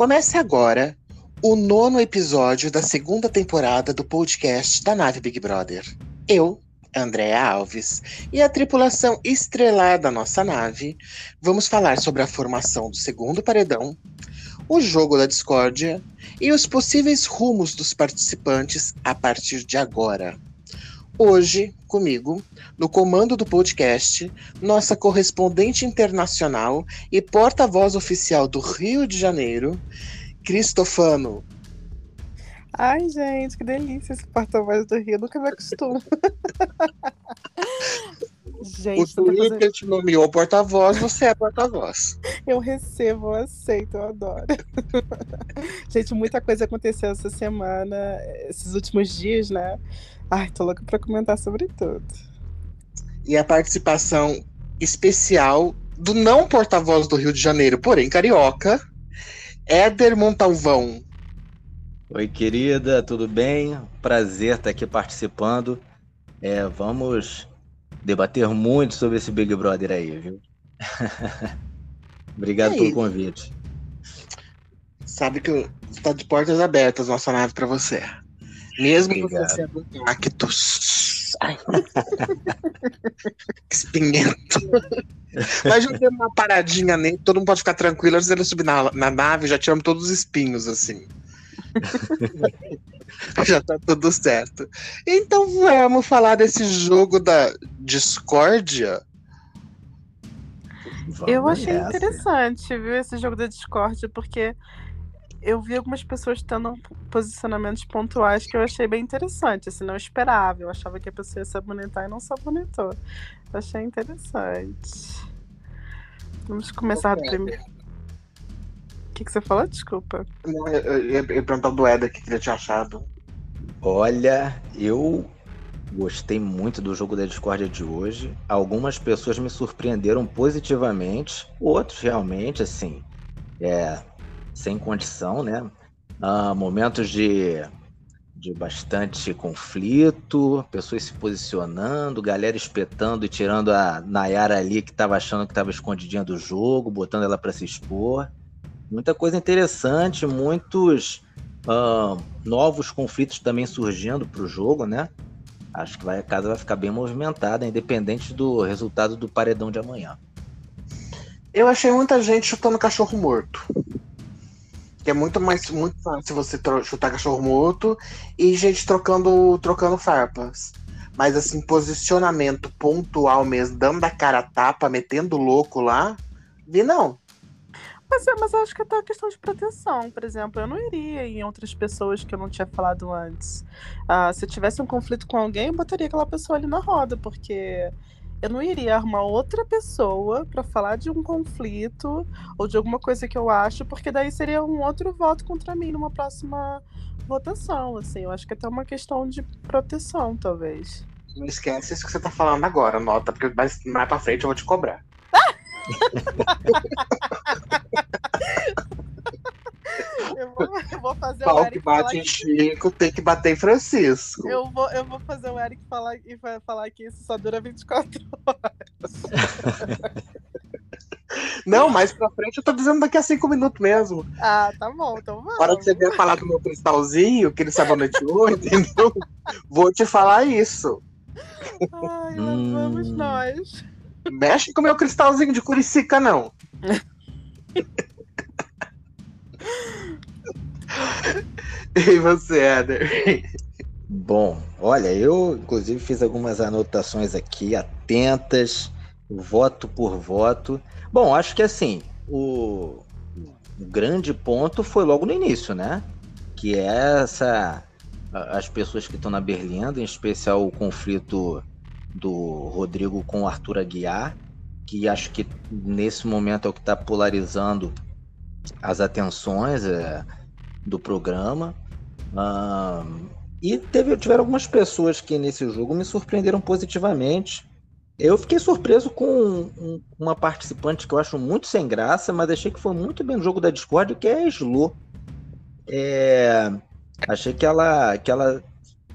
Comece agora o nono episódio da segunda temporada do podcast da Nave Big Brother. Eu, Andréa Alves, e a tripulação estrelar da nossa nave, vamos falar sobre a formação do segundo paredão, o jogo da discórdia e os possíveis rumos dos participantes a partir de agora. Hoje, comigo, no comando do podcast, nossa correspondente internacional e porta-voz oficial do Rio de Janeiro, Cristofano. Ai, gente, que delícia esse porta-voz do Rio, nunca me acostumo. gente, o Twitter fazendo... te nomeou porta-voz, você é porta-voz. Eu recebo, eu aceito, eu adoro. gente, muita coisa aconteceu essa semana, esses últimos dias, né? Ai, tô louca pra comentar sobre tudo. E a participação especial do não porta-voz do Rio de Janeiro, porém carioca, Éder Montalvão. Oi, querida, tudo bem? Prazer estar aqui participando. É, vamos debater muito sobre esse Big Brother aí, viu? Obrigado pelo convite. Sabe que está de portas abertas nossa nave para você. Mesmo Obrigado. você sendo cactus. Ai. Espinhento. Mas já deu uma paradinha nele, todo mundo pode ficar tranquilo antes dele subir na, na nave, já tiramos todos os espinhos, assim. já tá tudo certo. Então vamos falar desse jogo da discórdia. Eu achei interessante, viu, esse jogo da discórdia, porque eu vi algumas pessoas tendo posicionamentos pontuais que eu achei bem interessante, assim, não esperava. Eu achava que a pessoa ia se abonetar e não se abonetou. Eu achei interessante. Vamos começar do primeiro. O que, que você falou? Desculpa. Não, eu ia perguntar do Eda que queria te achado. Olha, eu gostei muito do jogo da discórdia de hoje. Algumas pessoas me surpreenderam positivamente, outros realmente, assim, é, sem condição, né? Uh, momentos de, de bastante conflito, pessoas se posicionando, galera espetando e tirando a Nayara ali que estava achando que estava escondidinha do jogo, botando ela para se expor. Muita coisa interessante, muitos uh, novos conflitos também surgindo para o jogo, né? Acho que vai, a casa vai ficar bem movimentada, independente do resultado do paredão de amanhã. Eu achei muita gente chutando cachorro morto. Que é muito mais muito fácil você chutar cachorro morto e gente trocando, trocando farpas. Mas assim, posicionamento pontual mesmo, dando a cara a tapa, metendo louco lá, vi não. Mas, é, mas acho que é até uma questão de proteção, por exemplo. Eu não iria em outras pessoas que eu não tinha falado antes. Ah, se eu tivesse um conflito com alguém, eu botaria aquela pessoa ali na roda, porque eu não iria arrumar outra pessoa para falar de um conflito ou de alguma coisa que eu acho, porque daí seria um outro voto contra mim numa próxima votação, assim. Eu acho que é até uma questão de proteção, talvez. Não esquece isso que você tá falando agora, nota, porque mais, mais pra frente eu vou te cobrar. Eu vou, eu vou fazer Pau o Eric que bate em Chico tem que bater em Francisco. Eu vou, eu vou fazer o Eric falar, e falar que isso só dura 24 horas. Não, mais pra frente eu tô dizendo daqui a cinco minutos mesmo. Ah, tá bom, então vamos. Na hora que você vier falar do meu cristalzinho, que ele se aboneteou, entendeu? Vou te falar isso. Ai, hum. vamos nós. Mexe com o meu cristalzinho de curicica, não. e você, Éder? Bom, olha, eu inclusive fiz algumas anotações aqui, atentas, voto por voto. Bom, acho que assim, o, o grande ponto foi logo no início, né? Que é essa. As pessoas que estão na Berlinda, em especial o conflito do Rodrigo com o Arthur Aguiar, que acho que nesse momento é o que está polarizando as atenções é, do programa. e teve, tiveram algumas pessoas que nesse jogo me surpreenderam positivamente. Eu fiquei surpreso com um, uma participante que eu acho muito sem graça, mas achei que foi muito bem no jogo da Discord, que é a Slo. É, achei que ela, que ela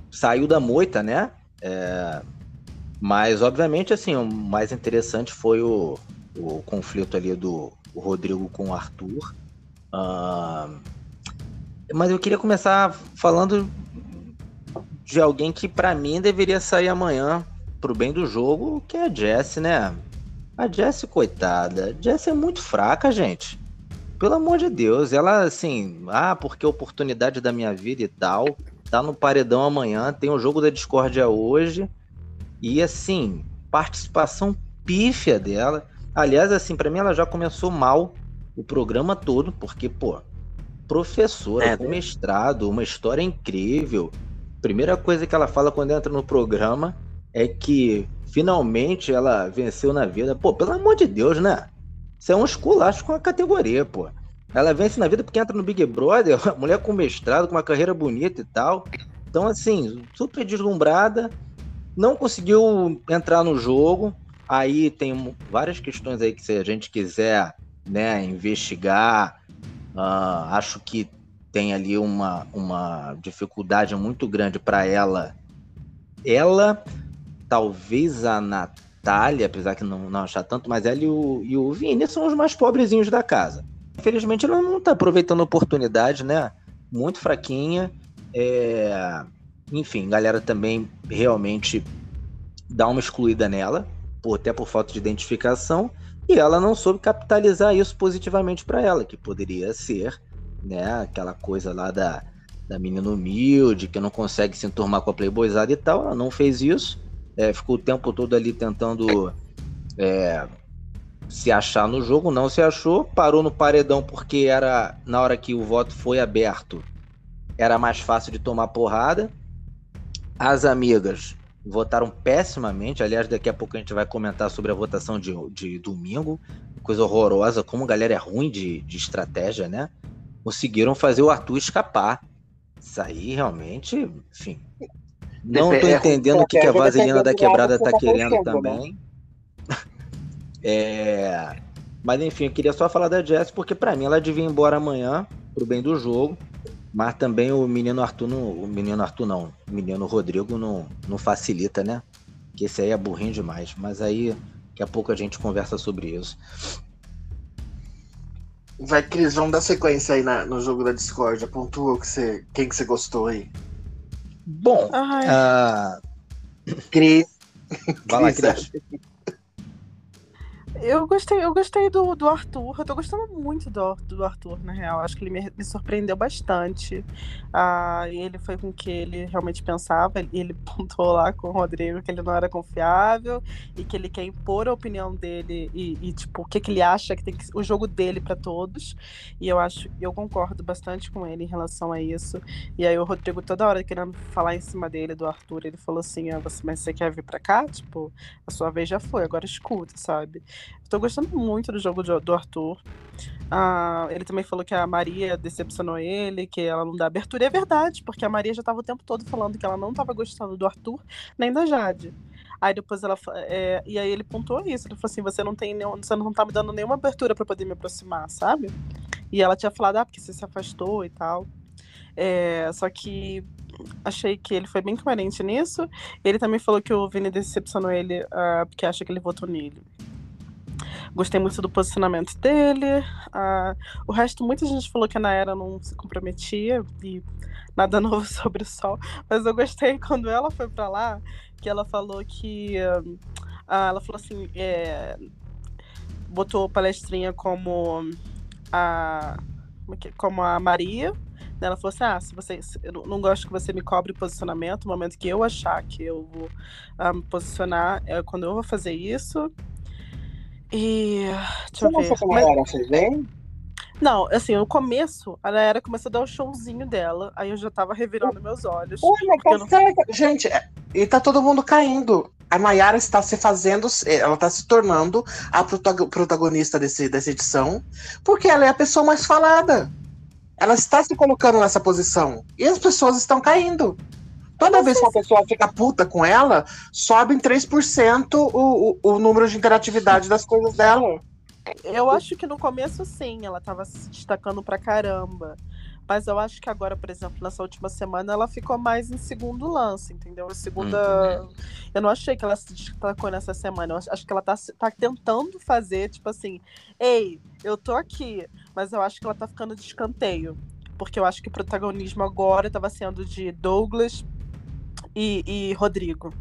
saiu da moita, né? É, mas, obviamente, assim, o mais interessante foi o, o conflito ali do Rodrigo com o Arthur. Uh, mas eu queria começar falando de alguém que para mim deveria sair amanhã pro bem do jogo, que é a Jess, né? A Jess, coitada. A Jess é muito fraca, gente. Pelo amor de Deus, ela assim, ah, porque a oportunidade da minha vida e tal, tá no paredão amanhã, tem o jogo da discórdia hoje. E assim, participação pífia dela. Aliás, assim, para mim ela já começou mal o programa todo, porque, pô, professora é, com mestrado, uma história incrível. Primeira coisa que ela fala quando entra no programa é que finalmente ela venceu na vida. Pô, pelo amor de Deus, né? Isso é um esculacho com a categoria, pô. Ela vence na vida porque entra no Big Brother, mulher com mestrado, com uma carreira bonita e tal. Então, assim, super deslumbrada, não conseguiu entrar no jogo. Aí tem várias questões aí que se a gente quiser né, investigar, uh, acho que tem ali uma, uma dificuldade muito grande para ela. Ela, talvez a Natália, apesar que não, não achar tanto, mas ela e o, e o Vini são os mais pobrezinhos da casa. Infelizmente ela não está aproveitando a oportunidade, né? Muito fraquinha. É... Enfim, galera também realmente dá uma excluída nela, por, até por falta de identificação. E ela não soube capitalizar isso positivamente para ela, que poderia ser, né, aquela coisa lá da, da menina humilde, que não consegue se enturmar com a playboyzada e tal. Ela não fez isso, é, ficou o tempo todo ali tentando é, se achar no jogo, não se achou, parou no paredão porque era na hora que o voto foi aberto, era mais fácil de tomar porrada. As amigas votaram pessimamente. Aliás, daqui a pouco a gente vai comentar sobre a votação de, de domingo. Coisa horrorosa, como a galera é ruim de, de estratégia, né? Conseguiram fazer o Arthur escapar. Isso aí realmente, enfim. Não tô entendendo o que, que a vaselina da quebrada tá querendo né? também. é... Mas enfim, eu queria só falar da Jess, porque para mim ela devia ir embora amanhã, pro bem do jogo. Mas também o menino Arthur não. O menino Arthur não. O menino Rodrigo não, não facilita, né? Que esse aí é burrinho demais. Mas aí daqui a pouco a gente conversa sobre isso. Vai, Cris, vamos dar sequência aí na, no jogo da Discord. Pontua que você, quem que você gostou aí. Bom, uh... Cris. Vai lá, Cris. Eu gostei, eu gostei do, do Arthur. Eu tô gostando muito do, do Arthur, na real. Acho que ele me, me surpreendeu bastante. Ah, ele foi com o que ele realmente pensava. Ele, pontuou lá com o Rodrigo que ele não era confiável e que ele quer impor a opinião dele e, e tipo, o que, que ele acha que tem que, o jogo dele para todos. E eu acho, eu concordo bastante com ele em relação a isso. E aí o Rodrigo toda hora querendo falar em cima dele, do Arthur, ele falou assim: ah, você, mas você quer vir pra cá? Tipo, a sua vez já foi, agora escuta, sabe? Estou gostando muito do jogo do Arthur. Ah, ele também falou que a Maria decepcionou ele, que ela não dá abertura. E é verdade, porque a Maria já estava o tempo todo falando que ela não estava gostando do Arthur nem da Jade. Aí depois ela. É, e aí ele pontuou isso. Ele falou assim: você não tem nenhum, você não tá me dando nenhuma abertura para poder me aproximar, sabe? E ela tinha falado, ah, porque você se afastou e tal. É, só que achei que ele foi bem coerente nisso. Ele também falou que o Vini decepcionou ele uh, porque acha que ele votou nele. Gostei muito do posicionamento dele. Uh, o resto, muita gente falou que a Naera não se comprometia e nada novo sobre o sol. Mas eu gostei quando ela foi para lá, que ela falou que. Uh, ela falou assim. É, botou palestrinha como a. É como a Maria. Ela falou assim: ah, se você. Eu não gosto que você me cobre posicionamento. No momento que eu achar que eu vou uh, me posicionar, é quando eu vou fazer isso. E. Deixa eu ver. Como era, vocês veem? Não, assim, no começo, a Naera começou a dar o showzinho dela, aí eu já tava revirando meus olhos. Olha, tá não... certo. Gente, é, e tá todo mundo caindo. A Nayara está se fazendo, ela está se tornando a protagonista desse, dessa edição, porque ela é a pessoa mais falada. Ela está se colocando nessa posição. E as pessoas estão caindo. Toda vez que uma pessoa fica puta com ela, sobe em 3% o, o, o número de interatividade das coisas dela. Eu acho que no começo sim, ela tava se destacando pra caramba. Mas eu acho que agora, por exemplo, nessa última semana, ela ficou mais em segundo lance, entendeu? Segunda. Uhum. Eu não achei que ela se destacou nessa semana. Eu acho que ela tá, tá tentando fazer, tipo assim, ei, eu tô aqui, mas eu acho que ela tá ficando de escanteio. Porque eu acho que o protagonismo agora estava sendo de Douglas e, e Rodrigo,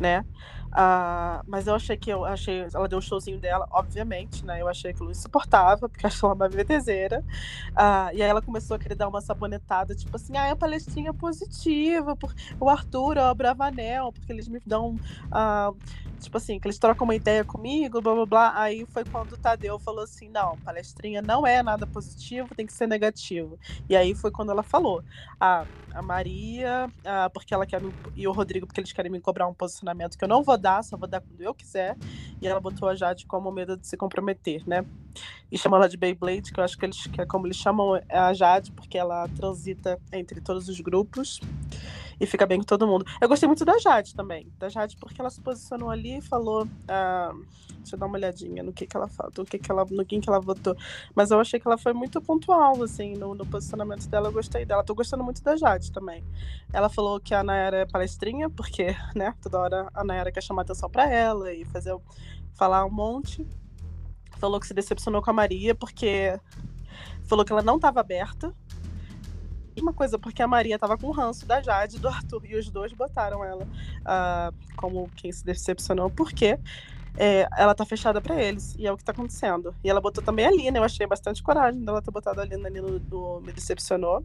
né? Uh, mas eu achei que eu achei. Ela deu o um showzinho dela, obviamente, né? Eu achei aquilo insuportável, porque achei ela uma bebedezeira. Uh, e aí ela começou a querer dar uma sabonetada, tipo assim, ah, é palestrinha positiva, por... o Arthur, o Bravanel, porque eles me dão. Uh, tipo assim, que eles trocam uma ideia comigo, blá blá blá. Aí foi quando o Tadeu falou assim: não, palestrinha não é nada positivo, tem que ser negativo. E aí foi quando ela falou: ah, a Maria, ah, porque ela quer. E o Rodrigo, porque eles querem me cobrar um posicionamento que eu não vou dar, só vou dar quando eu quiser. E ela botou a Jade como medo de se comprometer, né? E chamou ela de Beyblade, que eu acho que eles que é como eles chamam a Jade, porque ela transita entre todos os grupos e fica bem com todo mundo. Eu gostei muito da Jade também. Da Jade, porque ela se posicionou ali e falou. Ah, deixa eu dar uma olhadinha no que, que ela falou, no que, que ela, no quem que ela votou. Mas eu achei que ela foi muito pontual, assim, no, no posicionamento dela. Eu gostei dela. Tô gostando muito da Jade também. Ela falou que a Nayara é palestrinha, porque, né, toda hora a Nayara quer chamar atenção para ela e fazer falar um monte. Falou que se decepcionou com a Maria, porque falou que ela não estava aberta uma coisa, porque a Maria tava com o ranço da Jade e do Arthur, e os dois botaram ela uh, como quem se decepcionou, porque é, ela tá fechada para eles, e é o que tá acontecendo. E ela botou também a Lina, eu achei bastante coragem dela ter botado a Lina ali no, no Me Decepcionou.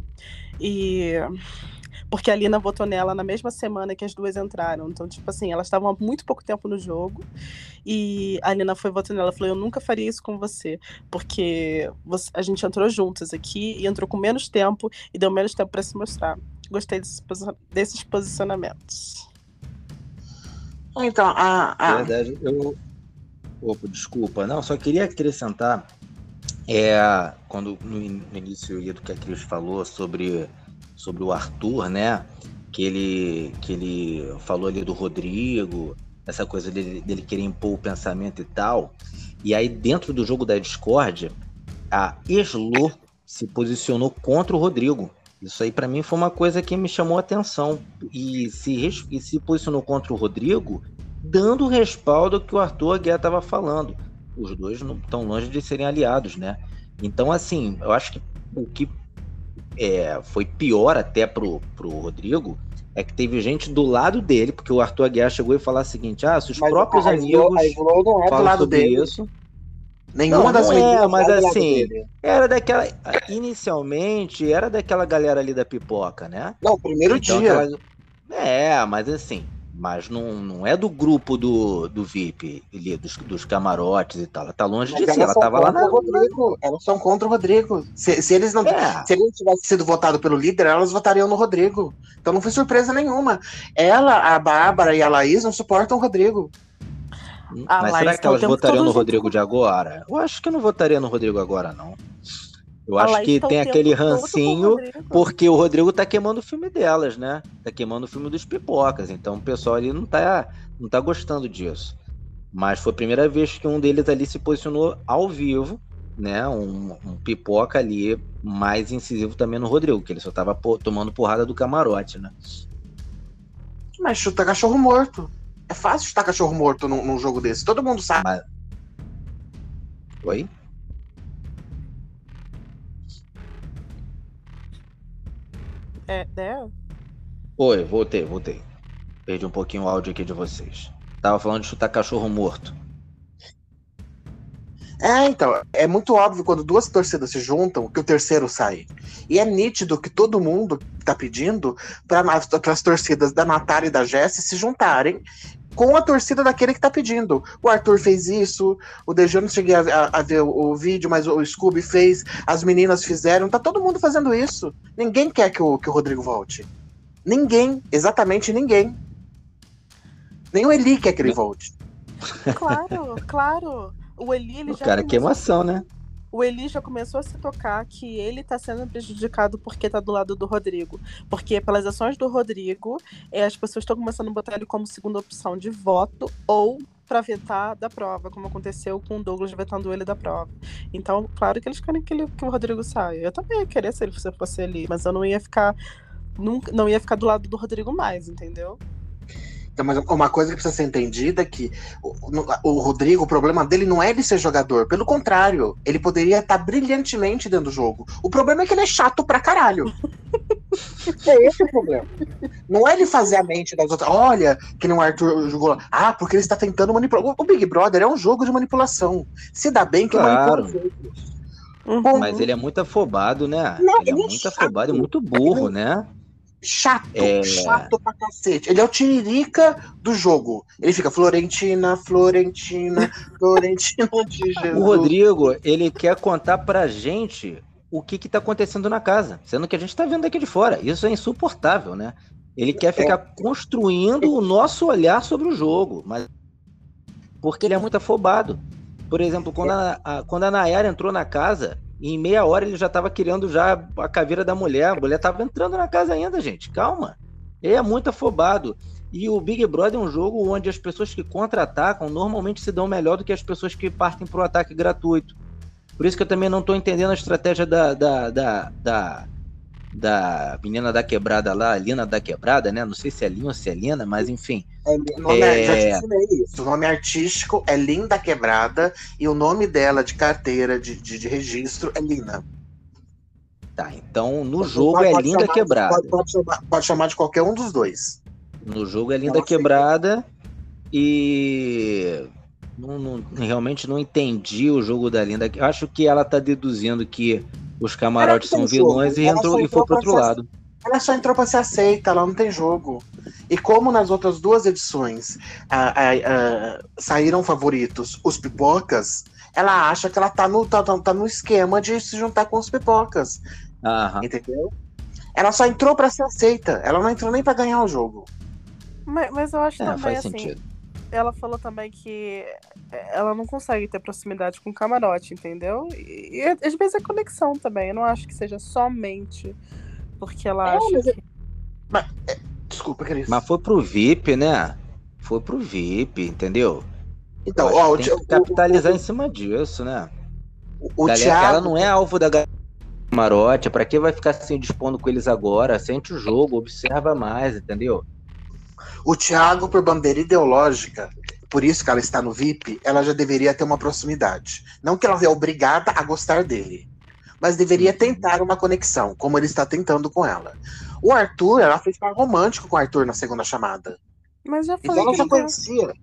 E. Porque a Lina votou nela na mesma semana que as duas entraram. Então, tipo assim, elas estavam há muito pouco tempo no jogo. E a Lina foi votando nela. Falou: Eu nunca faria isso com você. Porque você, a gente entrou juntas aqui e entrou com menos tempo e deu menos tempo para se mostrar. Gostei desses, desses posicionamentos. Então, a. a... verdade, eu. Opa, desculpa. Não, só queria acrescentar. É, quando no, no início do que a Cris falou sobre, sobre o Arthur, né? Que ele, que ele falou ali do Rodrigo, essa coisa dele, dele querer impor o pensamento e tal. E aí, dentro do jogo da Discord, a Eslo se posicionou contra o Rodrigo. Isso aí para mim foi uma coisa que me chamou a atenção e se, e se posicionou contra o Rodrigo, dando o respaldo que o Arthur Aguiar estava falando. Os dois não estão longe de serem aliados, né? Então, assim, eu acho que o que é, foi pior até pro, pro Rodrigo é que teve gente do lado dele, porque o Arthur Aguiar chegou e falou o seguinte: ah, se os Mas próprios amigos a não é do lado dele. isso Nenhuma não, das não é, mas assim, era daquela. Inicialmente, era daquela galera ali da pipoca, né? Não, primeiro então, dia. Aquela, é, mas assim, mas não, não é do grupo do, do VIP, ali, dos, dos camarotes e tal. Ela tá longe mas si, ela tava lá na. Rodrigo. Elas são contra o Rodrigo. Se, se eles não é. se ele não tivesse sido votado pelo líder, elas votariam no Rodrigo. Então não foi surpresa nenhuma. Ela, a Bárbara e a Laís não suportam o Rodrigo. Ah, mas será que elas votariam no Rodrigo de agora? Eu acho que eu não votaria no Rodrigo agora, não. Eu ah, acho que tem aquele rancinho, porque o Rodrigo tá queimando o filme delas, né? Tá queimando o filme dos pipocas. Então o pessoal ali não tá, não tá gostando disso. Mas foi a primeira vez que um deles ali se posicionou ao vivo, né? Um, um pipoca ali mais incisivo também no Rodrigo, que ele só tava tomando porrada do camarote, né? Mas chuta cachorro morto. É fácil estar cachorro morto num, num jogo desse. Todo mundo sabe. Mas... Oi? É, é? Oi, voltei, voltei. Perdi um pouquinho o áudio aqui de vocês. Tava falando de chutar cachorro morto. É, então, é muito óbvio quando duas torcidas se juntam que o terceiro sai. E é nítido que todo mundo tá pedindo para as torcidas da Natália e da Jesse se juntarem com a torcida daquele que tá pedindo. O Arthur fez isso, o Dejano não cheguei a, a, a, ver o, o, vídeo, mas o Scooby fez, as meninas fizeram, tá todo mundo fazendo isso. Ninguém quer que o, que o Rodrigo volte. Ninguém, exatamente ninguém. Nem o Eli quer que ele volte. Claro, claro. O Eli, ele o já. Cara, que emoção, né? O Eli já começou a se tocar que ele tá sendo prejudicado porque tá do lado do Rodrigo. Porque pelas ações do Rodrigo, é, as pessoas estão começando a botar ele como segunda opção de voto ou para vetar da prova, como aconteceu com o Douglas vetando ele da prova. Então, claro que eles querem que, ele, que o Rodrigo saia. Eu também ia querer se ele fosse ali, mas eu não ia ficar. Nunca, não ia ficar do lado do Rodrigo mais, entendeu? Então, mas uma coisa que precisa ser entendida é que o, o, Rodrigo, o problema dele não é ele ser jogador. Pelo contrário, ele poderia estar brilhantemente dentro do jogo. O problema é que ele é chato pra caralho. é esse o problema. Não é ele fazer a mente das outras. Olha, que nem o Arthur jogou. Ah, porque ele está tentando manipular. O Big Brother é um jogo de manipulação. Se dá bem que claro. manipula Uhum. Mas ele é muito afobado, né? Não, ele, é é muito chato. afobado e muito burro, né? Chato, é... chato pra cacete. Ele é o tiririca do jogo. Ele fica Florentina, Florentina, Florentina de Jesus. O Rodrigo, ele quer contar pra gente o que que tá acontecendo na casa, sendo que a gente tá vendo daqui de fora. Isso é insuportável, né? Ele quer ficar é. construindo o nosso olhar sobre o jogo, mas porque ele é muito afobado. Por exemplo, quando a, a quando a Nayara entrou na casa, em meia hora ele já estava querendo já a caveira da mulher. A mulher estava entrando na casa ainda, gente. Calma. Ele é muito afobado. E o Big Brother é um jogo onde as pessoas que contra-atacam normalmente se dão melhor do que as pessoas que partem para o ataque gratuito. Por isso que eu também não estou entendendo a estratégia da, da, da, da da menina da quebrada lá, Lina da quebrada, né? Não sei se é Lina ou se é Lina, mas enfim. É, nome, é... Já te ensinei isso. O nome artístico é Linda Quebrada e o nome dela de carteira de, de, de registro é Lina. Tá, então no jogo pode, é Linda Quebrada. Pode, pode, chamar, pode, chamar, de qualquer um dos dois. No jogo é Linda Quebrada e não, não, realmente não entendi o jogo da Linda. Acho que ela tá deduzindo que os camarotes são vilões e, entrou, e foi pro outro lado. Ela só entrou pra ser aceita, ela não tem jogo. E como nas outras duas edições saíram favoritos os pipocas, ela acha que ela tá no, tá, tá, tá no esquema de se juntar com os pipocas. Aham. Entendeu? Ela só entrou para ser aceita, ela não entrou nem para ganhar o jogo. Mas, mas eu acho é, também faz assim. Sentido ela falou também que ela não consegue ter proximidade com o camarote, entendeu? E, e às vezes é conexão também. Eu não acho que seja somente porque ela é, acha mas... que. Mas, é, desculpa, Cris. Mas foi pro VIP, né? Foi pro VIP, entendeu? Então, ó, tem que capitalizar o, o, em cima disso, né? O, Galera, Thiago... Ela não é alvo da camarote, pra que vai ficar se dispondo com eles agora? Sente o jogo, observa mais, entendeu? O Thiago, por bandeira ideológica, por isso que ela está no VIP, ela já deveria ter uma proximidade. Não que ela seja obrigada a gostar dele, mas deveria tentar uma conexão, como ele está tentando com ela. O Arthur, ela fez par romântico com o Arthur na segunda chamada. Mas já falei então ela já conhecia.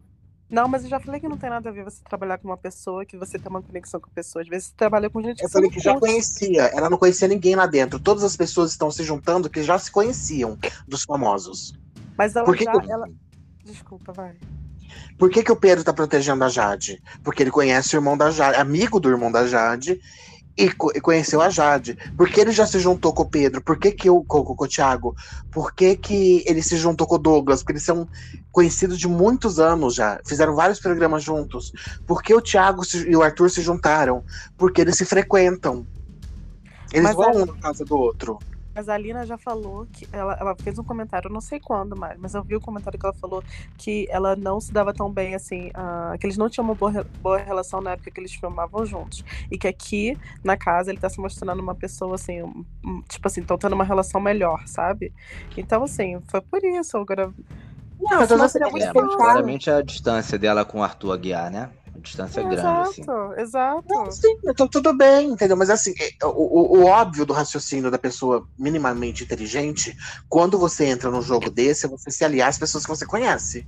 Não, mas eu já falei que não tem nada a ver você trabalhar com uma pessoa, que você tem uma conexão com a pessoa. Às vezes você trabalha com gente que Eu falei que já conhecia. Ela não conhecia ninguém lá dentro. Todas as pessoas estão se juntando que já se conheciam dos famosos. Mas ela já. Ela... Desculpa, vai. Por que, que o Pedro tá protegendo a Jade? Porque ele conhece o irmão da Jade, amigo do irmão da Jade, e, co e conheceu a Jade. Por que ele já se juntou com o Pedro? Por que, que o, com, com, com o Thiago? Por que, que ele se juntou com o Douglas? Porque eles são conhecidos de muitos anos já. Fizeram vários programas juntos. Por que o Thiago se, e o Arthur se juntaram? Porque eles se frequentam. Eles Mas vão um na casa do outro. Mas a Alina já falou que ela, ela fez um comentário, não sei quando mais, mas eu vi o comentário que ela falou que ela não se dava tão bem assim, uh, que eles não tinham uma boa, boa relação na época que eles filmavam juntos. E que aqui na casa ele tá se mostrando uma pessoa assim, um, tipo assim, estão tendo uma relação melhor, sabe? Então, assim, foi por isso. Agora. Não, mas eu já seria muito é, claramente a distância dela com o Arthur Aguiar, né? Distância é, grande. Exato, assim. exato. Não, sim, então tudo bem, entendeu? Mas assim, é, o, o, o, óbvio do raciocínio da pessoa minimamente inteligente, quando você entra num jogo desse, é você se aliar às pessoas que você conhece.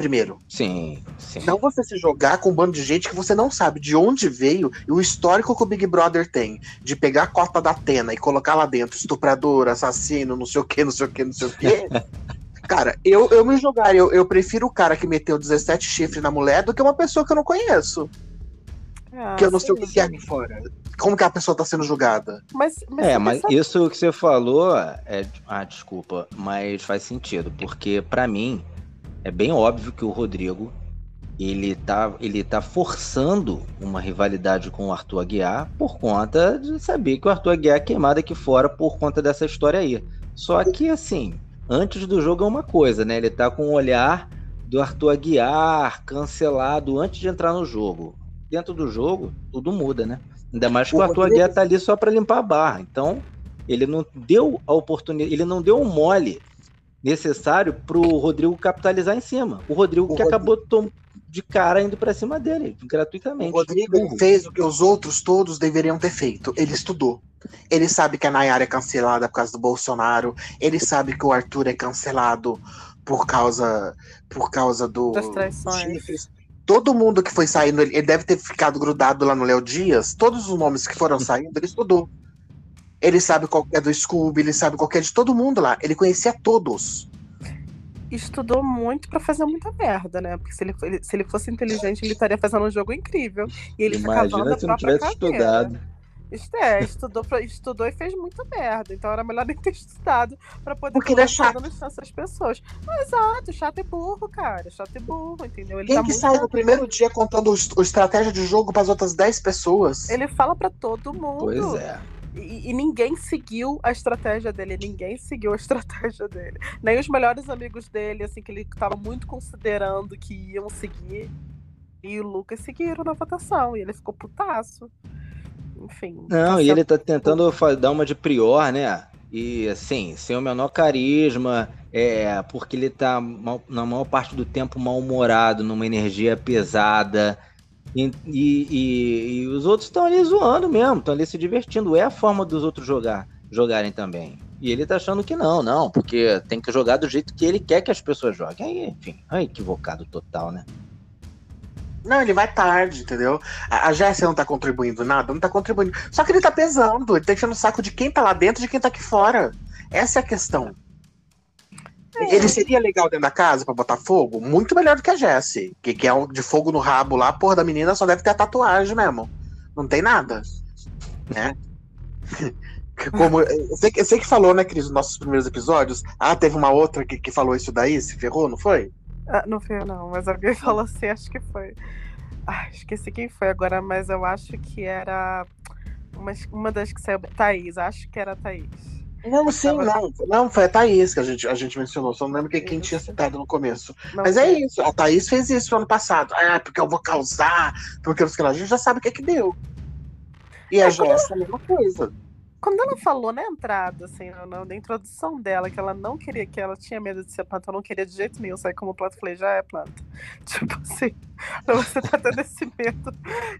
Primeiro. Sim, sim. Não você se jogar com um bando de gente que você não sabe de onde veio e o histórico que o Big Brother tem de pegar a cota da Atena e colocar lá dentro estuprador, assassino, não sei o que, não sei o que, não sei o que. Cara, eu, eu me jogaria, eu, eu prefiro o cara que meteu 17 chifres na mulher do que uma pessoa que eu não conheço. Ah, que eu não sei o que é aqui fora. Como que a pessoa tá sendo julgada? Mas, mas é, mas pensa... isso que você falou é. Ah, desculpa, mas faz sentido, porque para mim é bem óbvio que o Rodrigo ele tá, ele tá forçando uma rivalidade com o Arthur Aguiar por conta de saber que o Arthur Aguiar é queimado aqui fora por conta dessa história aí. Só que assim, antes do jogo é uma coisa, né? Ele tá com um olhar do Arthur Aguiar cancelado antes de entrar no jogo. Dentro do jogo, tudo muda, né? Ainda mais que o, o Arthur Aguiar tá ali só para limpar a barra. Então, ele não deu a oportunidade, ele não deu um mole necessário pro Rodrigo capitalizar em cima. O Rodrigo o que Rodrigo... acabou de cara indo para cima dele, gratuitamente. O Rodrigo fez o que os outros todos deveriam ter feito. Ele estudou. Ele sabe que a Nayara é cancelada por causa do Bolsonaro. Ele sabe que o Arthur é cancelado por causa por causa do das traições. Todo mundo que foi saindo, ele deve ter ficado grudado lá no Léo Dias. Todos os nomes que foram saindo, ele estudou. Ele sabe qual é do Scooby, ele sabe qual é de todo mundo lá. Ele conhecia todos. Estudou muito para fazer muita merda, né? Porque se ele, se ele fosse inteligente, ele estaria fazendo um jogo incrível. E ele Imagina se não tivesse estudado. É, estudou, estudou e fez muita merda. Então era melhor nem ter estudado pra poder Porque é chato. essas pessoas. exato, chato e burro, cara. Chato e burro, entendeu? Ele Quem tá que sai no primeiro dia contando o, estratégia de jogo para as outras 10 pessoas? Ele fala para todo mundo. Pois é. E, e, ninguém seguiu a estratégia dele, ninguém seguiu a estratégia dele. Nem os melhores amigos dele, assim, que ele estava muito considerando que iam seguir. E o Lucas seguiram na votação. E ele ficou putaço enfim. Não, tá e ele tá tentando dar uma de prior, né? E assim, sem o menor carisma, é, porque ele tá na maior parte do tempo mal-humorado, numa energia pesada. E, e, e, e os outros estão ali zoando mesmo, estão ali se divertindo. É a forma dos outros jogar, jogarem também. E ele tá achando que não, não, porque tem que jogar do jeito que ele quer que as pessoas joguem. Aí, enfim, é equivocado total, né? Não, ele vai tarde, entendeu? A, a Jéssica não tá contribuindo nada, não tá contribuindo. Só que ele tá pesando, ele tá enchendo o saco de quem tá lá dentro e de quem tá aqui fora. Essa é a questão. É. Ele seria legal dentro da casa para botar fogo? Muito melhor do que a Jessie. Que, que é um de fogo no rabo lá, porra da menina só deve ter a tatuagem mesmo. Não tem nada. Né? Como, eu, sei, eu sei que falou, né, Cris, nos nossos primeiros episódios. Ah, teve uma outra que, que falou isso daí, se ferrou, não foi? Ah, não foi eu, não, mas alguém falou assim, acho que foi. Ah, esqueci quem foi agora, mas eu acho que era uma, uma das que saiu. Thaís, acho que era a Thaís. Não, sim, Tava... não. Não, foi a Thaís que a gente, a gente mencionou. Só não lembro quem, quem tinha citado no começo. Não Mas é isso. A Thaís fez isso no ano passado. Ah, porque eu vou causar, porque a gente já sabe o que é que deu. E é, a Jéssica, a mesma coisa. Quando ela falou na entrada, assim, na, na, introdução dela, que ela não queria, que ela tinha medo de ser planta, ela não queria de jeito nenhum sair como planta, eu falei, já é planta. Tipo assim, você tá tendo esse medo.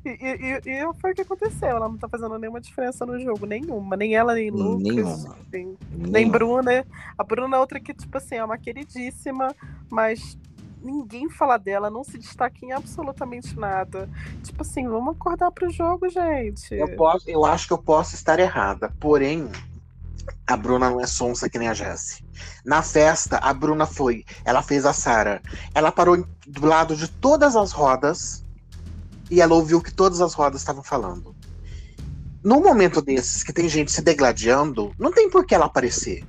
E, e, e, foi o que aconteceu, ela não tá fazendo nenhuma diferença no jogo, nenhuma. Nem ela, nem Lucas, nenhuma. Assim, nem Bruna. A Bruna é outra que, tipo assim, é uma queridíssima, mas ninguém fala dela, não se destaca em absolutamente nada. Tipo assim, vamos acordar pro jogo, gente. Eu, posso, eu acho que eu posso estar errada, porém, a Bruna não é sonsa que nem a Jessie. Na festa, a Bruna foi, ela fez a Sara. Ela parou do lado de todas as rodas e ela ouviu o que todas as rodas estavam falando. Num momento desses, que tem gente se degladiando, não tem por que ela aparecer.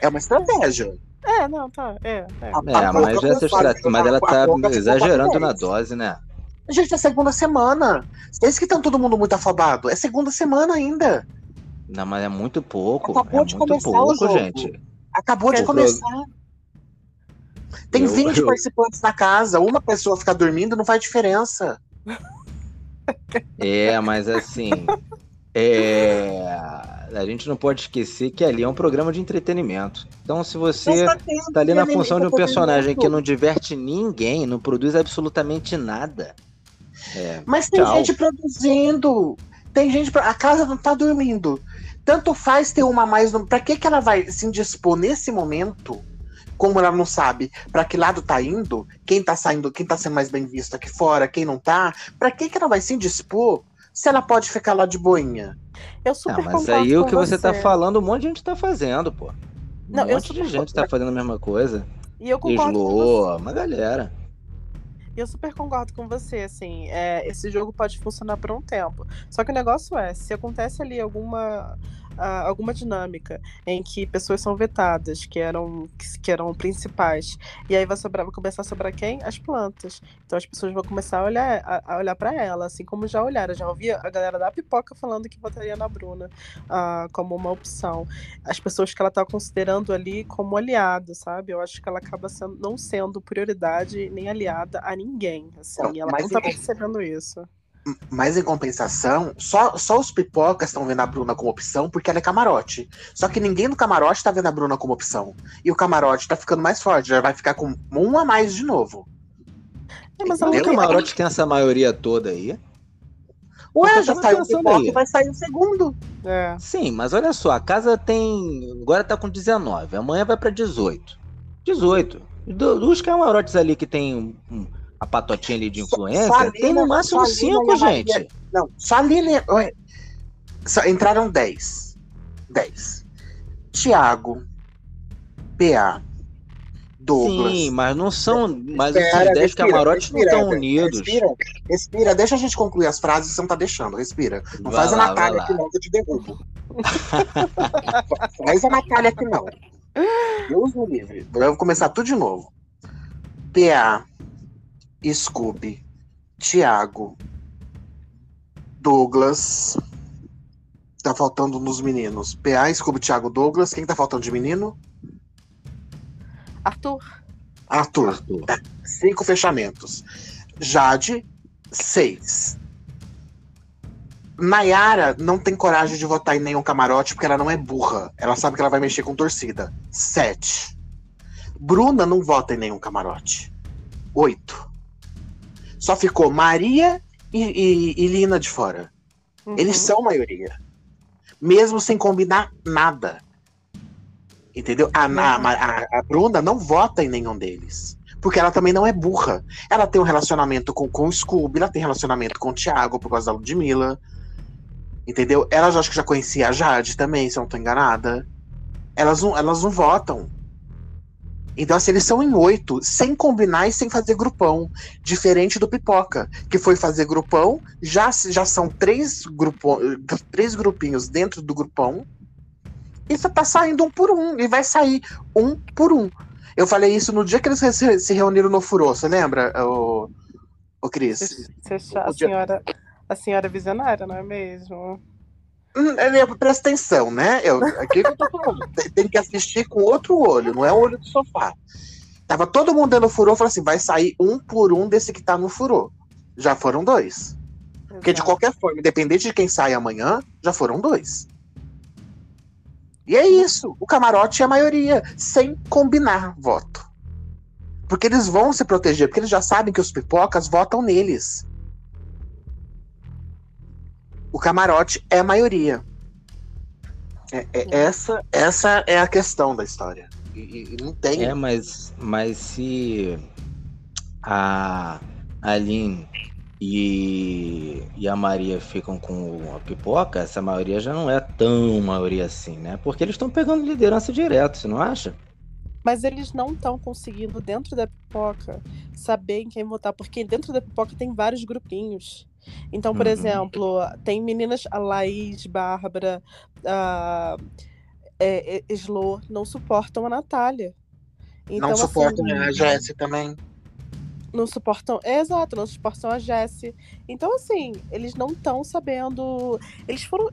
É uma estratégia. É, não, tá. É, é. É a mas, essa estratégia, mas ela tá exagerando na dose, né? Gente, é segunda semana. Esse que tá todo mundo muito afobado. É segunda semana ainda. Não, mas é muito pouco. Acabou é de muito começar pouco, o jogo. gente. Acabou de começar. Tem eu, 20 eu... participantes na casa. Uma pessoa ficar dormindo não faz diferença. É, mas assim. É, a gente não pode esquecer que ali é um programa de entretenimento. Então, se você está ali na função de um personagem que não diverte ninguém, não produz absolutamente nada. É, Mas tem tchau. gente produzindo. Tem gente. A casa não está dormindo. Tanto faz ter uma mais. Para que, que ela vai se indispor nesse momento? Como ela não sabe para que lado tá indo, quem tá saindo, quem tá sendo mais bem visto aqui fora, quem não tá, para que, que ela vai se indispor se ela pode ficar lá de boinha? Eu super ah, mas aí o que você. tá falando, um monte de gente tá fazendo, pô. Um não, monte de gente tá fazendo a mesma coisa. E eu concordo Slow, uma galera. Eu super concordo com você, assim, é, esse jogo pode funcionar por um tempo. Só que o negócio é, se acontece ali alguma alguma dinâmica em que pessoas são vetadas, que eram, que, que, eram principais. E aí vai, sobrar, vai começar a sobrar quem? As plantas. Então as pessoas vão começar a olhar, a, a olhar para ela, assim como já olharam. Já ouvi a galera da pipoca falando que votaria na Bruna uh, como uma opção. As pessoas que ela está considerando ali como aliado, sabe? Eu acho que ela acaba sendo, não sendo prioridade nem aliada a ninguém. Assim, não, ela não está percebendo isso. Mas em compensação, só, só os pipocas estão vendo a Bruna como opção porque ela é camarote. Só que ninguém no camarote tá vendo a Bruna como opção. E o camarote tá ficando mais forte, já vai ficar com um a mais de novo. É, mas o camarote tem essa maioria toda aí. Ué, já saiu o pipoca e vai sair o segundo. É. Sim, mas olha só, a casa tem. Agora tá com 19, amanhã vai para 18. 18. Dos camarotes ali que tem um a patotinha ali de influência, Salina, tem no máximo cinco, gente. Não, Salina. Entraram 10. 10. Tiago, PA, Douglas. Sim, mas não são. Mas espera, esses 10 camarotes respira, não estão unidos. Respira, respira, deixa a gente concluir as frases você não tá deixando. Respira. Não vai faz lá, a Natália aqui, não, que eu te derrubo. faz a Natália aqui, não. Deus me livre. Eu vou começar tudo de novo. PA, Scooby, Thiago, Douglas. Tá faltando nos meninos. PA, Scooby, Thiago, Douglas. Quem tá faltando de menino? Arthur. Arthur. Arthur. Tá. Cinco fechamentos. Jade, seis. Nayara não tem coragem de votar em nenhum camarote porque ela não é burra. Ela sabe que ela vai mexer com torcida. Sete. Bruna não vota em nenhum camarote. Oito. Só ficou Maria e, e, e Lina de fora. Uhum. Eles são maioria. Mesmo sem combinar nada. Entendeu? A, uhum. a, a, a, Bruna não vota em nenhum deles. Porque ela também não é burra. Ela tem um relacionamento com, com o Scooby, ela tem relacionamento com o Thiago por causa da Ludmilla. Entendeu? Ela já acho que já conhecia a Jade também, se eu não tô enganada. Elas não, elas não votam. Então, assim, eles são em oito, sem combinar e sem fazer grupão. Diferente do Pipoca, que foi fazer grupão, já, já são três, grupo, três grupinhos dentro do grupão. E só tá saindo um por um. E vai sair um por um. Eu falei isso no dia que eles se reuniram no Furô, você lembra, o, o Cris? Você, você, a, senhora, a senhora visionária, não é mesmo? Hum, é, presta atenção, né? Eu, aqui que eu tô falando. Tem que assistir com outro olho, não é o olho do sofá. Tava todo mundo dando furor, falou assim: vai sair um por um desse que tá no furor. Já foram dois. Exato. Porque de qualquer forma, independente de quem sai amanhã, já foram dois. E é isso. O camarote é a maioria, sem combinar voto. Porque eles vão se proteger, porque eles já sabem que os pipocas votam neles o camarote é a maioria. É, é, essa, essa é a questão da história. E, e, não tem. É, mas, mas se a Aline e, e a Maria ficam com a pipoca, essa maioria já não é tão maioria assim, né? Porque eles estão pegando liderança direto, você não acha? Mas eles não estão conseguindo, dentro da pipoca, saber em quem votar, porque dentro da pipoca tem vários grupinhos. Então, por uhum. exemplo, tem meninas, a Laís, Bárbara, a é, é, Slo, não suportam a Natália. Então, não suportam assim, a Jessie também. Não suportam, é, exato, não suportam a Jessie. Então, assim, eles não estão sabendo. Eles foram.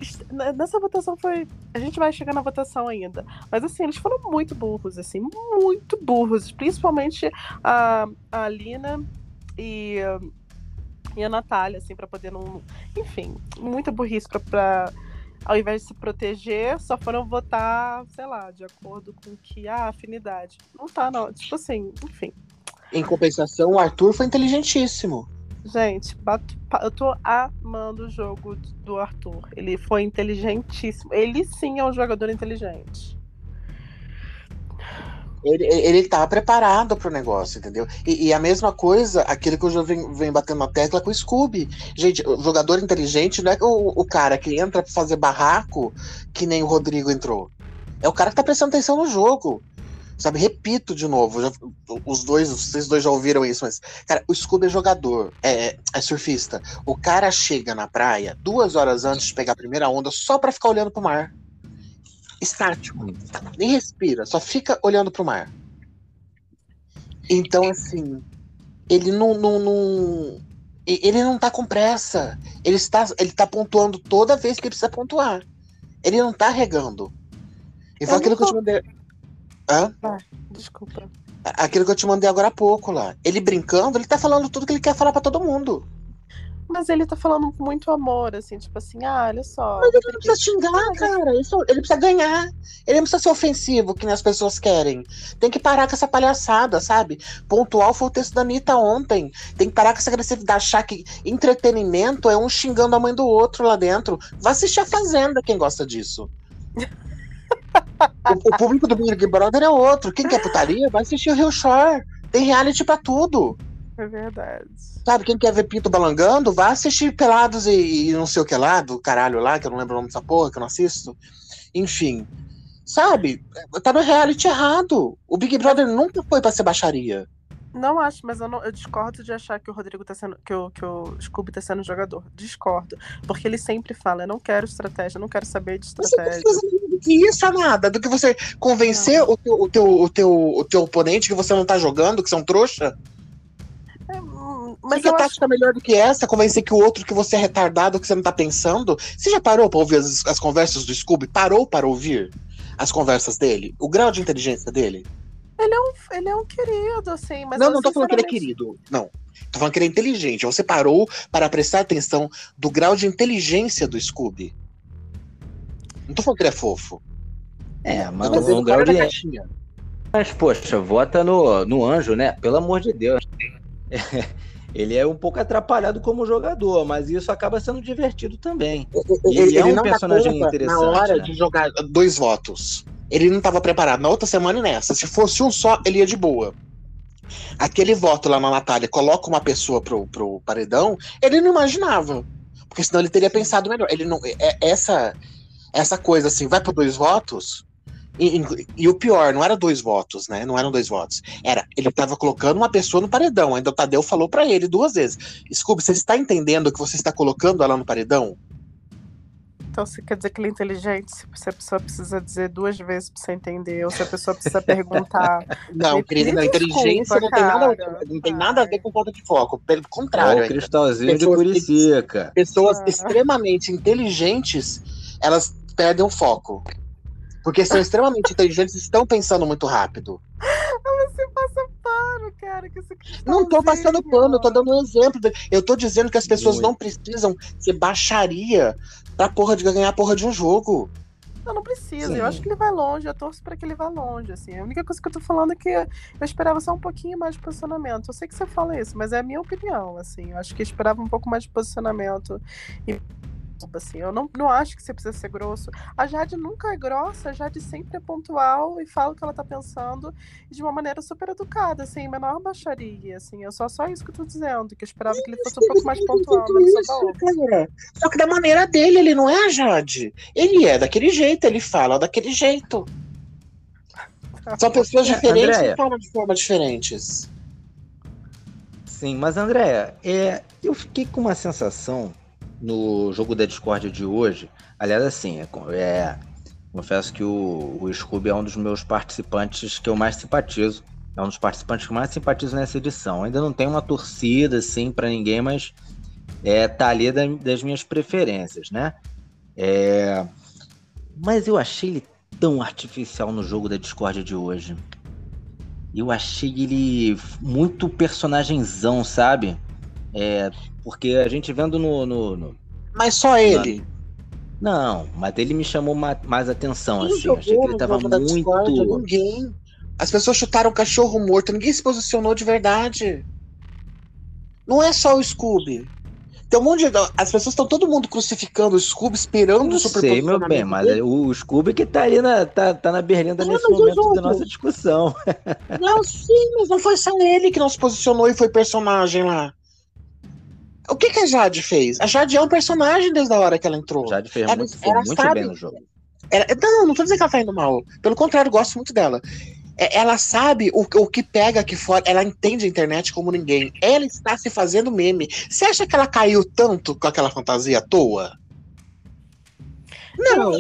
Nessa votação foi. A gente vai chegar na votação ainda. Mas, assim, eles foram muito burros, assim, muito burros. Principalmente a, a Lina e e a Natália, assim, para poder não. Enfim, muita burrice pra, pra, Ao invés de se proteger, só foram votar, sei lá, de acordo com que. Ah, afinidade. Não tá, não. Tipo assim, enfim. Em compensação, o Arthur foi inteligentíssimo. Gente, bato, eu tô amando o jogo do Arthur. Ele foi inteligentíssimo. Ele sim é um jogador inteligente. Ele, ele tá preparado pro negócio, entendeu? E, e, a mesma coisa, aquilo que eu já venho, batendo na tecla com o Scooby. Gente, o jogador inteligente não é o, o cara que entra pra fazer barraco que nem o Rodrigo entrou. É o cara que tá prestando atenção no jogo. Sabe, repito de novo, já, os dois, vocês dois já ouviram isso, mas, cara, o Scooby é jogador, é, é surfista. O cara chega na praia duas horas antes de pegar a primeira onda só pra ficar olhando pro mar. Estático. Nem respira, só fica olhando pro mar. Então, assim, ele não, não, não, ele não tá com pressa. Ele está, ele tá pontuando toda vez que ele precisa pontuar. Ele não tá regando. E foi aquilo que eu te mandei. Hã? Ah, desculpa. Aquilo que eu te mandei agora há pouco lá. Ele brincando, ele tá falando tudo que ele quer falar para todo mundo. Mas ele tá falando com muito amor, assim, tipo assim, ah, olha só. Mas ele não precisa xingar, cara. Isso, ele precisa ganhar. Ele não precisa ser ofensivo, que nem as pessoas querem. Tem que parar com essa palhaçada, sabe? Pontual foi o texto da Anitta ontem. Tem que parar com essa agressividade, achar que entretenimento é um xingando a mãe do outro lá dentro. Vai assistir a Fazenda, quem gosta disso. o, o, público do Big Brother é outro. Quem quer putaria, vai assistir o Rio Shore. Tem reality pra tudo. É verdade. Sabe, quem quer ver Pinto balangando, vai assistir Pelados e, e, não sei o que lá, do caralho lá, que eu não lembro o nome dessa porra, que eu não assisto. Enfim. Sabe, tá no reality errado. O Big Brother nunca foi pra ser baixaria. Não acho, mas eu, não, eu, discordo de achar que o Rodrigo tá sendo. que o, que o Scooby tá sendo jogador. Discordo. Porque ele sempre fala: eu não quero estratégia, eu não quero saber de estratégia. Você do que isso, amada? Do que você convencer o teu, o, teu, o, teu, o teu oponente que você não tá jogando, que são trouxa? É, mas que eu tática acho... melhor do que essa? Convencer que o outro que você é retardado, que você não tá pensando? Você já parou pra ouvir as, as conversas do Scooby? Parou para ouvir as conversas dele? O grau de inteligência dele? Ele é um, ele é um querido, assim, mas. Não, não tô falando que ele é querido. Não. Tô falando que ele é inteligente. Você parou para prestar atenção do grau de inteligência do Scooby. Não tô falando que ele é fofo. É, mas um, um grau de. Mas, poxa, vota no, no anjo, né? Pelo amor de Deus. ele é um pouco atrapalhado como jogador, mas isso acaba sendo divertido também. E ele, ele é um personagem interessante. Na hora né? de jogar dois votos. Ele não estava preparado na outra semana e nessa. Se fosse um só, ele ia de boa. Aquele voto lá na Natália coloca uma pessoa pro, pro paredão, ele não imaginava. Porque senão ele teria pensado melhor. Ele não. É, essa, essa coisa assim, vai por dois votos. E, e, e, o pior, não era dois votos, né? Não eram dois votos. Era, ele estava colocando uma pessoa no paredão. Ainda o Tadeu falou para ele duas vezes: Desculpe, você está entendendo que você está colocando ela no paredão? Então, você quer dizer que ele é inteligente? Se a pessoa precisa dizer duas vezes pra você entender, ou se a pessoa precisa perguntar. não, querida, não, inteligência não, tem nada, não tem nada a ver com falta de foco. Pelo contrário. É o cristalzinho de Curicica. Pessoas ah. extremamente inteligentes, elas perdem o foco. Porque são extremamente inteligentes e estão pensando muito rápido. Você passa pano, cara. Que não tô passando pano, eu tô dando um exemplo. Eu tô dizendo que as pessoas muito. não precisam ser baixaria pra porra de ganhar a porra de um jogo. Não, não precisa. Sim. Eu acho que ele vai longe. Eu torço pra que ele vá longe. Assim. A única coisa que eu tô falando é que eu esperava só um pouquinho mais de posicionamento. Eu sei que você fala isso, mas é a minha opinião. Assim. Eu acho que eu esperava um pouco mais de posicionamento. E assim. Eu não, não acho que você precisa ser grosso. A Jade nunca é grossa, a Jade sempre é pontual e fala o que ela tá pensando de uma maneira super educada, assim, menor baixaria, assim. Eu só só isso que eu tô dizendo, que eu esperava que ele fosse um pouco mais pontual, mas só Só que da maneira dele, ele não é a Jade. Ele é daquele jeito, ele fala daquele jeito. São pessoas é, diferentes que falam de formas diferentes. Sim, mas Andréia, é, eu fiquei com uma sensação no jogo da Discord de hoje. Aliás, assim, é, é confesso que o, o Scooby é um dos meus participantes que eu mais simpatizo. É um dos participantes que mais simpatizo nessa edição. Ainda não tem uma torcida, assim, para ninguém, mas é, tá ali da, das minhas preferências, né? É... Mas eu achei ele tão artificial no jogo da Discord de hoje. Eu achei ele muito personagemzão, sabe? É, porque a gente vendo no. no, no mas só ele. Não, mas ele me chamou mais atenção, Quem assim. Eu achei que ele tava muito. Ninguém. As pessoas chutaram o cachorro morto, ninguém se posicionou de verdade. Não é só o Scooby. Tem um monte de. As pessoas estão todo mundo crucificando o Scooby, esperando o super sei, meu bem, mas é o Scooby que tá ali na, tá, tá na berlinda nesse momento da nossa discussão. Não, sim, mas não foi só ele que não se posicionou e foi personagem lá. O que, que a Jade fez? A Jade é um personagem desde a hora que ela entrou. A Jade fez ela, muito, ela muito sabe, bem no jogo. Ela, não, não tô dizendo que ela tá indo mal. Pelo contrário, gosto muito dela. É, ela sabe o, o que pega aqui fora, ela entende a internet como ninguém. Ela está se fazendo meme. Você acha que ela caiu tanto com aquela fantasia à toa? Não.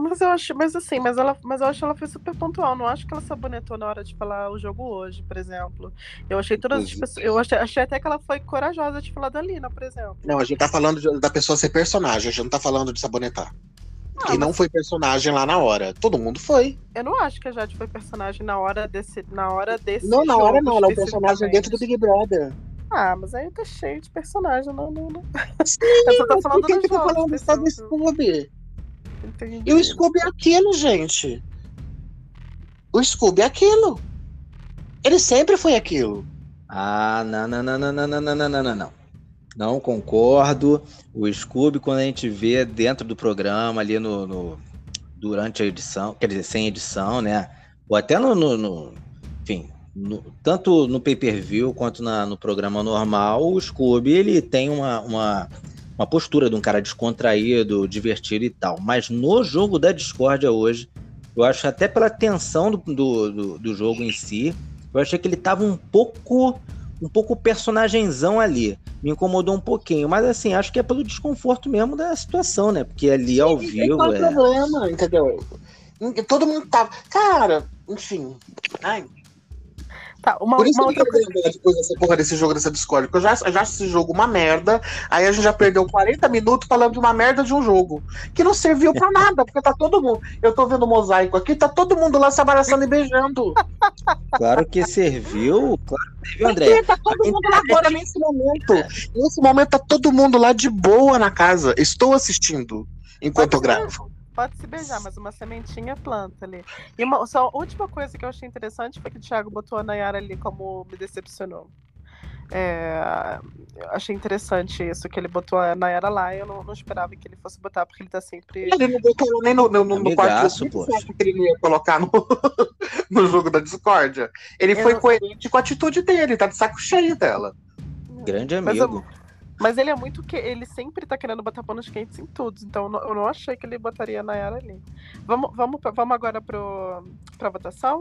Mas eu acho, mas assim, mas ela, mas eu acho que ela foi super pontual. Não acho que ela sabonetou na hora de falar o jogo hoje, por exemplo. Eu achei todas as pessoas. Eu achei, achei até que ela foi corajosa de falar da Lina, por exemplo. Não, a gente tá falando de- da pessoa ser personagem, a gente não tá falando de sabonetar. Ah, Quem não mas foi personagem lá na hora. Todo mundo foi. Eu não acho que a Jade foi personagem na hora desse. Na hora desse Não, na hora não, ela é um personagem dentro do. Big Brother. Ah, mas aí tá cheio de personagem. Não, não, não. Sim, Eu só tô mas falando por que que tá falando só. Entendi. E o Scooby é aquilo, gente. O Scooby é aquilo. Ele sempre foi aquilo. Ah, não, não, não, não, não, não, não, não, não, não, não. Não concordo. O Scooby, quando a gente vê dentro do programa, ali no, no- durante a edição, quer dizer, sem edição, né? Ou até no, no- no- enfim, no- tanto no pay-per-view quanto na- no programa normal, o Scooby, ele tem uma, uma, uma postura de um cara descontraído, divertido e tal. Mas no jogo da discórdia hoje, eu acho até pela tensão do, do, do- jogo em si, eu achei que ele tava um pouco um pouco personagenzão ali. Me incomodou um pouquinho, mas assim, acho que é pelo desconforto mesmo da situação, né? Porque ali ao Sim, vivo Qual é é. problema, entendeu? Todo mundo tava. Cara, enfim. Ai, Tá, uma, por isso uma que eu ver depois dessa porra desse jogo, dessa Discord. Porque eu já, eu já acho esse jogo uma merda. Aí a gente já perdeu 40 minutos falando de uma merda de um jogo. Que não serviu pra nada, porque tá todo mundo. Eu tô vendo o mosaico aqui, tá todo mundo lá se abraçando e beijando. Claro que serviu, claro que serviu, André. Porque tá todo mundo lá agora nesse momento. Nesse momento tá todo mundo lá de boa na casa. Estou assistindo enquanto eu gravo. Pode se beijar, mas uma sementinha planta ali. E uma, só a última coisa que eu achei interessante foi que o Thiago botou a Nayara ali como me decepcionou. É, eu achei interessante isso, que ele botou a Nayara lá e eu não, não esperava que ele fosse botar, porque ele tá sempre. Ele não botou nem no, no, no, no quarto que ele não ia colocar no, no jogo da discórdia. Ele Eu foi não- coerente com a atitude dele, tá de saco cheio dela. Grande Mas eu- amigo. Mas ele é muito que. Ele sempre tá querendo botar panos quentes em tudo. Então eu não, eu achei que ele botaria a Nayara ali. Vamos, vamos, vamos agora pro, pra votação?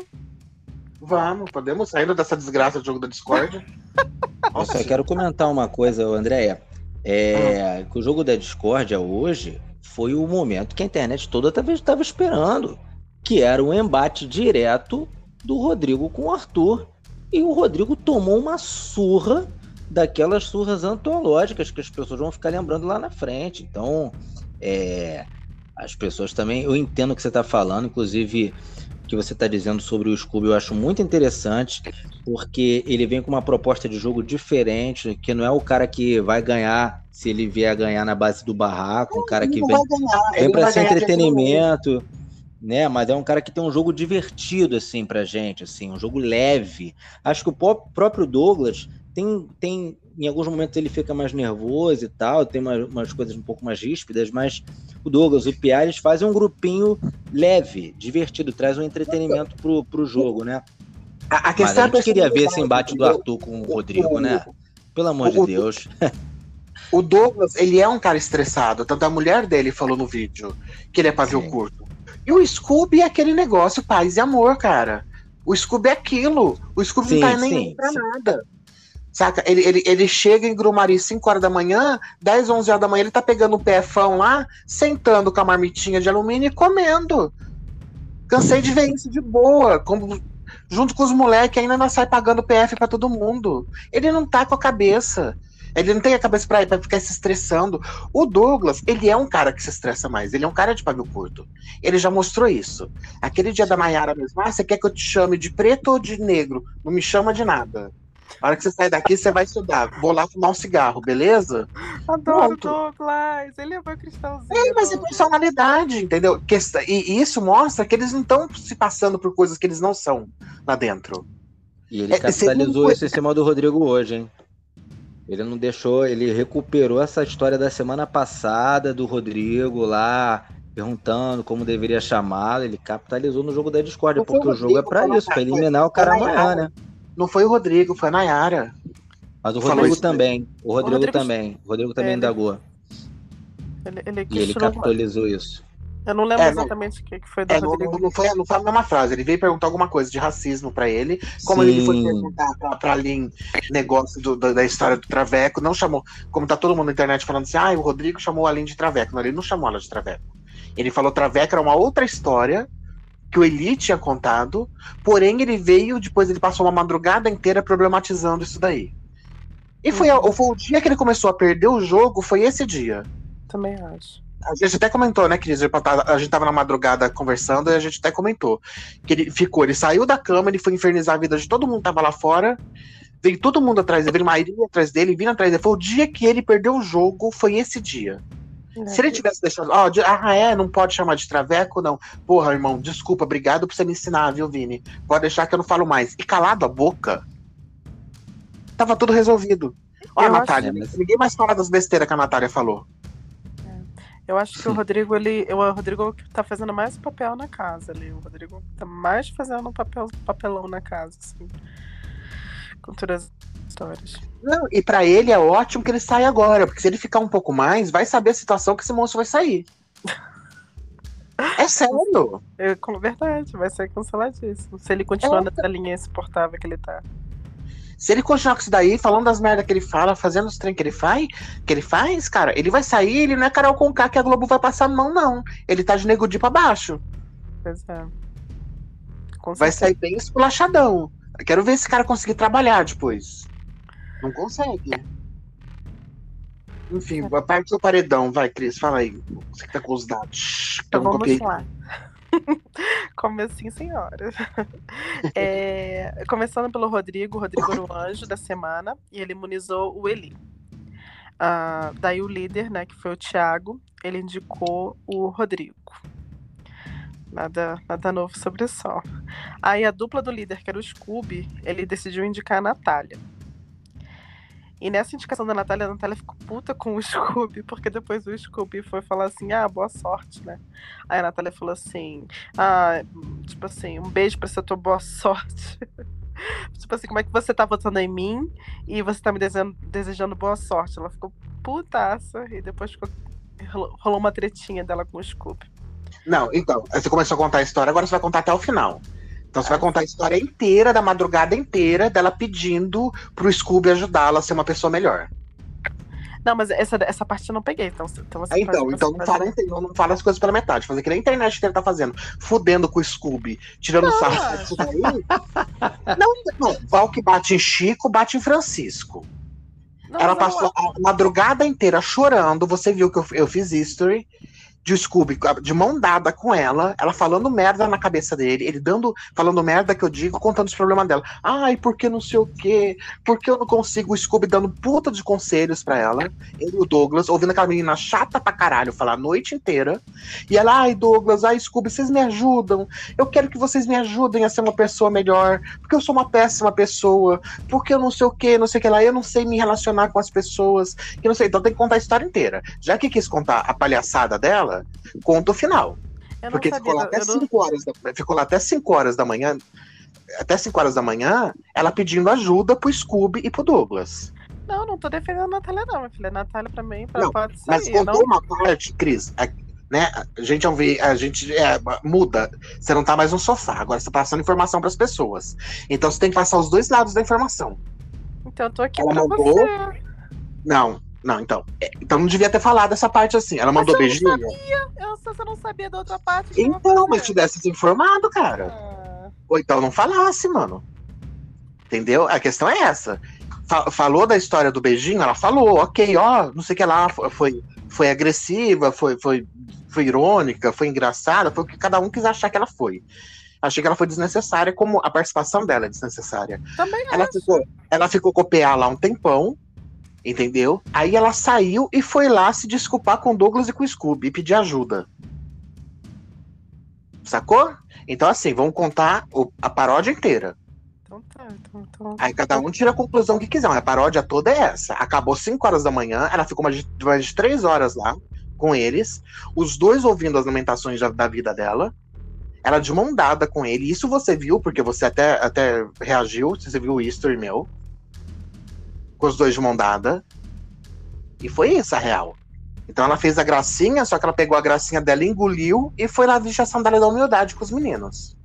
Vamos, podemos saindo dessa desgraça do jogo da discórdia. Eu só quero comentar uma coisa, Andréia. É, Ah. que o jogo da discórdia hoje foi o momento que a internet toda estava esperando. Que era o embate direto do Rodrigo com o Arthur. E o Rodrigo tomou uma surra daquelas surras antológicas que as pessoas vão ficar lembrando lá na frente. Então, é, as pessoas também. Eu entendo o que você está falando, inclusive o que você está dizendo sobre o Scooby, eu acho muito interessante, porque ele vem com uma proposta de jogo diferente, que não é o cara que vai ganhar se ele vier a ganhar na base do barraco, um cara que vem, vem para ser entretenimento, né? Mas é um cara que tem um jogo divertido assim pra gente, assim, um jogo leve. Acho que o próprio Douglas tem, tem em alguns momentos ele fica mais nervoso e tal, tem uma- umas coisas um pouco mais ríspidas, mas o Douglas, o Pia, eles fazem um grupinho leve, divertido, traz um entretenimento pro, pro jogo, né? A, a Mas questão a é gente queria ver esse embate do? Arthur com o Rodrigo, né? Pelo amor de Deus. O Douglas, ele é um cara estressado. Tanto a mulher dele falou no vídeo que ele é pavio Sim. curto. E o Scooby é aquele negócio paz e amor, cara. O Scooby é aquilo. O Scooby Sim, não tá nem sim, pra sim. nada. Saca? Ele, ele, ele chega em Grumari 5 horas da manhã, 10, 11 horas da manhã, ele tá pegando o PFão lá, sentando com a marmitinha de alumínio e comendo. Cansei de ver isso de boa. Como, junto com os moleques, ainda não sai pagando PF pra todo mundo. Ele não tá com a cabeça. Ele não tem a cabeça pra, pra ficar se estressando. O Douglas, ele é um cara que se estressa mais. Ele é um cara de pavio curto. Ele já mostrou isso. Aquele dia da Maiara mesmo. Ah, você quer que eu te chame de preto ou de negro? Não me chama de nada. A hora que você sair daqui, você vai estudar. Vou lá fumar um cigarro, beleza? Adoro Pronto. Douglas. Ele é meu cristalzinho. É, mas é personalidade, entendeu? E isso mostra que eles não estão se passando por coisas que eles não são lá dentro. E ele É, capitalizou segundo- isso em cima do Rodrigo hoje, hein? Ele não deixou, ele recuperou essa história da semana passada do Rodrigo lá, perguntando como deveria chamá-lo. Ele capitalizou no jogo da Não foi porque o jogo é foi isso, pra foi- eliminar o cara foi amanhã, né? Não foi o Rodrigo, foi a Nayara. Mas o Falou Rodrigo isso também. O Rodrigo, Rodrigo- também. O Rodrigo também É, ele- indagou. Ele, ele E ele capitalizou isso. Eu não lembro É, exatamente o que, que foi do É, não, Rodrigo. não, não foi, não foi a mesma frase. Ele veio perguntar alguma coisa de racismo pra ele. Como ele foi Sim. perguntar pra, pra Lin negócio do- da, da história do Traveco, não chamou. Como tá todo mundo na internet falando assim, ah, o Rodrigo chamou a Lin de Traveco. Não, ele não chamou ela de Traveco. Ele falou Traveco era uma outra história que o Eli tinha contado, porém ele veio, depois ele passou uma madrugada inteira problematizando isso daí. E foi, Uhum. foi o dia que ele começou a perder o jogo, foi esse dia. Também acho. A gente até comentou, né, Cris? A gente tava na madrugada conversando e a gente até comentou. Que ele ficou, ele saiu da cama, ele foi infernizar a vida de todo mundo que tava lá fora. Veio todo mundo atrás dele, veio Maíra atrás dele, vindo atrás dele. Foi o dia que ele perdeu o jogo, foi esse dia. Se ele tivesse deixado. Ó, de- ah, é, não pode chamar de traveco, não. Porra, irmão, desculpa, obrigado por você me ensinar, viu, Vini? Pode deixar que eu não falo mais. E calado a boca, tava tudo resolvido. Ó, a Eu acho- Natália, É, mas- ninguém mais fala das besteiras que a Natália falou. Eu acho que o Rodrigo, ele. O Rodrigo tá fazendo mais papel na casa ali. O Rodrigo tá mais fazendo um papel, papelão na casa, assim. Com todas as histórias. Não, e pra ele é ótimo que ele saia agora, porque se ele ficar um pouco mais, vai saber a situação que esse moço vai sair. É sério. É, com verdade, vai ser canceladíssimo. Se ele continuar É. nessa linha insuportável que ele tá. Se ele continuar com isso daí, falando das merdas que ele fala, fazendo os trem que ele faz, que ele faz, cara, ele vai sair, ele não é Carol Conká que a Globo vai passar a mão, não. Ele tá de nego de pra baixo. Pois é. Vai sair bem esculachadão. Eu Quero ver esse cara conseguir trabalhar depois. Não consegue. Enfim, a parte do paredão, vai, Cris, fala aí. Você que tá com os dados. Então vamos copiei. lá. Comecinho, senhora. É, começando pelo Rodrigo, o Rodrigo era o anjo da semana e ele imunizou o Eli. Ah, daí o líder, né, que foi o Thiago, ele indicou o Rodrigo. Nada, nada novo sobre o sol. Aí a dupla do líder, que era o Scooby, ele decidiu indicar a Natália. E nessa indicação da Natália, a Natália ficou puta com o Scooby, porque depois o Scooby foi falar assim, ah, boa sorte, né? Aí a Natália falou assim, ah, tipo assim, um beijo pra essa tua boa sorte. tipo assim, como é que você tá votando em mim e você tá me desejando, desejando boa sorte? Ela ficou putaça e depois ficou, rolou, uma tretinha dela com o Scooby. Não, então, você começou a contar a história, agora você vai contar até o final. Então você vai contar a história inteira, da madrugada inteira, dela pedindo pro Scooby ajudá-la a ser uma pessoa melhor. Não, mas essa, essa parte eu não peguei, então, então você Ah, Então, então você não fala, não, não fala as coisas pela metade. Fazer que nem a internet inteira tá fazendo. Fudendo com o Scooby, tirando sarro disso daí. Não, não. Val que bate em Chico, bate em Francisco. Não, Ela passou a madrugada inteira chorando. Você viu que eu, eu fiz history de Scooby de mão dada com ela, ela falando merda na cabeça dele, ele dando, falando merda que eu digo, contando os problemas dela. Ai, porque não sei o quê, porque eu não consigo o Scooby dando puta de conselhos pra ela. Ele e o Douglas, ouvindo aquela menina chata pra caralho falar a noite inteira. E ela, ai, Douglas, ai, Scooby, vocês me ajudam. Eu quero que vocês me ajudem a ser uma pessoa melhor, porque eu sou uma péssima pessoa, porque eu não sei o que, não sei o que lá, eu não sei me relacionar com as pessoas, que não sei. Então tem que contar a história inteira. Já que quis contar a palhaçada dela, conta o final. não Porque sabia, ficou lá, até não- 5 horas da, ficou lá até 5 horas da manhã. Até 5 horas da manhã, ela pedindo ajuda pro Scooby e pro Douglas. Não, não tô defendendo a Natália, não, minha filha. A Natália, pra mim, pra, Não, pode sair. Mas contou não... uma parte, Cris, a, né? A gente, a gente é, muda. Você não tá mais no sofá, agora você tá passando informação pras pessoas. Então você tem que passar os dois lados da informação. Então eu tô aqui Ela pra mandou- você. Não, não, então. É, Então não devia ter falado essa parte assim. Ela mandou Mas eu não beijinho. Eu, se você não sabia da outra parte. vou Então, mas tivesse se informado, cara. Ah, Ou então não falasse, mano. Entendeu? A questão é essa. Fa- falou da história do beijinho, ela falou, ok, ó, não sei o que lá, fo- foi, foi agressiva, foi, foi, foi irônica, foi engraçada, foi o que cada um quis achar que ela foi. Achei que ela foi desnecessária, como a participação dela é desnecessária. Também Ela acho. ficou, ela ficou PA lá um tempão, entendeu? Aí ela saiu e foi lá se desculpar com o Douglas e com o Scooby e pedir ajuda. Sacou? Então, assim, vamos contar a paródia inteira. Então tá, então, então... Aí cada um tira a conclusão que quiser. Mas a paródia toda é essa. Acabou 5 horas da manhã, ela ficou mais de, mais de 3 horas lá com eles, os dois ouvindo as lamentações da, da vida dela. Ela de mão dada com ele. Isso você viu, porque você até, até reagiu, você viu o history meu. Com os dois de mão dada. E foi isso a real. Então ela fez a gracinha, só que ela pegou a gracinha dela, engoliu e foi lá vestir a sandália da humildade com os meninos.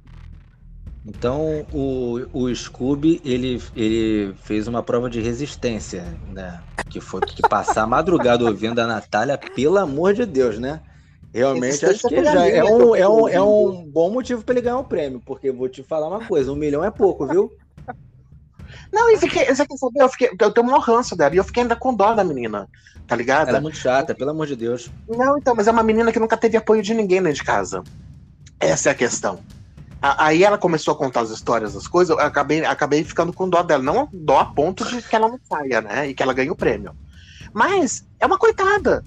Então o, o Scooby ele, ele fez uma prova de resistência, né? Que foi que passar a madrugada ouvindo a Natália, pelo amor de Deus, né? Realmente acho que já é um, é, um, é um bom motivo para ele ganhar o prêmio, porque vou te falar uma coisa, um milhão é pouco, viu? Não, e fiquei, você quer saber? Eu, fiquei, eu tenho um ranço dela e eu fiquei ainda com dó da menina, tá ligado? Ela é muito chata, pelo amor de Deus. Não, então, mas é uma menina que nunca teve apoio de ninguém dentro de casa. Essa é a questão. Aí ela começou a contar as histórias, as coisas, eu acabei, acabei ficando com dó dela. Não dó a ponto de que ela não saia, né? E que ela ganhe o prêmio. Mas é uma coitada.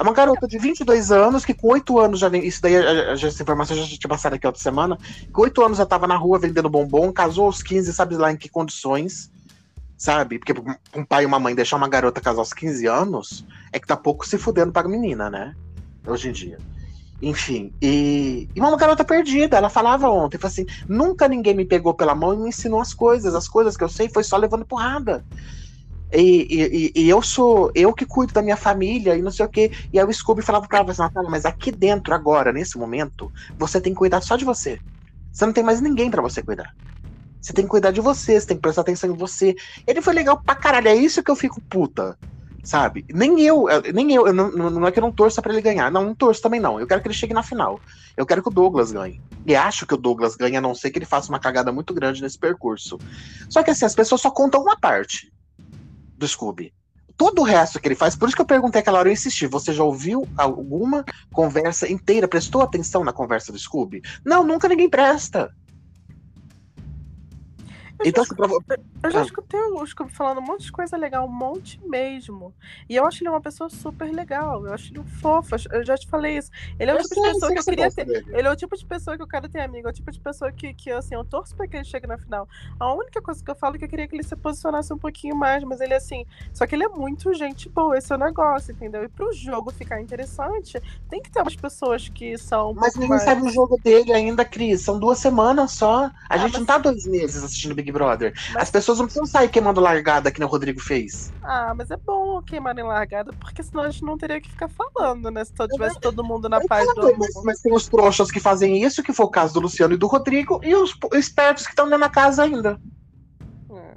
É uma garota de 22 anos que com 8 anos já. Isso daí, essa informação já tinha passado aqui outra semana. Com 8 anos já estava na rua vendendo bombom, casou aos 15, sabe lá em que condições. Sabe? Porque um pai e uma mãe deixar uma garota casar aos 15 anos é que tá pouco se fudendo pra menina, né? Hoje em dia. Enfim, e, e uma garota perdida. Ela falava ontem, falou assim: nunca ninguém me pegou pela mão e me ensinou as coisas. As coisas que eu sei foi só levando porrada. E, e, e, eu sou eu que cuido da minha família e não sei o que. E aí o Scooby falava pra ela, Natália, mas aqui dentro, agora, nesse momento, você tem que cuidar só de você. Você não tem mais ninguém para você cuidar. Você tem que cuidar de você, você tem que prestar atenção em você. Ele foi legal pra caralho, é isso que eu fico puta. Sabe? Nem eu, nem eu, eu não, não, é que eu não torça para ele ganhar. Não, não torço também não. Eu quero que ele chegue na final. Eu quero que o Douglas ganhe. E acho que o Douglas ganhe, a não ser que ele faça uma cagada muito grande nesse percurso. Só que assim, as pessoas só contam uma parte do Scooby. Todo o resto que ele faz, por isso que eu perguntei aquela hora, eu insisti, você já ouviu alguma conversa inteira? Prestou atenção na conversa do Scooby? Não, nunca ninguém presta. Então, escutei, eu já ah. escutei o Scooby falando um monte de coisa legal, um monte mesmo. E eu acho ele uma pessoa super legal. Eu acho ele fofo. Eu já te falei isso. Ele é o eu tipo sei, de pessoa que eu queria ter. Dele. Ele é o tipo de pessoa que eu quero ter amigo. É o tipo de pessoa que, que assim, eu torço pra que ele chegue na final. A única coisa que eu falo é que eu queria que ele se posicionasse um pouquinho mais, mas ele assim. Só que ele é muito gente boa, esse é o negócio, entendeu? E pro jogo ficar interessante, tem que ter umas pessoas que são. Um mas ninguém mais... sabe o jogo dele ainda, Cris. São duas semanas só. A ah, gente mas... não tá dois meses assistindo Big Brother. Mas... As pessoas não precisam sair queimando largada que nem o Rodrigo fez. Ah, mas é bom queimar em largada, porque senão a gente não teria que ficar falando, né? Se tivesse todo mundo na paz do. Mas, mas, tem os trouxas que fazem isso, que foi o caso do Luciano e do Rodrigo, e os espertos que estão dentro da casa ainda. É.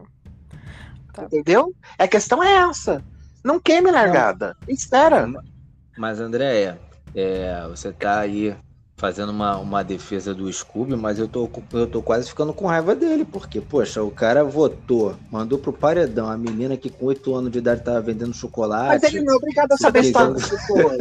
Tá. Entendeu? A questão é essa. Não queime largada. Não. Espera. Mas, Andréia, é, você tá aí fazendo uma, uma defesa do Scooby, mas eu tô, eu tô quase ficando com raiva dele, porque, poxa, o cara votou, mandou pro paredão a menina que com 8 anos de idade tava vendendo chocolate. Mas ele não é obrigado a saber a história das pessoas.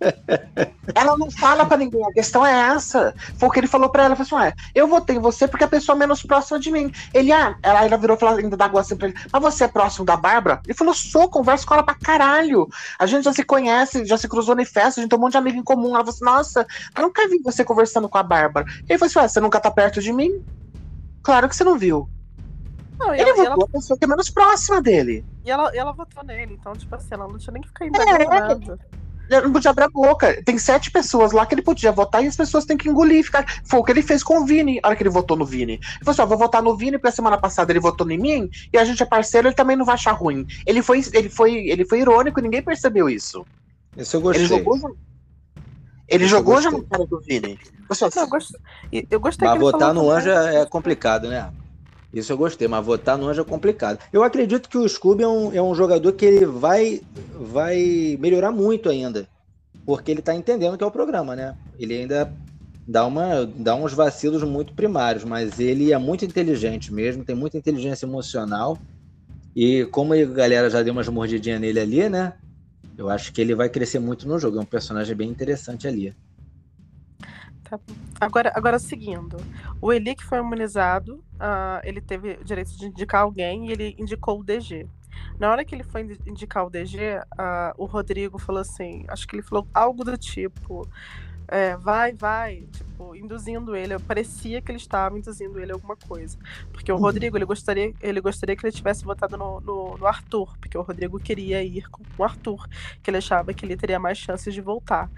ela não fala para ninguém, a questão é essa. Foi o que ele falou para ela, falou assim, eu votei em você porque é a pessoa menos próxima de mim. Ele, ah, ela, ela virou ainda da assim pra ele, mas você é próximo da Bárbara? Ele falou, sou, converso com ela pra caralho. A gente já se conhece, já se cruzou em festa, a gente tem um monte de amigo em comum. Ela falou assim, nossa, nunca vi você conversando com a Bárbara. Ele falou assim: ah, você nunca tá perto de mim? Claro que você não viu. Não, ele ela, votou ela... a pessoa que é menos próxima dele. E ela, ela votou nele, então, tipo assim, ela não tinha nem que ficar indagando é, nada. Ele não podia abrir a boca. Tem sete pessoas lá que ele podia votar e as pessoas têm que engolir. Ficar... Foi o que ele fez com o Vini, a hora que ele votou no Vini. Ele falou assim: ó, vou votar no Vini, porque a semana passada ele votou em mim e a gente é parceiro, ele também não vai achar ruim. Ele foi, ele foi, ele foi irônico e ninguém percebeu isso. Isso eu gostei. Ele jogou, ele jogou já no cara do Vini. Não, eu, gost... eu gostei Mas votar no Anjo é complicado, né? Isso eu gostei, mas votar no Anjo é complicado. Eu acredito que o Scooby é um, é um jogador que ele vai, vai melhorar muito ainda. Porque ele tá entendendo que é o programa, né? Ele ainda dá, uma, dá uns vacilos muito primários, mas ele é muito inteligente mesmo, tem muita inteligência emocional. E como a galera já deu umas mordidinhas nele ali, né? Eu acho que ele vai crescer muito no jogo. É um personagem bem interessante ali. Tá agora, agora seguindo. O Eli que foi imunizado, uh, ele teve o direito de indicar alguém e ele indicou o DG. Na hora que ele foi indicar o DG, uh, ah, o Rodrigo falou assim, acho que ele falou algo do tipo é, vai, vai, tipo, induzindo ele. Parecia que ele estava induzindo ele a alguma coisa. Porque o uhum. Rodrigo, ele gostaria, ele gostaria que ele tivesse votado no, no, no, Arthur, porque o Rodrigo queria ir com o Arthur, que ele achava que ele teria mais chances de voltar.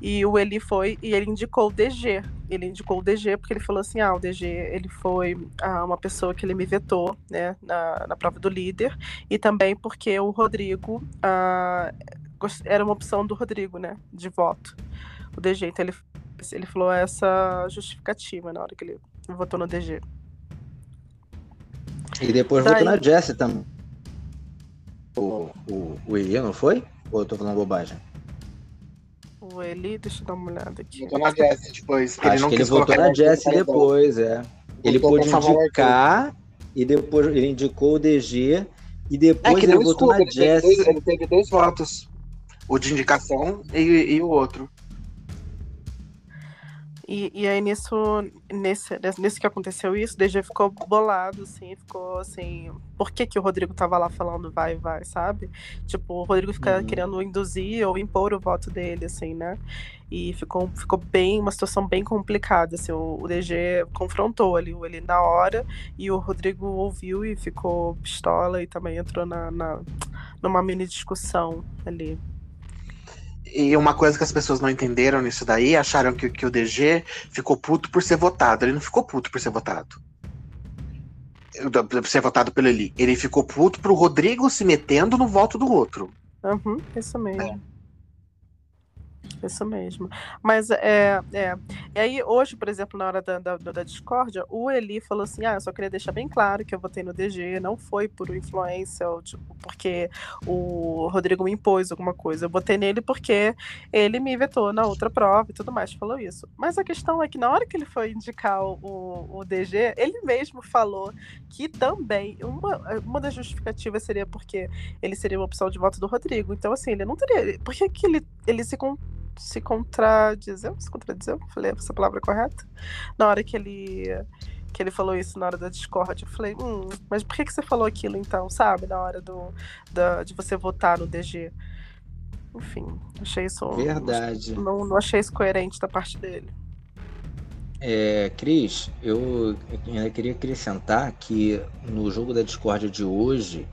E o Eli foi, e ele indicou o DG. Ele indicou o DG porque ele falou assim: ah, o DG ele foi ah, uma pessoa que ele me vetou, né, na, na prova do líder, e também porque o Rodrigo ah, era uma opção do Rodrigo, né, de voto o DG. Então ele, ele falou essa justificativa na hora que ele votou no DG. E depois Daí... votou na Jessie também. O, o, o Ian, não foi? Ou eu tô falando bobagem? O Eli, deixa eu dar uma olhada aqui. Votou na Jessie depois. Acho não que ele votou na ele paredão. depois, é. Ele pôde indicar e depois ele indicou o DG e É depois que ele votou na ele Jessie. ele teve dois votos. O de indicação e, e o outro. E, e aí nisso, nesse, nesse que aconteceu isso, o DG ficou bolado, assim, ficou assim, por que que o Rodrigo tava lá falando vai, vai, sabe? Tipo, o Rodrigo fica Uhum. querendo induzir ou impor o voto dele, assim, né? E ficou, ficou bem, uma situação bem complicada, assim, o, o DG confrontou ali ele na hora e o Rodrigo ouviu e ficou pistola e também entrou na, na, numa mini discussão ali. E uma coisa que as pessoas não entenderam nisso daí, acharam que, que o DG ficou puto por ser votado. Ele não ficou puto por ser votado. Por ser votado pelo Eli. Ele ficou puto pro Rodrigo se metendo no voto do outro. Uhum, isso mesmo. Isso mesmo. Mas é, é. E aí, hoje, por exemplo, na hora da, da, da discórdia, o Eli falou assim: ah, eu só queria deixar bem claro que eu votei no DG, não foi por influência, ou, tipo, porque o Rodrigo me impôs alguma coisa. Eu votei nele porque ele me vetou na outra prova e tudo mais, falou isso. Mas a questão é que na hora que ele foi indicar o, o, DG, ele mesmo falou que também uma, uma das justificativas seria porque ele seria uma opção de voto do Rodrigo. Então, assim, ele não teria. Por que, que ele, ele se, se contradizeu? Se contradizeu? Falei essa palavra correta? Na hora que ele. Que ele falou isso na hora da Discord, eu falei, hum, mas por que, que você falou aquilo então, sabe? Na hora do, da, de você votar no DG. Enfim, achei isso. Verdade. Não, não achei isso coerente da parte dele. É, Cris, eu ainda queria acrescentar que no jogo da discórdia de hoje,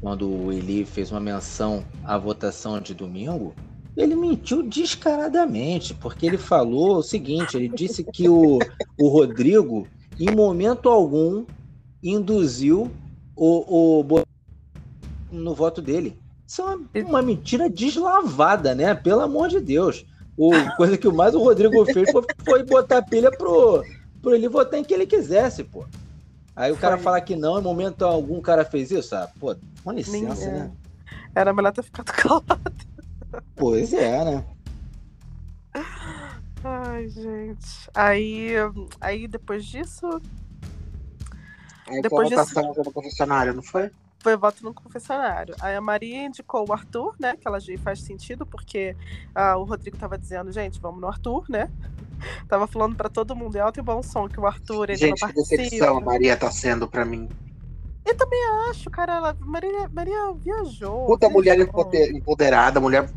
quando o Eli fez uma menção à votação de domingo, ele mentiu descaradamente, porque ele falou o seguinte: ele disse que o, o Rodrigo, em momento algum, induziu o, o no voto dele. Isso é uma, uma mentira deslavada, né? Pelo amor de Deus. O, coisa que o mais o Rodrigo fez foi, foi botar pilha pro, pro ele votar em quem ele quisesse, pô. Aí o cara Foi. falar que não, em momento algum o cara fez isso, ah, pô, com licença, Nem- é. né? Era melhor ter ficado calado. Pois é, né? Ai, gente. Aí, aí depois disso, Aí Depois foi disso- no confessionário, não foi? foi voto no confessionário. Aí a Maria indicou o Arthur, né? Que ela já faz sentido, porque ah, o Rodrigo tava dizendo, gente, vamos no Arthur, né? Tava falando pra todo mundo em alto e bom som que o Arthur, ele Gente, não que decepção a participa. Maria tá sendo pra mim. Eu também acho, cara. Ela, Maria, Maria viajou. Puta mulher empoderada, mulher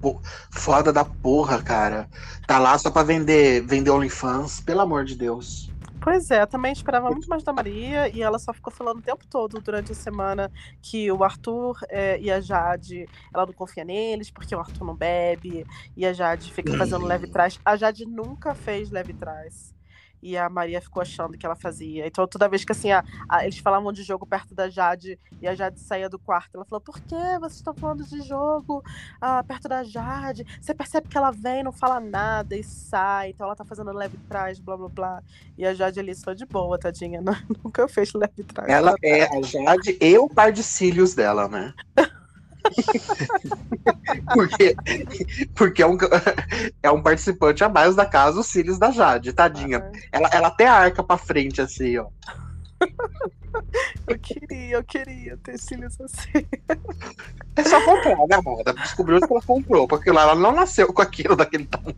fo- foda da porra, cara. Tá lá só pra vender, vender OnlyFans, pelo amor de Deus. Pois é, eu também esperava muito mais da Maria e ela só ficou falando o tempo todo durante a semana que o Arthur eh, e a Jade, ela não confia neles porque o Arthur não bebe e a Jade fica fazendo leve trás. A Jade nunca fez leve trás. E a Maria ficou achando que ela fazia. Então, toda vez que assim, a- a- eles falavam de jogo perto da Jade e a Jade saía do quarto, ela falou: Por que vocês estão falando de jogo ah, perto da Jade? Você percebe que ela vem, não fala nada e sai. Então, ela tá fazendo leve trás, blá blá blá. E a Jade ali só de boa, tadinha. não- nunca fez leve trás. Ela é a Jade e o par de cílios dela, né? porque porque é, um, é um participante a mais da casa, os cílios da Jade, tadinha. Ah, Ela, ela até arca pra frente, assim, ó. eu queria, eu queria ter cílios assim. É só comprar, né, amada? Descobriu que ela comprou, porque lá ela não nasceu com aquilo daquele tamanho.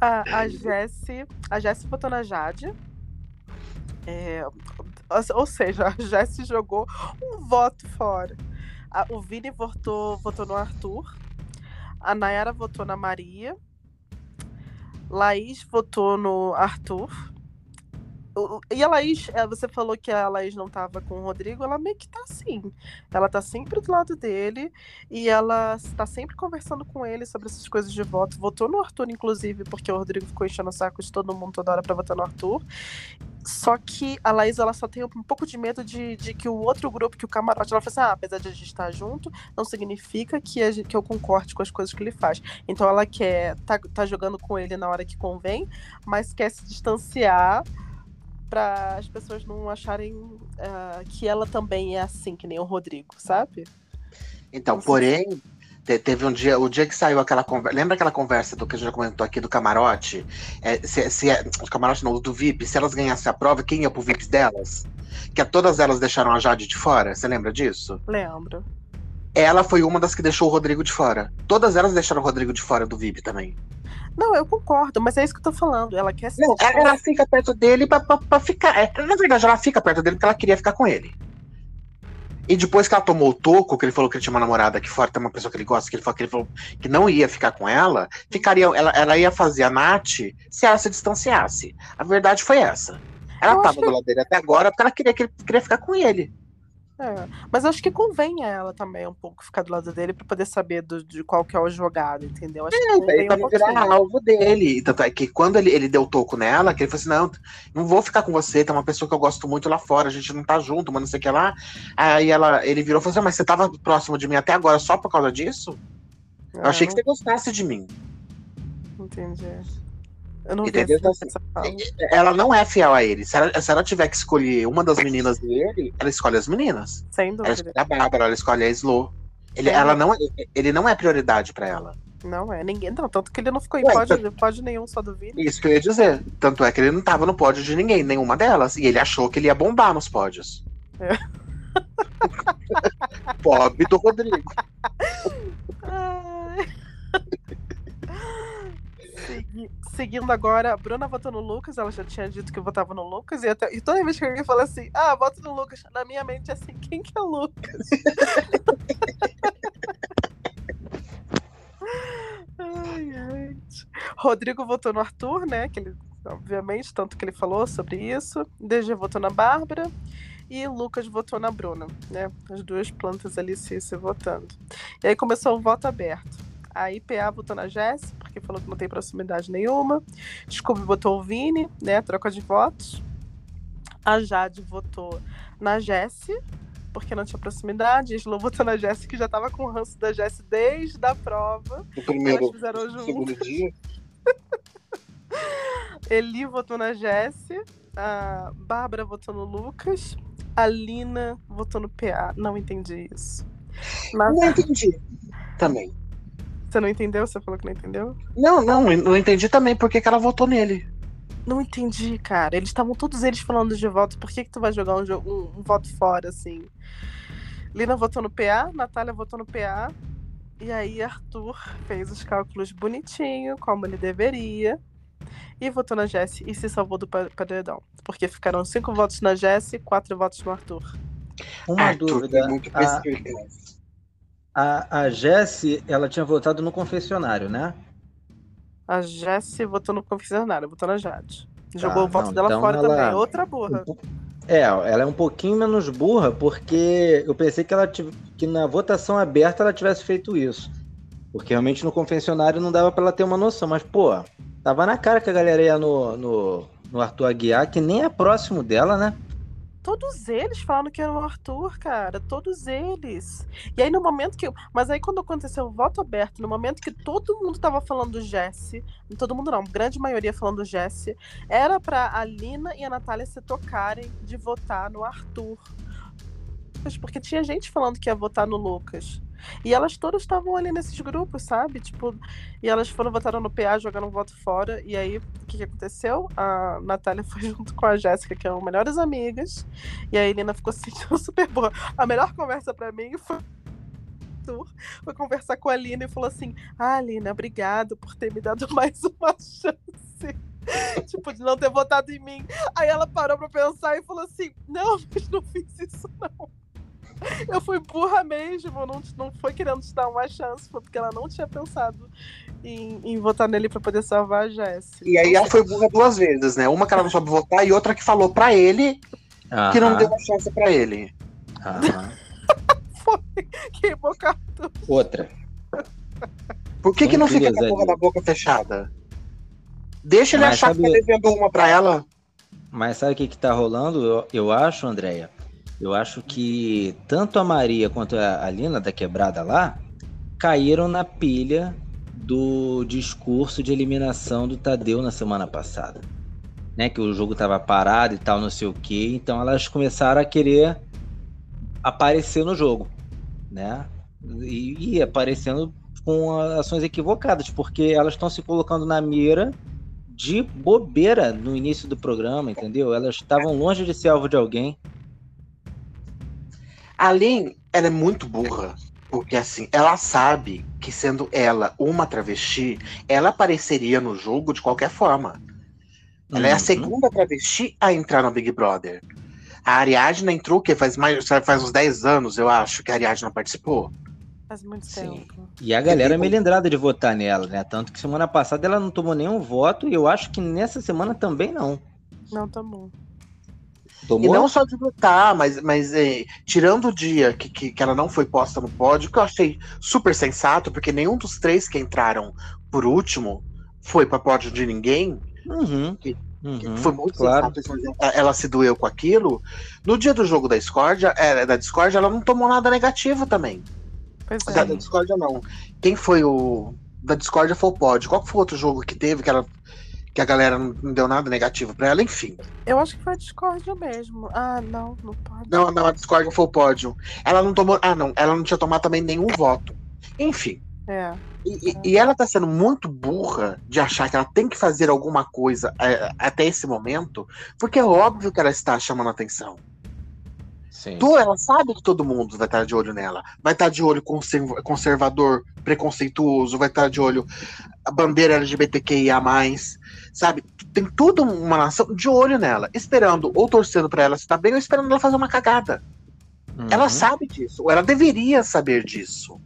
A, a Jessie, a Jessie votou na Jade. É, ou seja, a Jessie jogou um voto fora. O Vini votou, votou no Arthur. A Nayara votou na Maria. Laís votou no Arthur. E a Laís, eh, você falou que a Laís não tava com o Rodrigo, ela meio que tá assim. Ela tá sempre do lado dele e ela está sempre conversando com ele sobre essas coisas de voto. Votou no Arthur, inclusive, porque o Rodrigo ficou enchendo o saco de todo mundo toda hora pra votar no Arthur. Só que a Laís, ela só tem um pouco de medo de, de que o outro grupo, que o camarote, ela fala assim: ah, apesar de a gente estar junto, não significa que, gente- que eu concorde com as coisas que ele faz. Então ela quer tá, tá jogando com ele na hora que convém, mas quer se distanciar para as pessoas não acharem ah, que ela também é assim, que nem o Rodrigo, sabe? Então, Não porém, Te- Teve um dia, o dia que saiu aquela conversa. Lembra aquela conversa do que a gente já comentou aqui do camarote? É, se, se é, o camarote não, do VIP, se elas ganhassem a prova, quem ia pro VIP delas? Que todas elas deixaram a Jade de fora. Você lembra disso? Lembro. Ela foi uma das que deixou o Rodrigo de fora. Todas elas deixaram o Rodrigo de fora do VIP também. Não, eu concordo, mas é isso que eu tô falando. Ela quer ser. Não, ela, fica perto dele pra, pra, pra ficar. é, na verdade, ela fica perto dele porque ela queria ficar com ele. E depois que ela tomou o toco, que ele falou que ele tinha uma namorada aqui fora, tem uma pessoa que ele gosta, que ele falou que, ele falou que não ia ficar com ela, ficaria, ela, ela ia fazer a Nath se ela se distanciasse. A verdade foi essa. Ela Eu tava acho que- do lado dele até agora porque ela queria, que queria ficar com ele. É, Mas acho que convém a ela também um pouco ficar do lado dele pra poder saber do- de qual que é o jogado, entendeu? Acho que Daí convém pra um virar alvo dele. Tanto é que quando ele, ele deu toco nela, que ele falou assim: não, não vou ficar com você, tem uma pessoa que eu gosto muito lá fora, a gente não tá junto, mas não sei o que lá. Aí ela, ele virou e falou assim: "Ah, mas você tava próximo de mim até agora só por causa disso? Eu achei que você gostasse de mim. Entendi. Eu não Entendeu? Então, essa fala. Ela não é fiel a ele. Se ela, se ela tiver que escolher uma das meninas dele, ela escolhe as meninas. Sem Ela dúvida. escolhe a Bárbara, ela escolhe a Slo. Ele, É. ela não, é- ele não é prioridade pra ela. Não é. Ninguém. Não, tanto que ele não ficou em Ué, pódio, pódio nenhum, só do Vini. Isso que eu ia dizer. Tanto é que ele não tava no pódio de ninguém, nenhuma delas. E ele achou que ele ia bombar nos pódios. É. Pobre do Rodrigo. Ai. Segui- Seguindo agora, a Bruna votou no Lucas, ela já tinha dito que votava no Lucas, e, até- e toda vez que alguém fala assim, ah, voto no Lucas, na minha mente é assim, quem que é o Lucas? Ai, gente. Rodrigo votou no Arthur, né? Que ele, obviamente, tanto que ele falou sobre isso. DG votou na Bárbara. E Lucas votou na Bruna, né? As duas plantas ali se, se votando. E aí começou o voto aberto. A IPA votou na Jess, porque falou que não tem proximidade nenhuma. Scooby votou o Vini, né? Troca de votos. A Jade votou na Jessie, porque não tinha proximidade. A Slo votou na Jessie, que já tava com o ranço da Jessie desde a prova. O primeiro, Elas fizeram dia. Eli votou na Jessie. A Bárbara votou no Lucas. A Lina votou no PA. Não entendi isso. Mas Não entendi. Também. Você não entendeu? Você falou que não entendeu? Não, não, eu não entendi também por que que ela votou nele. Não entendi, cara. Eles estavam todos eles falando de voto. Por que, que tu vai jogar um, um, um voto fora, assim? Lina votou no PA, Natália votou no PA. E aí Arthur fez os cálculos bonitinho, como ele deveria. E votou na Jessie e se salvou do pa- paredão. Porque ficaram cinco votos na Jessie e quatro votos no Arthur. Uma Arthur dúvida. muito A, perspicaz. A, a Jessie, ela tinha votado no confessionário, né? A Jessie votou no confessionário, votou na Jade. Jogou Ah, o voto não, dela então fora ela- também. Outra burra. É, ela é um pouquinho menos burra, porque eu pensei que ela tiv- que na votação aberta ela tivesse feito isso. Porque realmente no confessionário não dava pra ela ter uma noção, mas, pô, tava na cara que a galera ia no, no, no Arthur Aguiar, que nem é próximo dela, né? Todos eles falaram que era o Arthur, cara. Todos eles. E aí, no momento que. Mas aí, quando aconteceu o voto aberto, no momento que todo mundo tava falando do Jesse, todo mundo não, grande maioria falando do Jesse, era pra a Lina e a Natália se tocarem de votar no Arthur. Porque tinha gente falando que ia votar no Lucas. E elas todas estavam ali nesses grupos, sabe? Tipo, e elas foram votaram no PA, jogaram um voto fora. E aí, o que, que aconteceu? A Natália foi junto com a Jéssica, que eram melhores amigas. E a Helena ficou se sentindo super boa. A melhor conversa pra mim foi. Foi conversar com a Lina e falou assim: Ah, Lina, obrigado por ter me dado mais uma chance. tipo, de não ter votado em mim. Aí ela parou pra pensar e falou assim: Não, mas não fiz isso, não. Eu fui burra mesmo, não, não foi querendo te dar uma chance, foi porque ela não tinha pensado em, em votar nele pra poder salvar a Jessie. E aí ela foi burra duas vezes, né? Uma que ela não soube votar e outra que falou pra ele que não deu uma chance pra ele. aham. Foi, queimou cartão. Outra. Por que, que não fica com a porra da boca fechada? Deixa ele Mas achar sabe- que tá devendo uma pra ela. Mas sabe o que, que tá rolando? Eu, eu acho, Andréia. Eu acho que tanto a Maria quanto a, Lina da quebrada lá caíram na pilha do discurso de eliminação do Tadeu na semana passada. Né? Que o jogo tava parado e tal, não sei o quê. Então elas começaram a querer aparecer no jogo. Né? e, e aparecendo com ações equivocadas, porque elas estão se colocando na mira de bobeira no início do programa, entendeu? Elas estavam longe de ser alvo de alguém. A Lin, ela é muito burra. Porque assim, ela sabe que sendo ela uma travesti, ela apareceria no jogo de qualquer forma. Ela uhum. é a uhum. segunda travesti a entrar no Big Brother. A Ariadna entrou, que faz mais faz uns 10 anos, eu acho, que a Ariadna participou. Faz muito Sim. tempo. E a galera é melindrada de votar nela, né? Tanto que semana passada ela não tomou nenhum voto e eu acho que nessa semana também não. Não tomou. Tomou? E não só de votar, mas, mas é, tirando o dia que, que, que, ela não foi posta no pódio, que eu achei super sensato, porque nenhum dos três que entraram por último foi para pódio de ninguém. Uhum. Que, uhum, foi muito claro. sensato. Ela se doeu com aquilo. No dia do jogo da Discord, é, da Discord, ela não tomou nada negativo também. Pois é. Da, da Discord não. Quem foi o. Da Discord foi o pódio. Qual foi o outro jogo que teve que ela que a galera não deu nada negativo para ela, enfim. Eu acho que foi a Discord mesmo. Ah, não, não pode. Não, não, a Discord foi o pódio. Ela não tomou. Ah, não, ela não tinha tomado também nenhum voto. Enfim. É. E, é. e ela tá sendo muito burra de achar que ela tem que fazer alguma coisa é, até esse momento, porque é óbvio que ela está chamando atenção. Sim. Tu, ela sabe que todo mundo vai estar de olho nela. Vai estar de olho conservador, preconceituoso, vai estar de olho a bandeira LGBTQIA sabe? Tem toda uma nação de olho nela, esperando ou torcendo para ela estar bem ou esperando ela fazer uma cagada. Uhum. Ela sabe disso, ou ela deveria saber disso.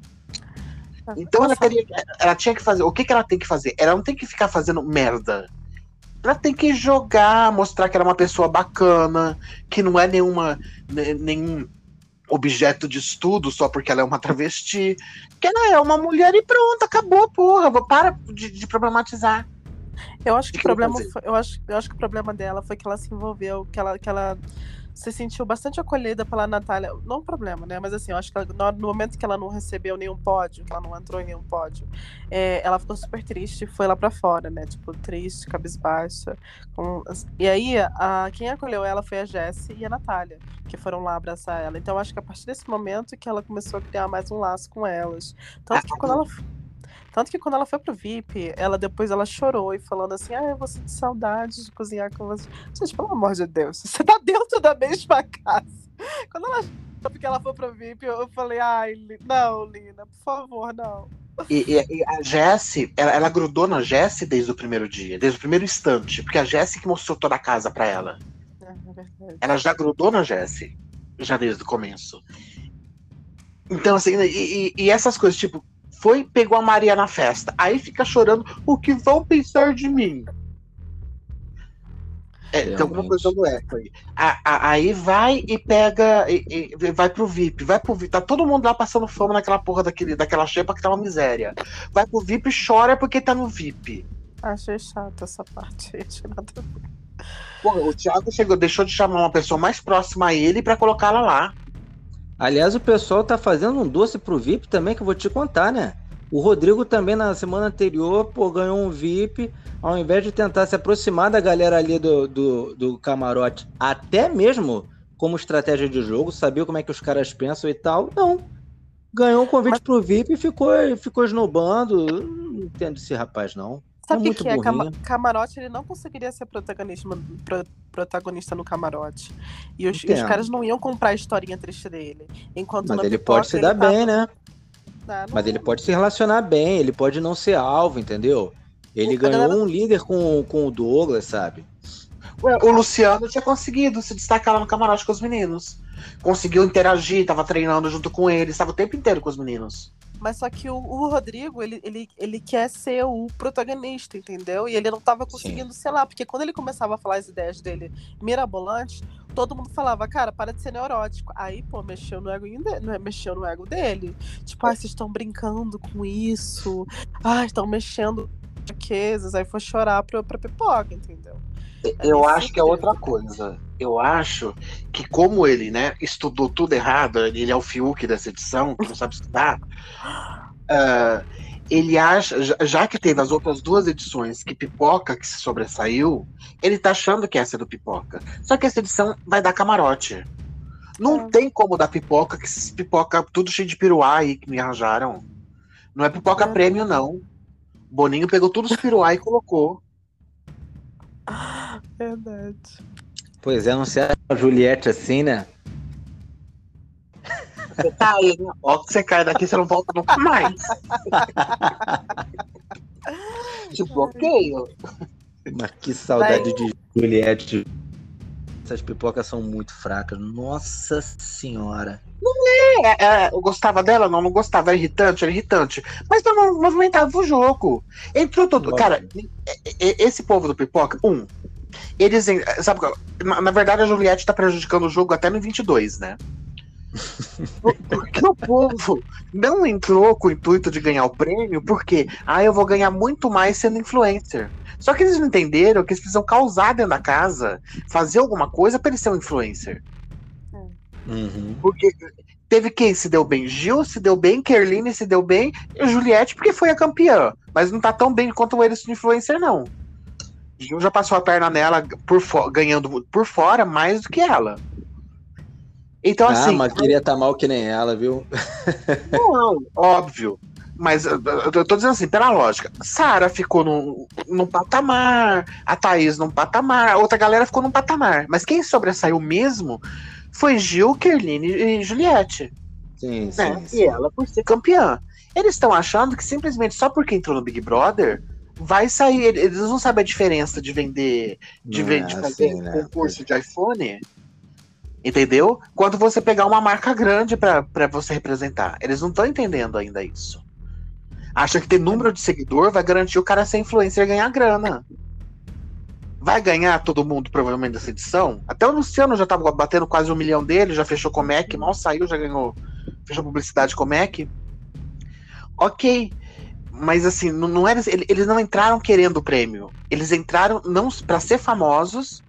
Então ela, teria, ela tinha que fazer. O que, que ela tem que fazer? Ela não tem que ficar fazendo merda. Ela tem que jogar, mostrar que ela é uma pessoa bacana, que não é nenhuma, nenhum objeto de estudo só porque ela é uma travesti. Que ela é uma mulher e pronto, acabou, porra. Para de, de problematizar. Eu acho que, que o problema foi, eu acho, eu acho que o problema dela foi que ela se envolveu, que ela, que ela se sentiu bastante acolhida pela Natália. Não um problema, né? Mas assim, eu acho que ela, no, momento que ela não recebeu nenhum pódio, que ela não entrou em nenhum pódio, é, ela ficou super triste e foi lá para fora, né? Tipo, triste, cabisbaixa. Com... E aí, a, quem acolheu ela foi a Jessie e a Natália, que foram lá abraçar ela. Então, eu acho que a partir desse momento que ela começou a criar mais um laço com elas. Tanto que quando ela tanto que quando ela foi pro VIP, ela depois ela chorou e falando assim: Ah, eu vou sentir saudade de cozinhar com você. Gente, pelo amor de Deus, você tá dentro da mesma casa. Quando ela porque ela foi pro VIP, eu falei, ai, não, Lina, por favor, não. E, e, e a Jessie, ela, ela, grudou na Jessie desde o primeiro dia, desde o primeiro instante, porque a Jessie que mostrou toda a casa para ela. É, é ela já grudou na Jessie, já desde o começo. Então, assim, e, e, essas coisas, tipo, foi pegou a Maria na festa. Aí fica chorando o que vão pensar de mim. É, tem alguma coisa do eco aí. A, a, aí vai e pega. E, e, vai pro VIP. Vai pro VIP. Tá todo mundo lá passando fome naquela porra daquele, daquela xepa que tá uma miséria. Vai pro VIP e chora porque tá no VIP. Achei chato essa parte. Pô, o Thiago chegou, deixou de chamar uma pessoa mais próxima a ele para colocá-la lá. Aliás, o pessoal tá fazendo um doce pro VIP também que eu vou te contar, né? O Rodrigo também na semana anterior pô, ganhou um VIP, ao invés de tentar se aproximar da galera ali do, do, do camarote, até mesmo como estratégia de jogo, saber como é que os caras pensam e tal, não. Ganhou um convite Mas... pro VIP e ficou, ficou esnobando. Não entendo esse rapaz, não. Sabe o é que, que é? Cam camarote ele não conseguiria ser protagonista, pro protagonista no camarote. E os, os, caras não iam comprar a historinha triste dele. Enquanto Mas ele pipoca, pode se dar tava... bem, né? Ah, Mas ele pode se relacionar bem, ele pode não ser alvo, entendeu? Ele ganhou galera... um líder com, com o Douglas, sabe? Ué, o Luciano tinha conseguido se destacar lá no camarote com os meninos. Conseguiu interagir, tava treinando junto com eles, estava o tempo inteiro com os meninos. Mas só que o, o, Rodrigo, ele, ele, ele quer ser o protagonista, entendeu? E ele não tava conseguindo, Sim. sei lá, porque quando ele começava a falar as ideias dele mirabolantes, todo mundo falava, cara, para de ser neurótico. Aí, pô, mexeu no ego, dele, mexeu no ego dele. Tipo, ah, vocês estão brincando com isso. Ah, estão mexendo riquezas. Aí foi chorar pra, pra pipoca, entendeu? Eu acho que é outra coisa. Eu acho que como ele, né, estudou tudo errado, ele é o Fiuk dessa edição, que não sabe estudar, uh, ele acha, já que teve as outras duas edições que Pipoca que se sobressaiu, ele tá achando que essa é do Pipoca. Só que essa edição vai dar camarote. Não É. tem como dar pipoca, que esses pipoca tudo cheio de piruá aí que me arranjaram. Não é pipoca É. prêmio, não. Boninho pegou todos os piruá e colocou. Verdade. Pois é, não se acha a Juliette assim, né? Você tá aí, né? Ó, que você cai daqui, você não volta nunca mais. Te bloqueio. Mas que saudade de Juliette. Essas pipocas são muito fracas. Nossa senhora. É, é, eu gostava dela, não, não gostava, era irritante, era irritante. Mas não movimentava o jogo. Entrou todo. Lógico. Cara, esse povo do pipoca, um. Eles. Sabe, na, verdade, a Juliette tá prejudicando o jogo até no 22, né? Por- Porque o povo não entrou com o intuito de ganhar o prêmio, porque, ah, eu vou ganhar muito mais sendo influencer. Só que eles não entenderam que eles precisam causar dentro da casa, fazer alguma coisa pra eles ser um influencer. Uhum. Porque teve quem se deu bem? Gil se deu bem, Kerline se deu bem, e Juliette porque foi a campeã. Mas não tá tão bem quanto o influencer, não. Gil já passou a perna nela por ganhando por fora mais do que ela. Então, ah, assim, mas queria estar mal que nem ela, viu? não, óbvio. Mas eu, eu- tô dizendo assim, pela lógica. Sara ficou num, num patamar, a Thaís num patamar, a outra galera ficou num patamar. Mas quem sobressaiu mesmo foi Gil, Kerline e Juliette. Sim, sim. né? sim. E ela por ser campeã. Eles estão achando que simplesmente só porque entrou no Big Brother vai sair. Eles não sabem a diferença de vender, de, Não ven- é de fazer assim, né? concurso de iPhone. Entendeu? Quando você pegar uma marca grande pra você representar. Eles não estão entendendo ainda isso. Acha que ter número de seguidor vai garantir o cara ser influencer e ganhar grana. Vai ganhar todo mundo, provavelmente, dessa edição. Até o Luciano já tava batendo quase um milhão dele, já fechou com o Mac, mal saiu, já ganhou. Fechou publicidade com o Mac. Ok. Mas assim, não, não era, ele- eles não entraram querendo o prêmio. Eles entraram não para ser famosos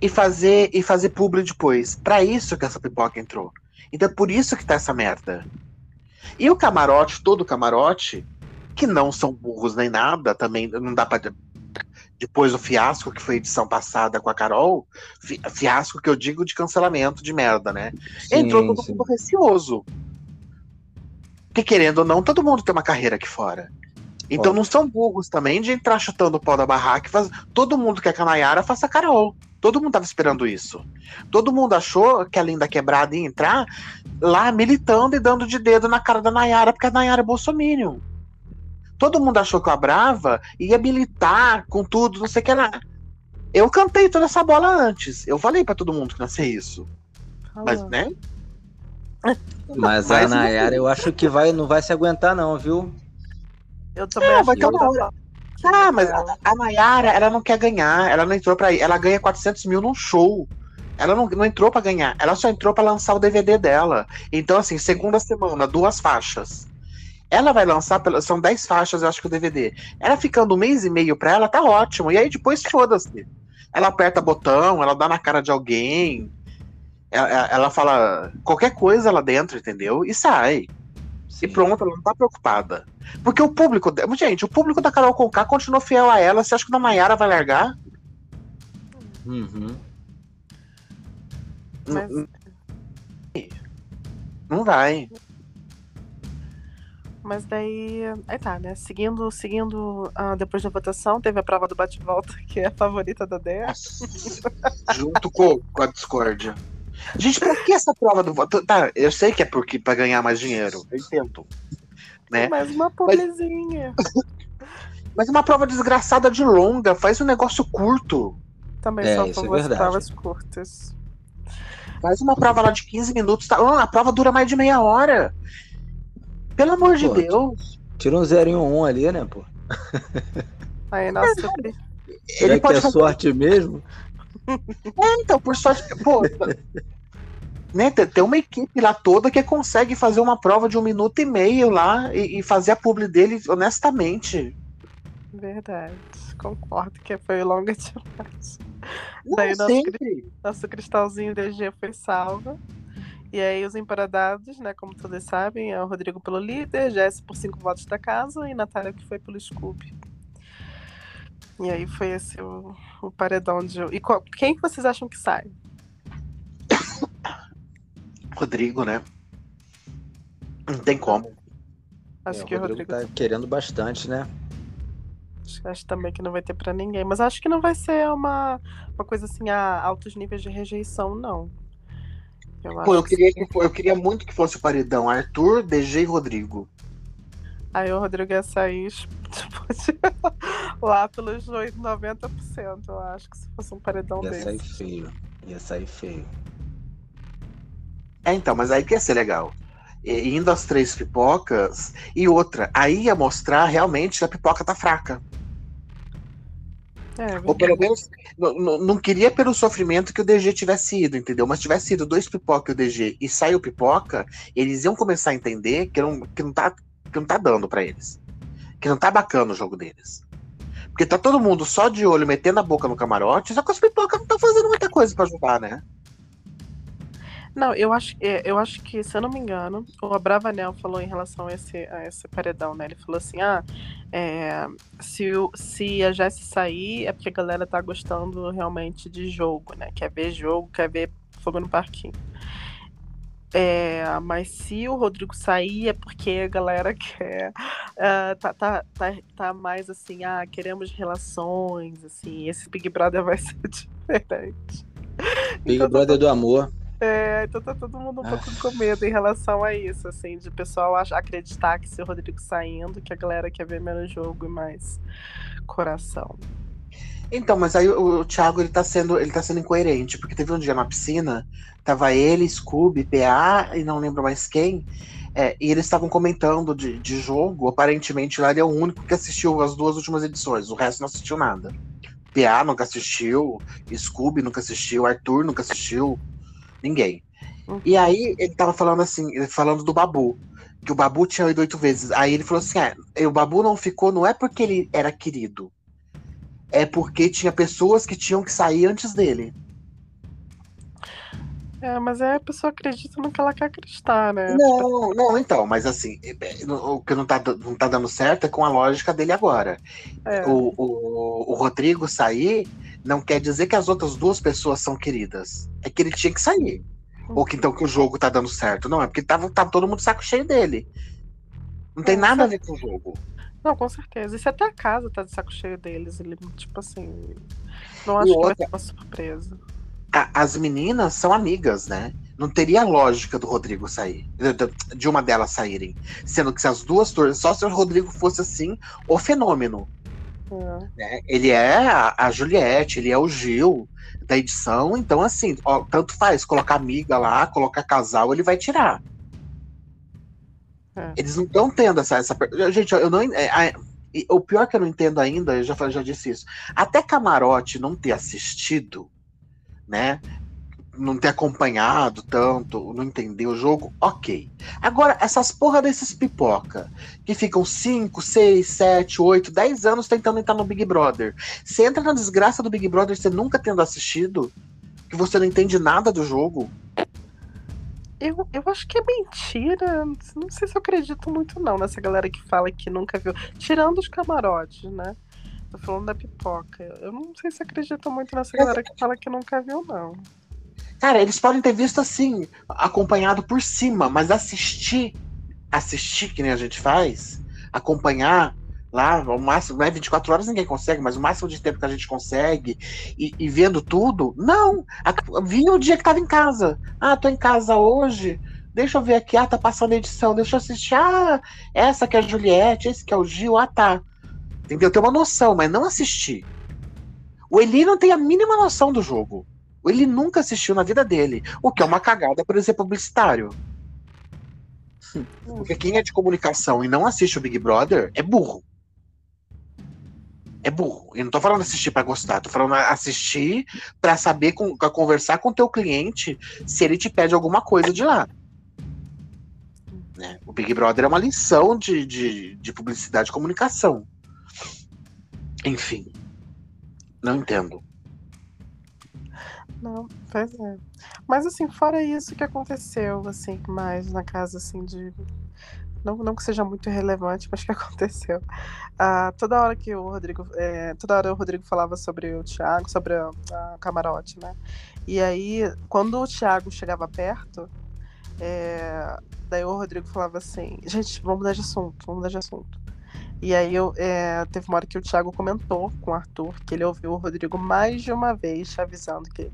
e fazer e fazer publi depois. Pra isso que essa pipoca entrou. Então é por isso que tá essa merda. E o camarote, todo o camarote, que não são burros nem nada, também não dá pra. Depois do fiasco que foi a edição passada com a Carol, fi- fiasco que eu digo de cancelamento de merda, né? Entrou Sim, todo sim. mundo receoso. Porque querendo ou não, todo mundo tem uma carreira aqui fora. Então não são burros também de entrar chutando o pau da barraca e faz... Todo mundo quer que a Nayara faça Carol. Todo mundo tava esperando isso. Todo mundo achou que a Linda Quebrada ia entrar lá militando e dando de dedo na cara da Nayara, porque a Nayara é bolsominion. Todo mundo achou que a Brava ia militar com tudo, não sei o que lá. Eu cantei toda essa bola antes. Eu falei pra todo mundo que ser isso. Mas, né? Mas a Nayara, eu acho que vai, não vai se aguentar, não, viu? Eu também Ah, acho vai ter uma Ah, mas a, a Nayara, ela não quer ganhar. Ela não entrou pra ir. Ela ganha 400 mil num show. Ela não, não entrou pra ganhar. Ela só entrou pra lançar o DVD dela. Então, assim, segunda semana, duas faixas. Ela vai lançar, pela- são 10 faixas, eu acho que o DVD. Ela ficando um mês e meio pra ela, tá ótimo. E aí depois, foda-se. Ela aperta botão, ela dá na cara de alguém. Ela, ela fala qualquer coisa lá dentro, entendeu? E sai. E pronto, ela não tá preocupada. Porque o público. Gente, o público da Carol Conká continuou fiel a ela. Você acha que o da Maiara vai largar? Uhum. Mas- Não, não vai. Mas daí. Aí tá, né? Seguindo, seguindo ah, depois da votação, teve a prova do bate-volta, que é a favorita da Dea. Junto com, com a discórdia. Gente, por que essa prova do voto? Tá, eu sei que é porque pra ganhar mais dinheiro. Eu entendo. Né? Mais uma pobrezinha. Mas uma prova desgraçada de longa. Faz um negócio curto. Também É, são isso é provas curtas. Faz uma prova lá de 15 minutos. Tá? Ah, a prova dura mais de meia hora. Pelo amor de Pô, Deus. Tira um 0 e um 1 ali, né, pô? Aí, nossa, Cri- Será Ele que pode é fazer sorte mesmo? É, então, por sorte. Pô, né, tem uma equipe lá toda que consegue fazer uma prova de um minuto e meio lá e, e fazer a publi dele honestamente. verdade. Concordo que foi longa demais. Não, Daí nosso. Nosso cristalzinho DG foi salvo. E aí os emparadados, né, como todos sabem, é o Rodrigo pelo líder, Jess por cinco votos da casa e Natália que foi pelo Scooby. E aí foi esse o, o paredão de. E qual- quem que vocês acham que sai? Rodrigo, né? Não tem como. Acho É, que o Rodrigo tá querendo bastante, né? Acho, também que não vai ter pra ninguém. Mas acho que não vai ser uma, uma coisa assim a altos níveis de rejeição, não. Eu Pô, eu queria, que, eu queria muito que fosse o paredão Arthur, DG e Rodrigo. Aí o Rodrigo ia sair lá pelos 8, 90%, eu acho que se fosse um paredão Ia sair desse. feio. Ia sair feio. É, então, mas aí que ia ser legal. E- indo às três pipocas e outra. Aí ia mostrar realmente que a pipoca tá fraca. É, Ou pelo menos, n- n- não queria pelo sofrimento que o DG tivesse ido, entendeu? Mas tivesse ido dois pipoca e o DG e saiu pipoca, eles iam começar a entender que não, que não, tá, que não tá dando pra eles. Que não tá bacana o jogo deles. Porque tá todo mundo só de olho, metendo a boca no camarote, só que as pipocas não estão fazendo muita coisa pra ajudar, né? Não, eu acho, é, eu acho que, se eu não me engano, o Abravanel falou em relação a esse, a esse paredão, né? Ele falou assim: ah, é, se, se a Jessie sair, é porque a galera tá gostando realmente de jogo, né? Quer ver jogo, quer ver fogo no parquinho. É, mas se o Rodrigo sair, é porque a galera quer. ah, tá, tá, tá, tá mais assim, ah, queremos relações, assim, esse Big Brother vai ser diferente. Big Então tá Brother do amor. é, então tá todo mundo um pouco com medo em relação a isso, assim, de pessoal acreditar que se o Rodrigo saindo, que a galera quer ver menos jogo e mais coração. Então, mas aí o, o Thiago ele tá, sendo, ele tá sendo incoerente, porque teve um dia na piscina, tava ele, Scooby, PA e não lembro mais quem, é, e eles estavam comentando de, de jogo. Aparentemente lá ele é o único que assistiu as duas últimas edições, o resto não assistiu nada. PA nunca assistiu, Scooby nunca assistiu, Arthur nunca assistiu, ninguém. Uhum. E aí ele tava falando assim, falando do Babu, que o Babu tinha ido oito vezes. Aí ele falou assim: é, o Babu não ficou, não é porque ele era querido é porque tinha pessoas que tinham que sair antes dele. É, mas aí a pessoa acredita no que ela quer acreditar, né? Não, não, então, mas assim, é, o que não tá, não tá dando certo é com a lógica dele agora. É, O, o, o Rodrigo sair não quer dizer que as outras duas pessoas são queridas. É que ele tinha que sair. Ou que então que o jogo tá dando certo. Não, é porque tava, tava todo mundo saco cheio dele. Não tem É, nada a ver com o jogo. Não, com certeza. E se até a casa tá de saco cheio deles, ele, tipo assim. Não acho que vai ter uma surpresa. A- as meninas são amigas, né? Não teria lógica do Rodrigo sair, de- de uma delas saírem. Sendo que se as duas torcem, só se o Rodrigo fosse assim, o fenômeno. É. né? Ele é a, a Juliette, ele é o Gil da edição, então assim, ó, tanto faz, colocar amiga lá, colocar casal, ele vai tirar. É. Eles não estão tendo essa, essa. Gente, eu não. é, e o pior que eu não entendo ainda, eu já, já disse isso. Até Camarote não ter assistido, né? Não ter acompanhado tanto, não entender o jogo, ok. Agora, essas porra desses pipoca, que ficam 5, 6, 7, 8, 10 anos tentando entrar no Big Brother. Você entra na desgraça do Big Brother, você nunca tendo assistido, que você não entende nada do jogo. Eu, eu acho que é mentira. Não sei se eu acredito muito, não, nessa galera que fala que nunca viu. Tirando os camarotes, né? Tô falando da pipoca. Eu não sei se acredito muito nessa galera que fala que nunca viu, não. Cara, eles podem ter visto assim, acompanhado por cima, mas assistir, assistir que nem a gente faz, acompanhar lá, o máximo, não é 24 horas ninguém consegue, mas o máximo de tempo que a gente consegue, e, e vendo tudo, não. Vinha o dia que tava em casa. Ah, tô em casa hoje. Deixa eu ver aqui, ah, tá passando a edição, deixa eu assistir. Ah, essa que é a Juliette, esse que é o Gil, ah, tá. Entendeu? Tem uma noção, mas não assistir. O Eli não tem a mínima noção do jogo. Ele nunca assistiu na vida dele. O que é uma cagada por ele ser publicitário. Porque quem é de comunicação e não assiste o Big Brother é burro. É burro. E não tô falando assistir pra gostar, tô falando assistir pra saber com, pra conversar com o teu cliente se ele te pede alguma coisa de lá. Né? O Big Brother é uma lição de, de, de publicidade e comunicação. Enfim. Não entendo. Não, pois é. Mas assim, fora isso que aconteceu, assim, mais na casa, assim, de. Não, não que seja muito relevante, mas que aconteceu. Ah, toda hora que o Rodrigo. é, toda hora o Rodrigo falava sobre o Thiago, sobre a, a camarote, né? E aí, quando o Thiago chegava perto, É, daí o Rodrigo falava assim, gente, vamos mudar de assunto, vamos mudar de assunto. E aí eu, é, teve uma hora que o Thiago comentou com o Arthur que ele ouviu o Rodrigo mais de uma vez avisando que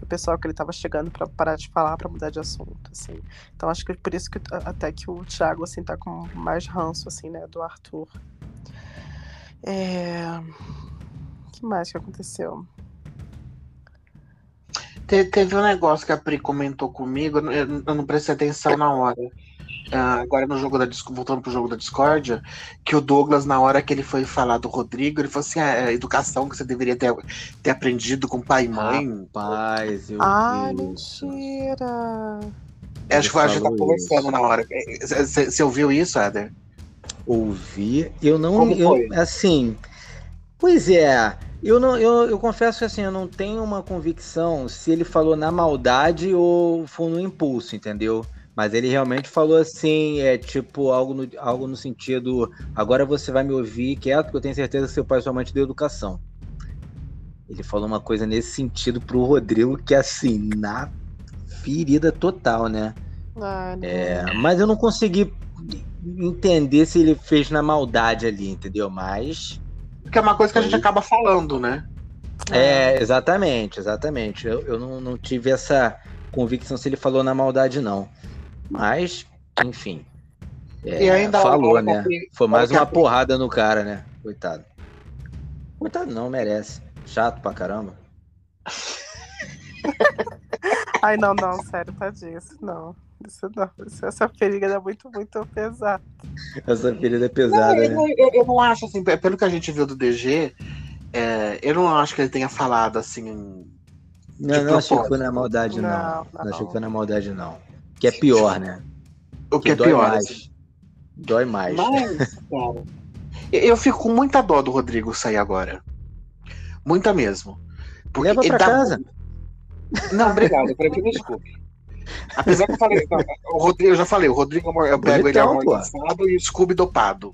o pessoal que ele estava chegando para parar de falar para mudar de assunto, assim. Então acho que por isso que até que o Thiago assim tá com mais ranço assim, né, do Arthur. É... Que mais que aconteceu? Te, teve um negócio que a Pri comentou comigo, eu, eu não prestei atenção na hora agora no jogo da voltando pro jogo da discórdia, que o Douglas, na hora que ele foi falar do Rodrigo, ele falou assim: ah, é a educação que você deveria ter, ter aprendido com pai e mãe. Rapaz, eu Ai, mentira. Ele Acho que a gente tá conversando na hora. Você ouviu isso, Éder? Ouvi. Eu não. Eu, assim. Pois é. Eu, não, eu, eu confesso que assim, eu não tenho uma convicção se ele falou na maldade ou foi no impulso, entendeu? Mas ele realmente falou assim, é tipo algo no, algo no sentido, agora você vai me ouvir quieto, porque eu tenho certeza que seu pai e sua mãe te deu educação. Ele falou uma coisa nesse sentido pro Rodrigo, que assim, na ferida total, né? Ah, é, mas eu não consegui entender se ele fez na maldade ali, entendeu? Mas. Porque é uma coisa que a gente acaba falando, né? É, exatamente, exatamente. Eu, eu não, não tive essa convicção se ele falou na maldade, não. Mas, enfim. É, e ainda falou, né? Foi mais uma porrada no cara, né? Coitado. Coitado não, merece. Chato pra caramba. Ai, não, não, sério, tadinho. Isso não. Isso não. Isso, essa ferida é muito, muito pesada. Essa ferida é pesada, não, né? Eu, eu, não acho, assim, pelo que a gente viu do DG, é, eu não acho que ele tenha falado assim. Não, não achei que foi na maldade, não. Não, não, não achei que foi na maldade, não. Que é pior, né? O que, que é dói pior? Mais. Assim. Dói mais. Mas, cara, eu fico com muita dó do Rodrigo sair agora. Muita mesmo. Porque Leva pra dá... casa. Não, obrigado, para que me desculpe. Apesar que eu falei, o Rodrigo, eu já falei, o Rodrigo eu pego ele amordaçado e o Scooby dopado.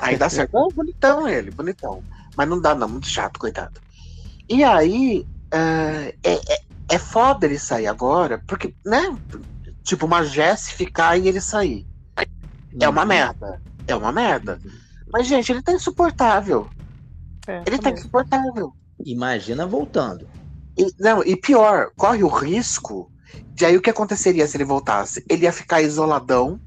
Aí dá certo. Não, bonitão ele, bonitão. Mas não dá, não, muito chato, coitado. E aí, uh, é, é, é foda ele sair agora, porque, né? Tipo, uma Jess ficar e ele sair. É uma uhum. merda. É uma merda. Mas, gente, ele tá insuportável. É, ele tá insuportável. Imagina voltando. E, não, e pior, corre o risco de aí o que aconteceria se ele voltasse? Ele ia ficar isoladão,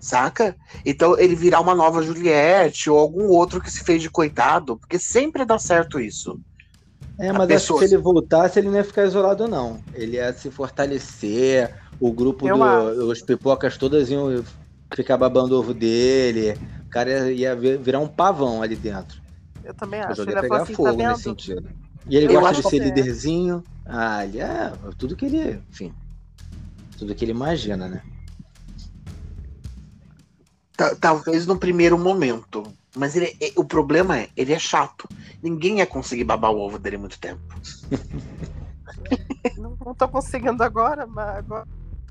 saca? Então ele virar uma nova Juliette ou algum outro que se fez de coitado, porque sempre dá certo isso. É, mas acho que se ele voltasse, ele não ia ficar isolado, não. Ele ia se fortalecer, o grupo dos pipocas todas iam ficar babando o ovo dele. O cara ia virar um pavão ali dentro. Eu também acho. Ele ia pegar assim, tá fogo tá nesse sentido. E ele eu gosta de ser é. líderzinho. Ah, ele é tudo que ele. Enfim. Tudo que ele imagina, né? Talvez no primeiro momento. Mas ele, o problema é, ele é chato. Ninguém ia conseguir babar o ovo dele muito tempo. não, não tô conseguindo agora, mas agora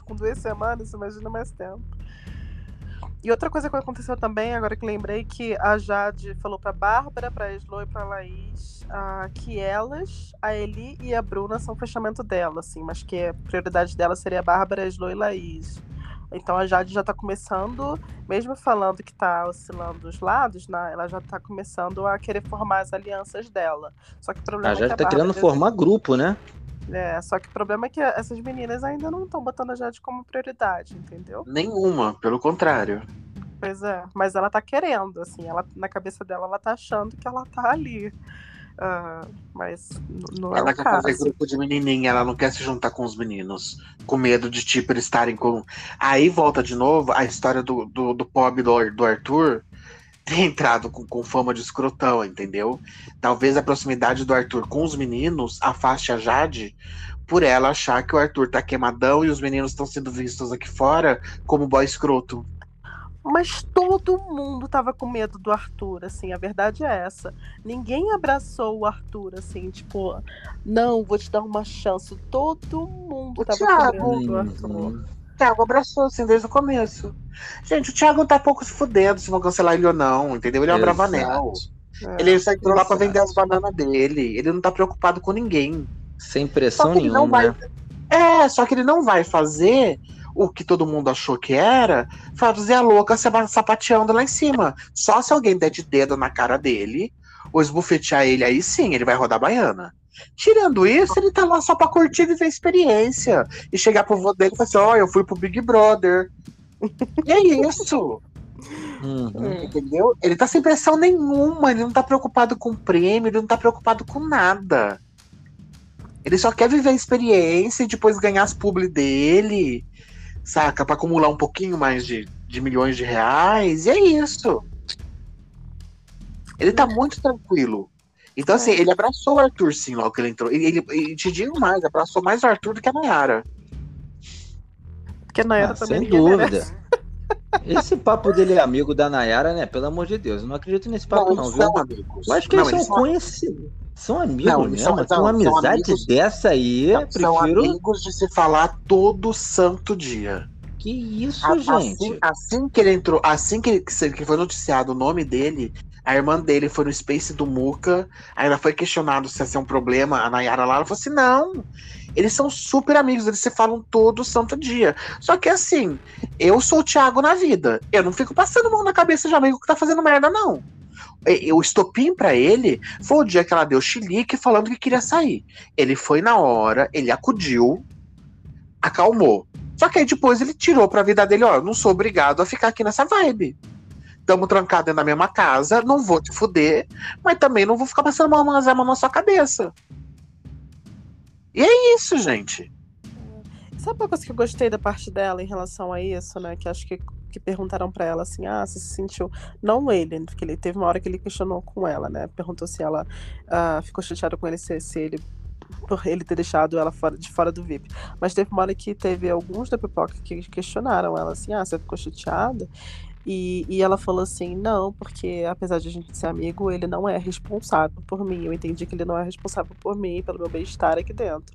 com duas semanas, imagina mais tempo. E outra coisa que aconteceu também, agora que lembrei, que a Jade falou pra Bárbara, pra Eslo e pra Laís uh, que elas, a Eli e a Bruna são o fechamento dela, assim, mas que a prioridade dela seria a Bárbara, a Eslo e Laís. Então a Jade já tá começando, mesmo falando que tá oscilando os lados, né, ela já tá começando a querer formar as alianças dela. Só que o problema a Jade é que a tá querendo formar grupo, né? É, só que o problema é que essas meninas ainda não estão botando a Jade como prioridade, entendeu? Nenhuma, pelo contrário. Pois é, mas ela tá querendo, assim, ela, na cabeça dela ela tá achando que ela tá ali. Uh, mas não é ela quer caso. fazer grupo de menininha, ela não quer se juntar com os meninos, com medo de tipo eles estarem com. Aí volta de novo a história do, do, do pobre do, do Arthur, ter entrado com, com fama de escrotão, entendeu? Talvez a proximidade do Arthur com os meninos afaste a Jade por ela achar que o Arthur tá queimadão e os meninos estão sendo vistos aqui fora como boy escroto. Mas todo mundo tava com medo do Arthur, assim, a verdade é essa. Ninguém abraçou o Arthur, assim, tipo, não, vou te dar uma chance. Todo mundo o tava Thiago. com medo do Arthur. Thiago abraçou, assim, desde o começo. Gente, o Thiago não tá pouco se fudendo se vão cancelar ele ou não, entendeu? Ele é um bravanel. É, ele só entrou lá pra vender as bananas dele. Ele não tá preocupado com ninguém. Sem pressão nenhuma. Vai... Né? É, só que ele não vai fazer o que todo mundo achou que era, fazer a louca se sapateando lá em cima. Só se alguém der de dedo na cara dele, ou esbufetear ele, aí sim, ele vai rodar baiana. Tirando isso, ele tá lá só pra curtir e viver a experiência. E chegar pro vô dele e falar assim: ó, oh, eu fui pro Big Brother. e é isso. Uhum. Entendeu? Ele tá sem pressão nenhuma, ele não tá preocupado com prêmio, ele não tá preocupado com nada. Ele só quer viver a experiência e depois ganhar as publi dele, saca? Pra acumular um pouquinho mais de, de milhões de reais, e é isso. Ele tá muito tranquilo. Então, assim, é. ele abraçou o Arthur, sim, logo que ele entrou. E ele, ele, te digo mais, abraçou mais o Arthur do que a Nayara. Porque a Nayara ah, também Sem dúvida. Esse papo dele é amigo da Nayara, né? Pelo amor de Deus, eu não acredito nesse papo, não, não viu? São amigos. Eu acho que não, eles são conhecidos. São amigos não, mesmo? São, Mas uma amizade amigos, dessa aí, não, prefiro... São amigos de se falar todo santo dia. Que isso, a, gente? Assim, assim, que ele entrou, assim que, ele, que foi noticiado o nome dele, a irmã dele foi no Space do Muca, ela foi questionado se ia ser um problema, a Nayara lá, ela falou assim, não, eles são super amigos, eles se falam todo santo dia. Só que assim, eu sou o Thiago na vida, eu não fico passando mão na cabeça de amigo que tá fazendo merda, não. O estopim para ele foi o dia que ela deu chilique falando que queria sair. Ele foi na hora, ele acudiu, acalmou. Só que aí depois ele tirou pra vida dele, ó, não sou obrigado a ficar aqui nessa vibe estamos trancados na mesma casa, não vou te fuder, mas também não vou ficar passando mal na sua cabeça. E é isso, gente. Sabe uma coisa que eu gostei da parte dela em relação a isso, né? Que acho que, que perguntaram para ela assim: ah, você se sentiu. Não ele, porque ele teve uma hora que ele questionou com ela, né? Perguntou se ela uh, ficou chateada com ele, se, se ele por ele ter deixado ela fora, de fora do VIP. Mas teve uma hora que teve alguns da pipoca que questionaram ela assim: ah, você ficou chateada? E, e ela falou assim: não, porque apesar de a gente ser amigo, ele não é responsável por mim. Eu entendi que ele não é responsável por mim, pelo meu bem-estar aqui dentro.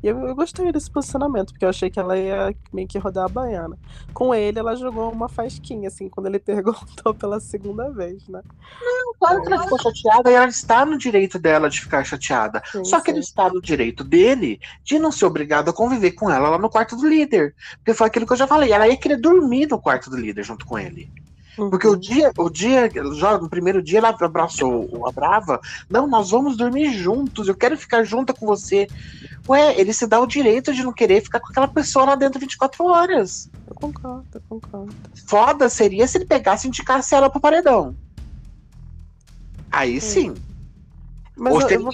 E eu, eu, gostei desse posicionamento, porque eu achei que ela ia meio que rodar a baiana. Com ele, ela jogou uma fasquinha, assim, quando ele perguntou pela segunda vez, né? Não, claro que ela ficou chateada e ela está no direito dela de ficar chateada. Sim, Só que sim. ele está no direito dele de não ser obrigado a conviver com ela lá no quarto do líder. Porque foi aquilo que eu já falei. Ela ia querer dormir no quarto do líder junto com ele. Porque o dia, o dia, já no primeiro dia ela abraçou a Brava. Não, nós vamos dormir juntos, eu quero ficar junto com você. Ué, ele se dá o direito de não querer ficar com aquela pessoa lá dentro 24 horas. Eu concordo, eu concordo. Foda seria se ele pegasse e indicasse ela pro paredão. Aí sim. Mas Ou eu, se, ele, vou...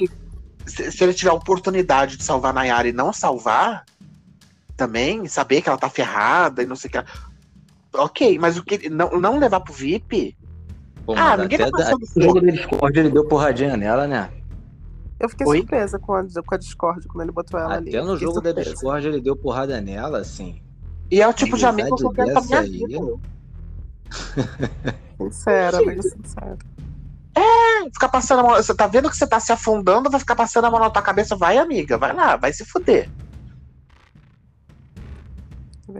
se, se, ele tiver a oportunidade de salvar a Nayara e não salvar, também, saber que ela tá ferrada e não sei o que ok, mas o que não, não levar pro VIP? Pô, ah, ninguém tá passando O jogo da Discord ele deu porradinha nela, né? Eu fiquei Oi? surpresa com a, com a Discord quando ele botou ela Até ali. Até no jogo surpresa. da Discord ele deu porrada nela, assim. E é o tipo de amigo que eu quero pra minha vida. Sincero, amigo sincero. É, ficar passando a mão. Você tá vendo que você tá se afundando, vai ficar passando a mão na tua cabeça. Vai, amiga, vai lá, vai se fuder.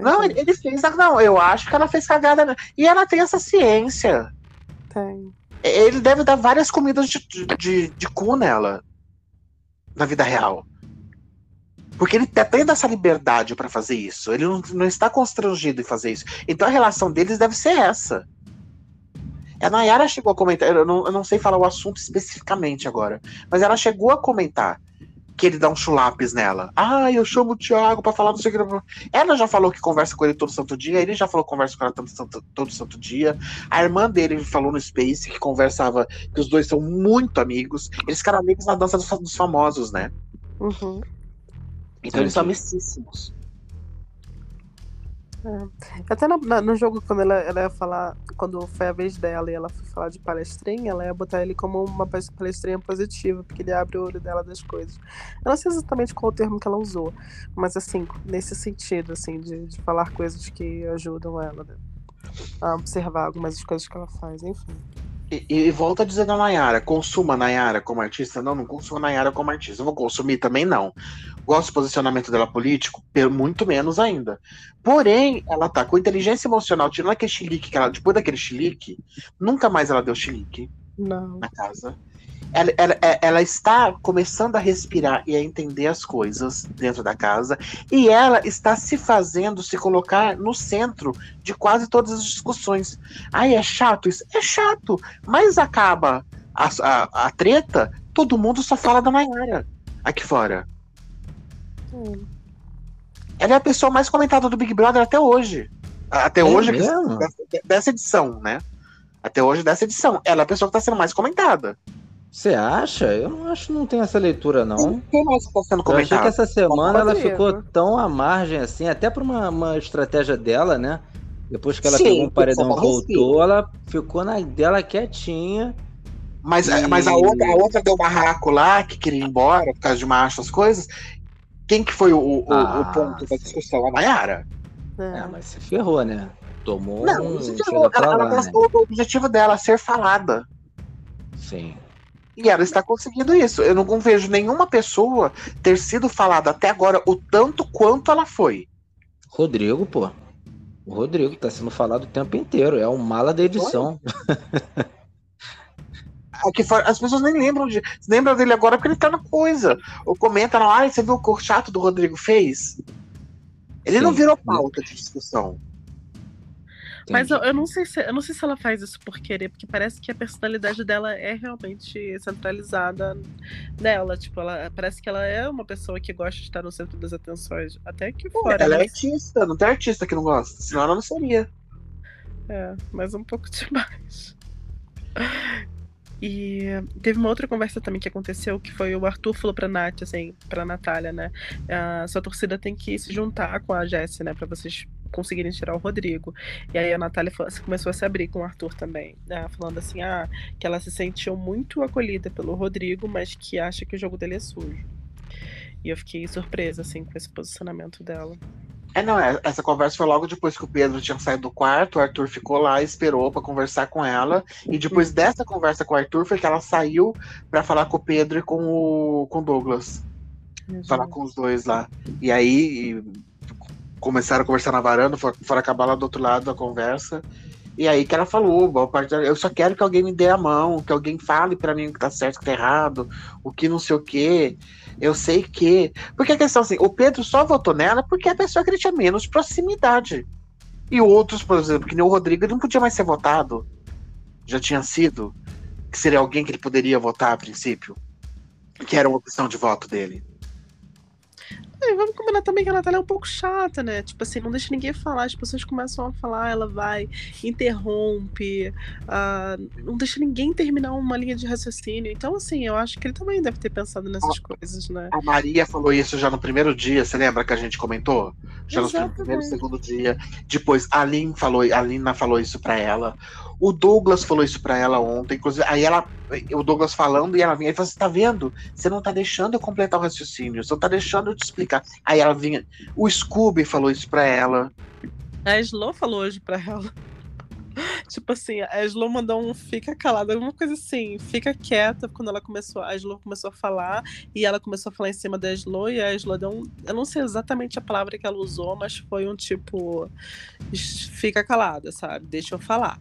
Não, ele, ele, fez. Não, eu acho que ela fez cagada. Né? E ela tem essa ciência. Tem. Ele deve dar várias comidas de, de, de cu nela. Na vida real. Porque ele tem essa liberdade para fazer isso. Ele não, não, está constrangido em fazer isso. Então a relação deles deve ser essa. A Nayara chegou a comentar, eu não, eu não sei falar o assunto especificamente agora, mas ela chegou a comentar que ele dá um chulapes nela. Ah, eu chamo o Thiago pra falar do sei Ela já falou que conversa com ele todo santo dia, ele já falou que conversa com ela todo santo, todo santo dia. A irmã dele falou no Space que conversava, que os dois são muito amigos. Eles ficaram amigos na dança dos, dos famosos, né? Uhum. Então Sim. eles são amicíssimos. É. Até no, no, jogo, quando ela, ela ia falar, quando foi a vez dela e ela foi falar de palestrinha, ela ia botar ele como uma palestrinha positiva, porque ele abre o olho dela das coisas. Eu não sei exatamente qual o termo que ela usou, mas assim, nesse sentido, assim, de, de falar coisas que ajudam ela né? a observar algumas das coisas que ela faz, enfim. E, e volta a dizer da Nayara, consuma Nayara como artista? Não, não consuma Nayara como artista. Eu vou consumir também, não. Gosto do posicionamento dela político? Muito menos ainda. Porém, ela tá com inteligência emocional, tirando aquele chilique que ela, depois daquele chilique, nunca mais ela deu chilique não. na casa. Ela, ela, é, ela, está começando a respirar e a entender as coisas dentro da casa, e ela está se fazendo se colocar no centro de quase todas as discussões. Ai, é chato isso? É chato, mas acaba a, a, a treta, todo mundo só fala da Nayara aqui fora. Hum. Ela é a pessoa mais comentada do Big Brother até hoje. Até é hoje, dessa, dessa edição, né? Até hoje dessa edição. Ela é a pessoa que está sendo mais comentada. Você acha? Eu não acho que não tem essa leitura, não. Quem mais está sendo comentado? Eu achei que essa semana ela ficou tão à margem assim, até por uma, uma estratégia dela, né? Depois que ela Sim, pegou um paredão e voltou, ela ficou na dela quietinha. Mas, e... mas a, outra, a outra deu barraco lá, que queria ir embora por causa de macho, as coisas. Quem que foi o, o, ah, o ponto da discussão? A Nayara. É. é, mas se ferrou, né? Tomou não, um. Ferrou. Ela, ela né? o objetivo dela, ser falada. Sim. E ela está conseguindo isso. Eu não vejo nenhuma pessoa ter sido falada até agora o tanto quanto ela foi. Rodrigo, pô. O Rodrigo tá sendo falado o tempo inteiro. É o mala da edição. As pessoas nem lembram de. Lembram dele agora porque ele tá na coisa. Ou comenta lá, ah, você viu o cor chato do Rodrigo fez? Ele Sim. não virou pauta de discussão. Mas eu, eu, não sei se, eu não sei se ela faz isso por querer, porque parece que a personalidade dela é realmente centralizada nela. Tipo, ela parece que ela é uma pessoa que gosta de estar no centro das atenções. Até que fora. Ela é mas... é artista, não tem artista que não gosta. Senão ela não seria. É, mas um pouco demais. E teve uma outra conversa também que aconteceu, que foi o Arthur falou pra Nath, assim, pra Natália, né? A sua torcida tem que se juntar com a Jessie, né? Pra vocês conseguirem tirar o Rodrigo. E aí a Natália começou a se abrir com o Arthur também, né? falando assim, ah, que ela se sentiu muito acolhida pelo Rodrigo, mas que acha que o jogo dele é sujo. E eu fiquei surpresa, assim, com esse posicionamento dela. É, não, é, essa conversa foi logo depois que o Pedro tinha saído do quarto, o Arthur ficou lá, esperou para conversar com ela, e depois uhum. dessa conversa com o Arthur foi que ela saiu para falar com o Pedro e com o com Douglas. Falar com os dois lá. E aí começaram a conversar na varanda, foram, foram acabar lá do outro lado da conversa. E aí que ela falou, eu só quero que alguém me dê a mão, que alguém fale para mim o que tá certo, o que tá errado, o que não sei o quê. Eu sei que. Porque a questão assim, o Pedro só votou nela porque é a pessoa que ele tinha menos proximidade. E outros, por exemplo, que nem o Rodrigo, ele não podia mais ser votado. Já tinha sido. Que seria alguém que ele poderia votar a princípio. Que era uma opção de voto dele. É, vamos combinar também que a Natália é um pouco chata, né? Tipo assim, não deixa ninguém falar, as pessoas começam a falar, ela vai, interrompe, uh, não deixa ninguém terminar uma linha de raciocínio. Então, assim, eu acho que ele também deve ter pensado nessas a, coisas, né? A Maria falou isso já no primeiro dia, você lembra que a gente comentou? Já Exatamente. no primeiro, segundo dia. Depois, a Aline falou, a Lina falou isso pra ela. O Douglas falou isso para ela ontem, inclusive. Aí ela, o Douglas falando e ela vinha e falou: Você tá vendo? Você não tá deixando eu completar o raciocínio, você não tá deixando eu te explicar. Aí ela vinha. O Scooby falou isso para ela. A Slo falou hoje para ela. tipo assim, a Slo mandou um fica calada, alguma coisa assim, fica quieta quando ela começou, a Slo começou a falar e ela começou a falar em cima da Slo e a Slo deu um, eu não sei exatamente a palavra que ela usou, mas foi um tipo fica calada, sabe? Deixa eu falar.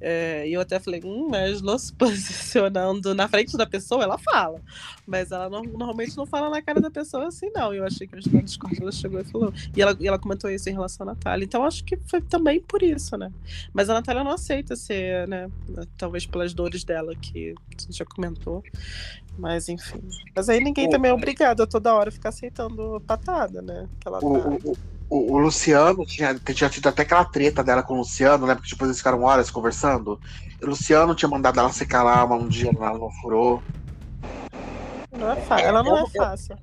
É, e eu até falei, hum, mas não se posicionando na frente da pessoa, ela fala. Mas ela não, normalmente não fala na cara da pessoa assim, não. Eu achei que no Discord ela chegou e falou. E ela, e ela comentou isso em relação à Natália. Então acho que foi também por isso, né? Mas a Natália não aceita ser, né? Talvez pelas dores dela, que a gente já comentou. Mas enfim. Mas aí ninguém também é obrigado a toda hora ficar aceitando patada, né? Que ela tá... o, o, o, o, Luciano tinha, tinha tido até aquela treta dela com o Luciano, né? Porque depois eles ficaram horas conversando. O Luciano tinha mandado ela se calar um dia, ela não furou. Não é fácil. Ela não é, é fácil.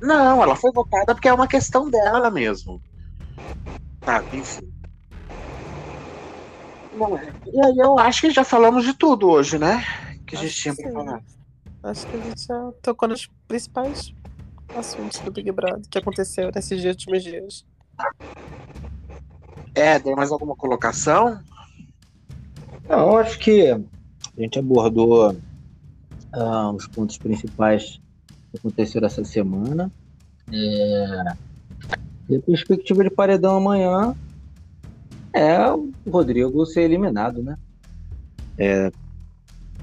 Não, ela foi votada porque é uma questão dela mesmo. Tá, enfim. É. E aí eu acho que já falamos de tudo hoje, né? Que a gente tinha pra falar. Acho que a gente já tocou nos principais assuntos do Big Brother que aconteceu nesses últimos dias. É, tem mais alguma colocação? Não, eu acho que a gente abordou uh, os pontos principais que aconteceram essa semana. É... E a perspectiva de paredão amanhã é o Rodrigo ser eliminado, né? É,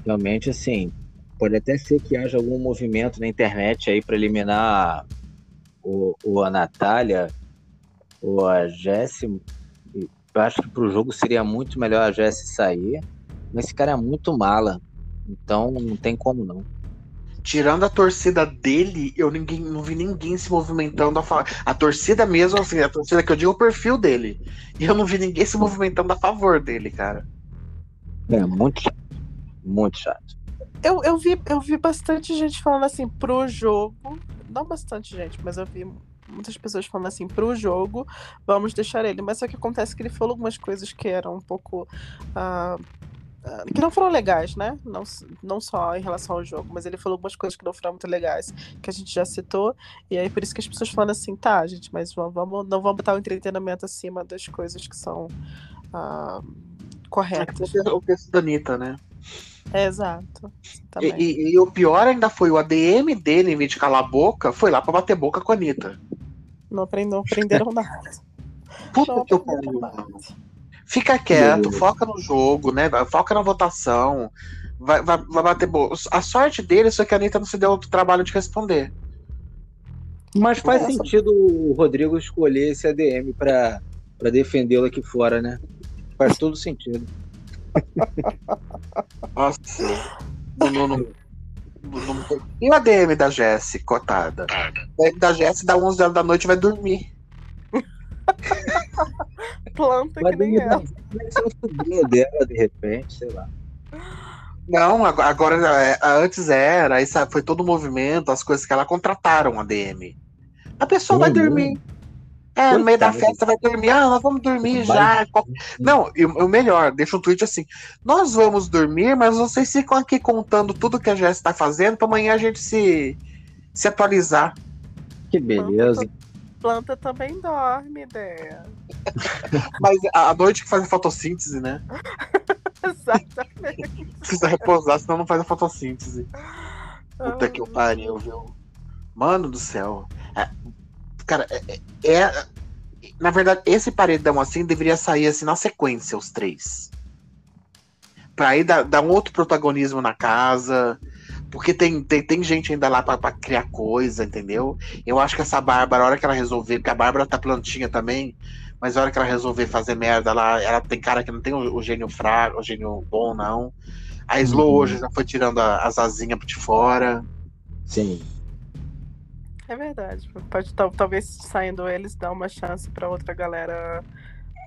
realmente, assim, Pode até ser que haja algum movimento na internet aí para eliminar o, o, a Natália ou a Jessie. Eu acho que para o jogo seria muito melhor a Jessie sair. Mas esse cara é muito mala. Então não tem como não. Tirando a torcida dele, eu ninguém, não vi ninguém se movimentando a favor. A torcida mesmo, assim, a torcida que eu digo o perfil dele. E eu não vi ninguém se movimentando a favor dele, cara. É, muito chato. Muito chato. Eu, eu, vi, eu vi bastante gente falando assim pro jogo. Não bastante gente, mas eu vi muitas pessoas falando assim pro jogo, vamos deixar ele. Mas só que acontece que ele falou algumas coisas que eram um pouco. Uh, que não foram legais, né? Não, não só em relação ao jogo, mas ele falou algumas coisas que não foram muito legais, que a gente já citou, e aí por isso que as pessoas falam assim, tá, gente, mas vamos, não vamos botar o entretenimento acima das coisas que são uh, corretas. É o texto da Anitta, né? Exato. E, e, e, o pior ainda foi o ADM dele, em vez de calar a boca, foi lá pra bater boca com a Anitta. Não, aprenderam, aprenderam nada. Puta não que eu pariu, Fica quieto, foca no jogo, né? Foca na votação. Vai, vai, vai bater boa. A sorte dele é que a Anitta não se deu o trabalho de responder. Mas faz Nossa. sentido o Rodrigo escolher esse ADM para defendê-lo aqui fora, né? Faz todo sentido. Nossa. Não, não, não, e o ADM da Jess, cotada? O ADM da Jess dá 11 horas da noite e vai dormir. Planta que nem ela. Vai dela, de repente, sei lá. Não, agora é, antes era, aí foi todo o movimento, as coisas que ela contrataram a DM. A pessoa vai dormir. É, no meio da festa vai dormir. Ah, nós vamos dormir já. Não, o melhor, deixa um tweet assim. Nós vamos dormir, mas vocês ficam aqui contando tudo que a Jess está fazendo para amanhã a gente se, se atualizar. Que beleza planta também dorme, ideia. Mas a noite que faz a fotossíntese, né? Exatamente. Precisa repousar, senão não faz a fotossíntese. Puta que pariu, viu? Mano do céu. Cara, é, é, é, Na verdade, esse paredão assim deveria sair assim na sequência, os três. Pra aí dar, dar um outro protagonismo na casa porque tem, tem, tem gente ainda lá pra, criar coisa, entendeu? Eu acho que essa Bárbara, a hora que ela resolver, porque a Bárbara tá plantinha também, mas a hora que ela resolver fazer merda, ela, ela tem cara que não tem o, o gênio fraco, o gênio bom, não. A Slow uhum. hoje já foi tirando a, as asinhas de fora. Sim. É verdade. Pode talvez saindo eles dar uma chance para outra galera.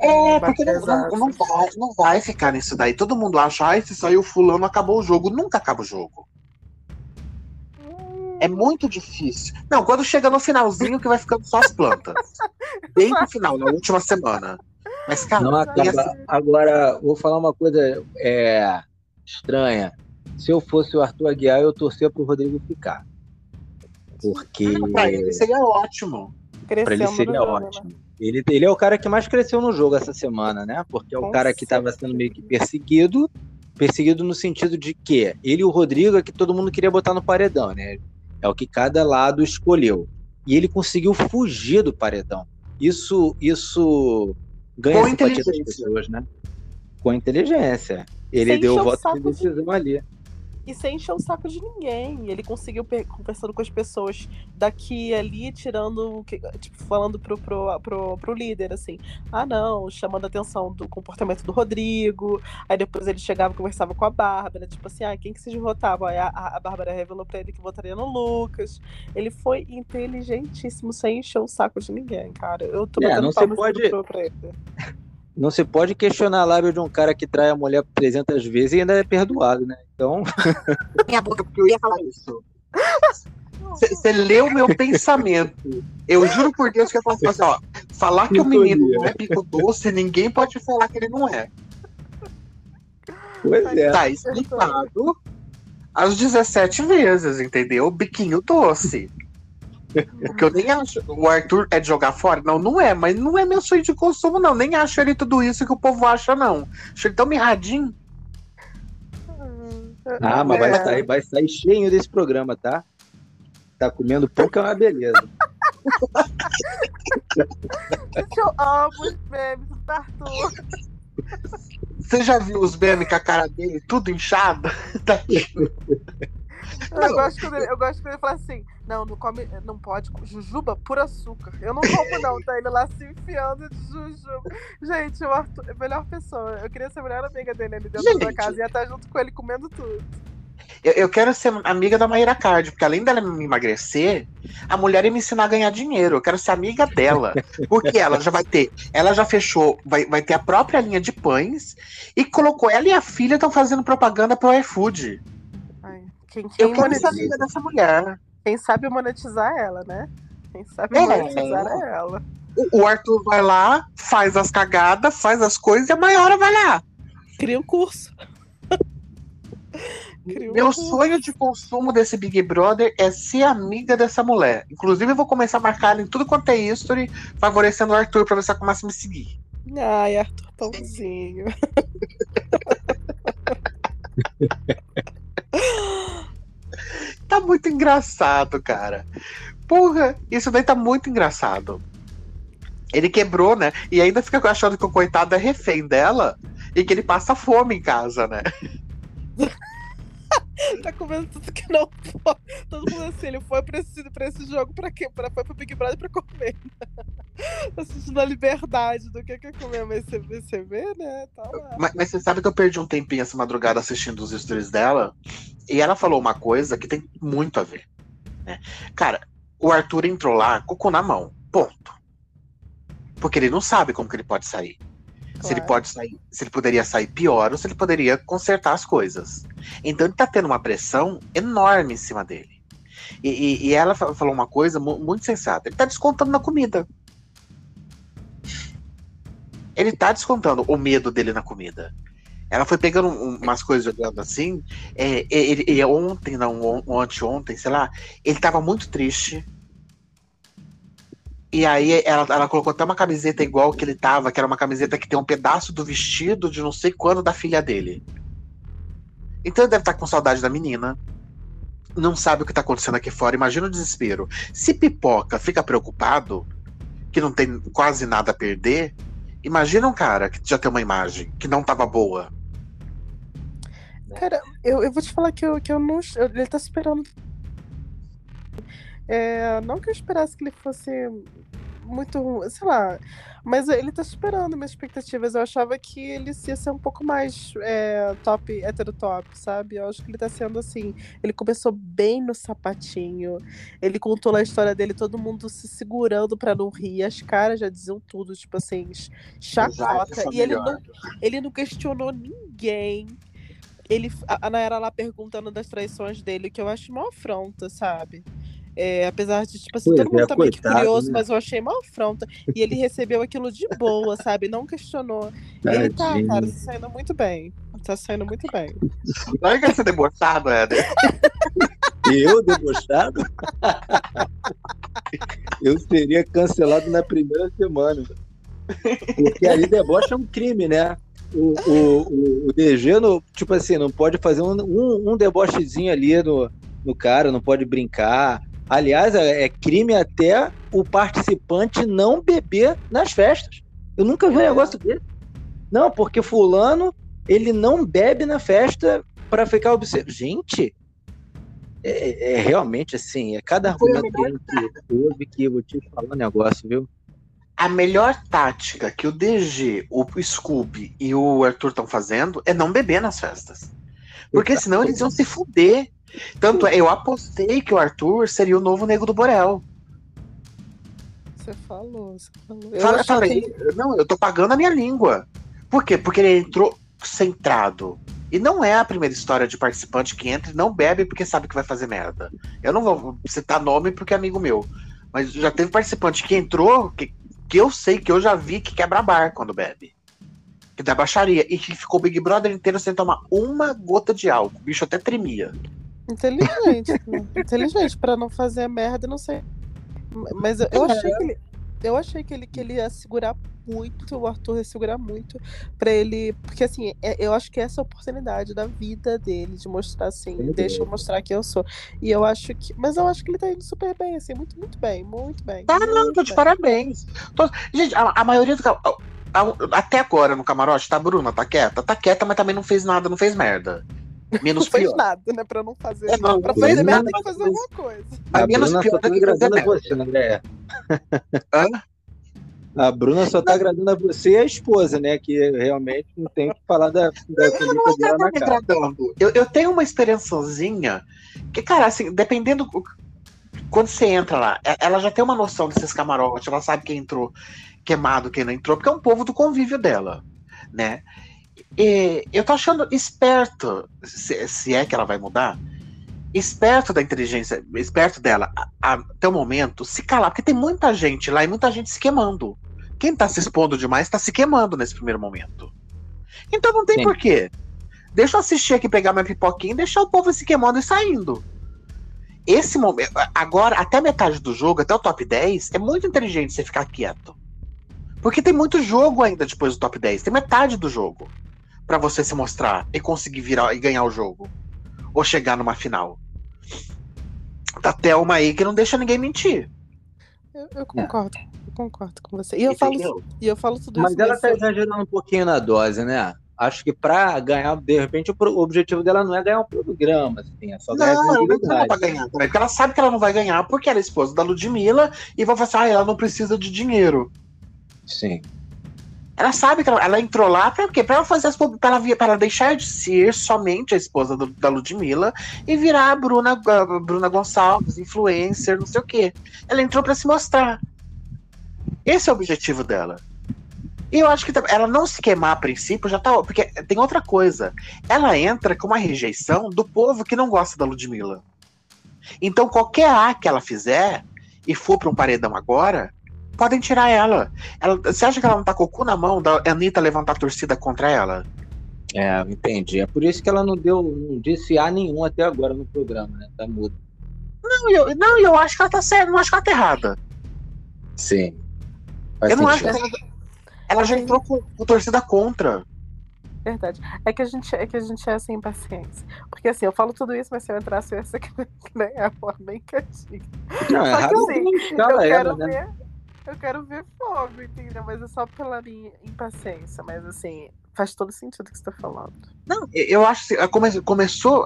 É, porque não, não, vai, não vai ficar nisso daí. Todo mundo acha, ai, se saiu fulano, acabou o jogo. Nunca acaba o jogo. É muito difícil. Não, quando chega no finalzinho que vai ficando só as plantas. Bem no final, na última semana. Mas, cara, não acaba. Assim... Agora, vou falar uma coisa é, estranha. Se eu fosse o Arthur Aguiar, eu torcia pro Rodrigo ficar. Porque. Ah, pra ele seria ótimo. Para ele seria ótimo. Né? Ele, ele é o cara que mais cresceu no jogo essa semana, né? Porque é o Com cara que estava sendo meio que perseguido. Perseguido no sentido de que ele e o Rodrigo é que todo mundo queria botar no paredão, né? É o que cada lado escolheu. E ele conseguiu fugir do paredão. Isso, isso ganha a simpatia das pessoas, né? Com inteligência. Ele Sem deu o voto de decisão de... ali e sem encher o saco de ninguém. Ele conseguiu conversando com as pessoas daqui e ali, tirando, tipo, falando pro, pro, pro, pro líder, assim, ah não, chamando a atenção do comportamento do Rodrigo. Aí depois ele chegava e conversava com a Bárbara, tipo assim, ah, quem que se votava? Aí a, a Bárbara revelou pra ele que votaria no Lucas. Ele foi inteligentíssimo, sem encher o saco de ninguém, cara. Eu tô é, não se pode... pra ele. Não se pode questionar a lábio de um cara que trai a mulher 300 vezes e ainda é perdoado, né? Então. Minha boca, porque eu ia falar isso. Você leu meu pensamento. Eu juro por Deus que eu faço assim, ó. Falar que o menino não é pico doce, ninguém pode falar que ele não é. Pois é. Tá explicado às 17 vezes, entendeu? Biquinho doce. Porque eu nem acho. O Arthur é de jogar fora? Não, não é, mas não é meu sonho de consumo, não. Nem acho ele tudo isso que o povo acha, não. Acho ele tão mirradinho. Ah, mas vai sair, vai sair cheio desse programa, tá? Tá comendo pão que é uma beleza. eu amo os memes do Arthur. Você já viu os memes com a cara dele tudo inchado? Tá Eu gosto, quando ele, eu gosto quando ele fala assim: não, não come, não pode, jujuba por açúcar. Eu não como, não. Tá ele lá se enfiando de jujuba. Gente, o Arthur é a melhor pessoa. Eu queria ser a melhor amiga dele ali dentro Gente. da casa e ia estar junto com ele comendo tudo. Eu, eu, quero ser amiga da Maíra Card, porque além dela me emagrecer, a mulher ia me ensinar a ganhar dinheiro. Eu quero ser amiga dela. Porque ela já vai ter. Ela já fechou, vai, vai ter a própria linha de pães e colocou. Ela e a filha estão fazendo propaganda pro iFood. Quem, quem eu quero ser amiga dessa mulher. Quem sabe monetizar ela, né? Quem sabe é, monetizar é ela. O, o Arthur vai lá, faz as cagadas, faz as coisas e a Maiora vai lá. Cria um curso. Meu sonho de consumo desse Big Brother é ser amiga dessa mulher. Inclusive, eu vou começar a marcar ela em tudo quanto é history, favorecendo o Arthur pra ver se ela começa a me seguir. Ai, Arthur Pãozinho. tá muito engraçado, cara. Porra, isso daí tá muito engraçado. Ele quebrou, né? E ainda fica achando que o coitado é refém dela e que ele passa fome em casa, né? tá comendo tudo que não pode. Todo mundo assim, ele foi pra esse, pra esse jogo pra quê? Pra, foi pro Big Brother pra comer. Assistindo a liberdade do que é comer, mas você, você vê, né? Tá mas, mas, você sabe que eu perdi um tempinho essa madrugada assistindo os stories dela, e ela falou uma coisa que tem muito a ver. Né? Cara, o Arthur entrou lá, cocô na mão. Ponto. Porque ele não sabe como que ele pode sair. Claro. Se ele pode sair, se ele poderia sair pior ou se ele poderia consertar as coisas. Então ele tá tendo uma pressão enorme em cima dele. E, e, e ela falou uma coisa muito sensata. Ele tá descontando na comida. Ele tá descontando o medo dele na comida. Ela foi pegando umas coisas olhando assim. É, ele, ele, ontem, não, ontem, ontem, sei lá, ele tava muito triste e aí ela, ela colocou até uma camiseta igual que ele tava, que era uma camiseta que tem um pedaço do vestido de não sei quando da filha dele. Então ele deve estar com saudade da menina. Não sabe o que está acontecendo aqui fora. Imagina o desespero. Se pipoca fica preocupado, que não tem quase nada a perder, imagina um cara que já tem uma imagem que não estava boa. Cara, eu, eu vou te falar que eu, que eu não. Ele tá esperando é, não que eu esperasse que ele fosse muito, sei lá, mas ele tá superando minhas expectativas. Eu achava que ele ia ser um pouco mais é, top, heterotop, sabe? Eu acho que ele tá sendo assim. Ele começou bem no sapatinho. Ele contou a história dele, todo mundo se segurando para não rir. As caras já diziam tudo, tipo assim, chacota. E ele não, ele não questionou ninguém ele, a Nayara lá perguntando das traições dele, que eu acho uma afronta, sabe? É, apesar de, tipo assim, pois todo mundo é, tá meio que curioso, né? mas eu achei uma afronta. E ele recebeu aquilo de boa, sabe? Não questionou. Tadinho. Ele tá, cara, tá saindo muito bem. Tá saindo muito bem. Não é que ser debochado, Éder. Eu, debochado? eu seria cancelado na primeira semana. Porque ali deboche é um crime, né? O, o, o, DG, no, tipo assim, não pode fazer um, um, um debochezinho ali no, no cara, não pode brincar. Aliás, é, é crime até o participante não beber nas festas. Eu nunca vi um é. negócio dele. Não, porque fulano, ele não bebe na festa para ficar observando. Gente, é, é, realmente assim, é cada argumento que houve que eu vou te falar um negócio, viu? A melhor tática que o DG, o Scooby e o Arthur estão fazendo é não beber nas festas. Porque senão eles iam se fuder. Tanto é, eu apostei que o Arthur seria o novo Nego do Borel. Você falou, você falou. Eu Fala, falei, que... não, eu tô pagando a minha língua. Por quê? Porque ele entrou centrado. E não é a primeira história de participante que entra e não bebe porque sabe que vai fazer merda. Eu não vou citar nome porque é amigo meu. Mas já teve participante que entrou, que, que eu sei, que eu já vi que quebra bar quando bebe. Que dá baixaria. E que ficou o Big Brother inteiro sem tomar uma gota de álcool. O bicho até tremia. Inteligente. Né? inteligente para não fazer merda, não sei. Mas eu, eu achei que ele, eu achei que ele, que ele ia segurar muito, o Arthur ia segurar muito para ele, porque assim, é, eu acho que essa é a oportunidade da vida dele de mostrar assim, Entendi. deixa eu mostrar quem eu sou. E eu acho que, mas eu acho que ele tá indo super bem, assim, muito, muito bem, muito bem. Tá, muito não, tô de parabéns. Tô... Gente, a, a maioria do até agora no camarote, tá Bruna, tá quieta, tá quieta, mas também não fez nada, não fez merda. Menos não fez pior. nada, né? Pra não fazer. É, não, pra não fazer merda nada, tem que fazer alguma coisa. A menos Bruna pior só tá agradando a merda. você, André. Hã? A Bruna só tá agradando a você e a esposa, né? Que realmente não tem o que falar da, da conduta dela tá na me cara. agradando. Eu, eu tenho uma esperançazinha que, cara, assim, dependendo. Quando você entra lá, e- ela já tem uma noção desses camarotes, ela sabe quem entrou queimado, quem não entrou, porque é um povo do convívio dela, né? E eu tô achando esperto, se, se é que ela vai mudar, esperto da inteligência, esperto dela, a- a- até o momento, se calar, porque tem muita gente lá e muita gente se queimando. Quem tá se expondo demais tá se queimando nesse primeiro momento. Então não tem Sim. porquê. Deixa eu assistir aqui, pegar minha pipoquinha e deixar o povo se queimando e saindo. Esse momento, agora, até metade do jogo, até o top 10, é muito inteligente você ficar quieto. Porque tem muito jogo ainda depois do top 10. Tem metade do jogo pra você se mostrar e conseguir virar e ganhar o jogo. Ou chegar numa final. Tá até uma aí que não deixa ninguém mentir. Eu, eu concordo, eu concordo com você. E eu, falo, e eu falo tudo Mas isso. ela mas tá eu- exagerando um pouquinho na dose, né? Acho que pra ganhar, de repente, o objetivo dela não é ganhar um programa, assim, é só ganhar Não, ela não pra ganhar também, porque ela sabe que ela não vai ganhar porque ela é esposa da Ludmilla e vai falar assim, ah, ela não precisa de dinheiro. Sim. Ela sabe que ela, ela entrou lá pra quê? Pra ela fazer as pra ela, pra ela deixar de ser somente a esposa do- da Ludmilla e virar a Bruna, a Bruna Gonçalves, influencer, não sei o quê. Ela entrou pra se mostrar. Esse é o objetivo dela. E eu acho que ela não se queimar a princípio já tá. Porque tem outra coisa. Ela entra com uma rejeição do povo que não gosta da Ludmilla. Então qualquer A que ela fizer e for pra um paredão agora, podem tirar ela. ela. Você acha que ela não tá com o cu na mão da Anitta levantar a torcida contra ela? É, entendi. É por isso que ela não deu, não disse A nenhum até agora no programa, né? Tá mudo. Não, eu, não, eu acho que ela tá certa, não acho que ela tá errada. Sim. Faz eu não acho que sentido. ela, ela já entrou com, com torcida contra. Verdade. É que a gente é que a gente é sem paciência. Porque assim, eu falo tudo isso, mas se eu entrasse, eu ia ser que que nem a forma bem quietinha. Não, Só que errado assim, não Eu quero ela, né? Eu quero ver fogo, entendeu? Mas é só pela minha impaciência. Mas assim, faz todo sentido o que você tá falando. Não, eu acho que come- começou.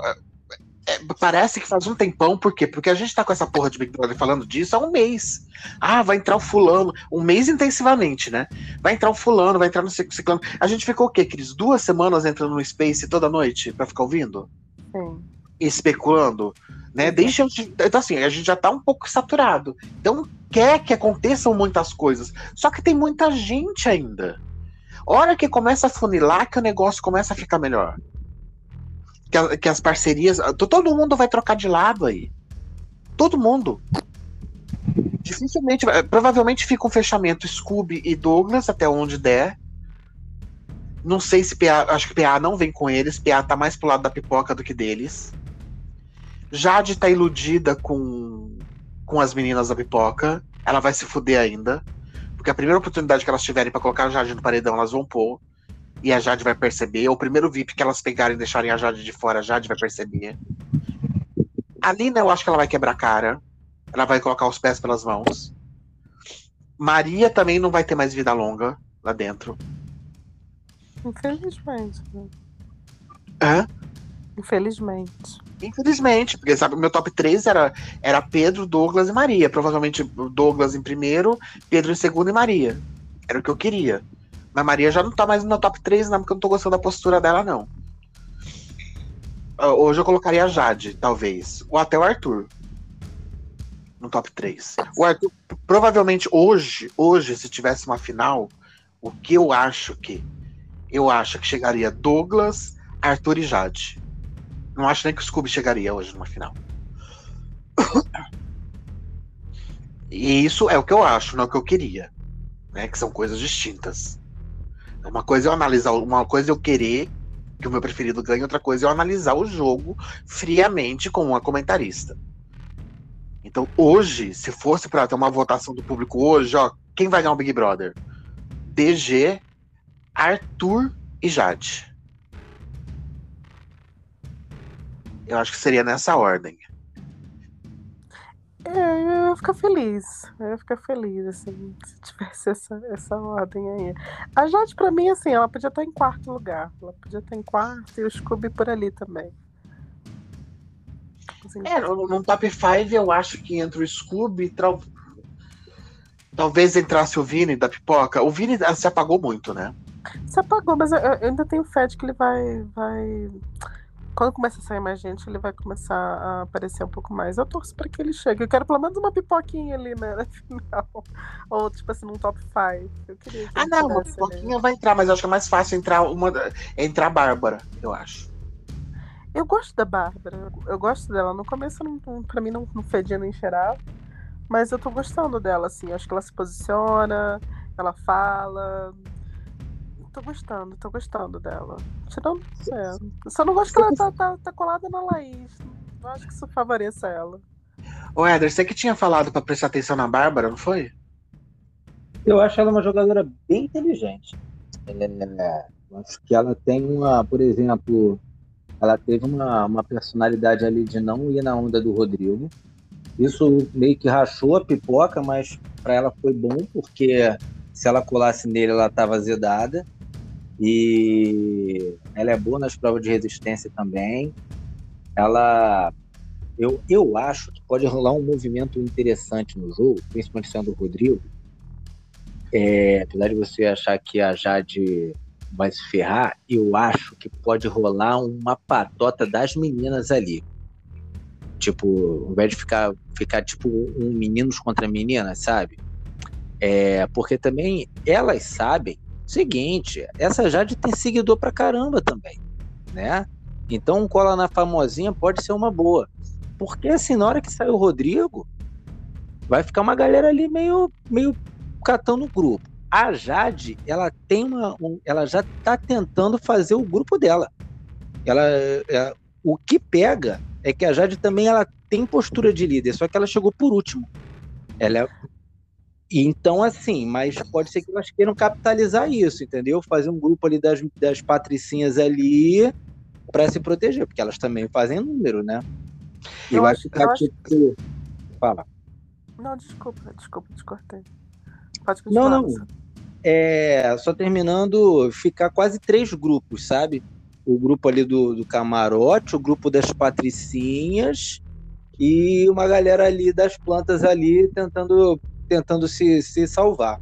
é, parece que faz um tempão, por quê? Porque a gente tá com essa porra de Big Brother falando disso há um mês. Ah, vai entrar o fulano, um mês intensivamente, né? Vai entrar o fulano, vai entrar no cic- ciclano. A gente ficou o quê, Cris? Duas semanas entrando no Space toda noite pra ficar ouvindo? Sim. Especulando, né? Antes- então assim, a gente já tá um pouco saturado. Então quer que aconteçam muitas coisas. Só que tem muita gente ainda. Hora que começa a funilar que o negócio começa a ficar melhor. Que, que as parcerias. to- Todo mundo vai trocar de lado aí. Todo mundo. Dificilmente. vai- Provavelmente fica um fechamento Scooby e Douglas até onde der. Não sei se PA. Acho que PA não vem com eles. PA tá mais pro lado da pipoca do que deles. Jade tá iludida com, com as meninas da pipoca. Ela vai se fuder ainda. Porque a primeira oportunidade que elas tiverem pra colocar a Jade no paredão, elas vão pôr. E a Jade vai perceber. O primeiro VIP que elas pegarem e deixarem a Jade de fora, a Jade vai perceber. A Lina, eu acho que ela vai quebrar a cara. Ela vai colocar os pés pelas mãos. Maria também não vai ter mais vida longa lá dentro. Infelizmente. né? Hã? Infelizmente. Infelizmente, porque sabe, meu top 3 era, era Pedro, Douglas e Maria. Provavelmente Douglas em primeiro, Pedro em segundo e Maria. Era o que eu queria. Mas Maria já não tá mais no meu top 3, não, porque eu não tô gostando da postura dela, não. Ah, Hoje eu colocaria a Jade, talvez. Ou até o Arthur. No top 3. O Arthur, provavelmente hoje, hoje, se tivesse uma final, o que eu acho que. Eu acho que chegaria Douglas, Arthur e Jade. Não acho nem que o Scooby chegaria hoje numa final. E isso é o que eu acho, não é o que eu queria. Né? Que são coisas distintas. Uma coisa é eu analisar, uma coisa é eu querer que o meu preferido ganhe, outra coisa é eu analisar o jogo friamente como uma comentarista. Então, hoje, se fosse para ter uma votação do público hoje, ó, quem vai ganhar o Big Brother? DG, Arthur e Jade. Eu acho que seria nessa ordem. É, eu ia ficar feliz. Eu ia ficar feliz, assim, se tivesse essa, essa ordem aí. A Jade, pra mim, assim, ela podia estar em quarto lugar. Ela podia estar em quarto e o Scooby por ali também. Assim, É, no, no top 5 eu acho que entra o Scooby, trau- talvez entrasse o Vini da pipoca. O Vini ah, se apagou muito, né? Se apagou, mas eu, eu ainda tenho fé de que ele vai, vai. Quando começa a sair mais gente, ele vai começar a aparecer um pouco mais. Eu torço pra que ele chegue. Eu quero pelo menos uma pipoquinha ali né, na final. Ou, tipo assim, num top 5. Eu queria que Ah, não, uma tivesse ali. pipoquinha vai entrar, mas eu acho que é mais fácil entrar uma. Entrar a Bárbara, eu acho. Eu gosto da Bárbara. eu- gosto dela. No começo, não- pra mim, não, não fedia nem cheirava. Mas eu tô gostando dela, assim. Acho que ela se posiciona, ela fala. Tô gostando, tô gostando dela. Tirando. É. Eu Só não gosto que ela tá, tá, tá colada na Laís. Não acho que isso favoreça ela. Ô, Éder, você que tinha falado pra prestar atenção na Bárbara, não foi? Eu acho ela uma jogadora bem inteligente. É, eu acho que ela tem uma, por exemplo, ela teve uma, uma personalidade ali de não ir na onda do Rodrigo. Isso meio que rachou a pipoca, mas para ela foi bom, porque se ela colasse nele, ela estava azedada. E ela é boa nas provas de resistência também. Ela. Eu, eu acho que pode rolar um movimento interessante no jogo, principalmente sendo o Rodrigo, é, apesar de você achar que a Jade vai se ferrar, eu acho que pode rolar uma patota das meninas ali. Tipo, ao invés de ficar, ficar tipo um meninos contra meninas, sabe? É, porque também elas sabem seguinte, essa Jade tem seguidor pra caramba também, né? Então cola na famosinha pode ser uma boa. Porque assim, na hora que sair o Rodrigo, vai ficar uma galera ali meio, meio catando o grupo. A Jade, ela tem uma. um- ela já tá tentando fazer o grupo dela. Ela, é, o que pega é que a Jade também ela tem postura de líder, só que ela chegou por último. Ela é- então, assim, mas pode ser que elas queiram capitalizar isso, entendeu? Fazer um grupo ali das, das patricinhas ali para se proteger, porque elas também fazem número, né? Eu vai acho- eu ficar acho- tipo. Fala. Não, desculpa, desculpa, te cortei. Pode continuar. Não, não. É, só terminando, ficar quase três grupos, sabe? O grupo ali do, do camarote, o grupo das patricinhas e uma galera ali das plantas ali tentando, tentando se, se salvar.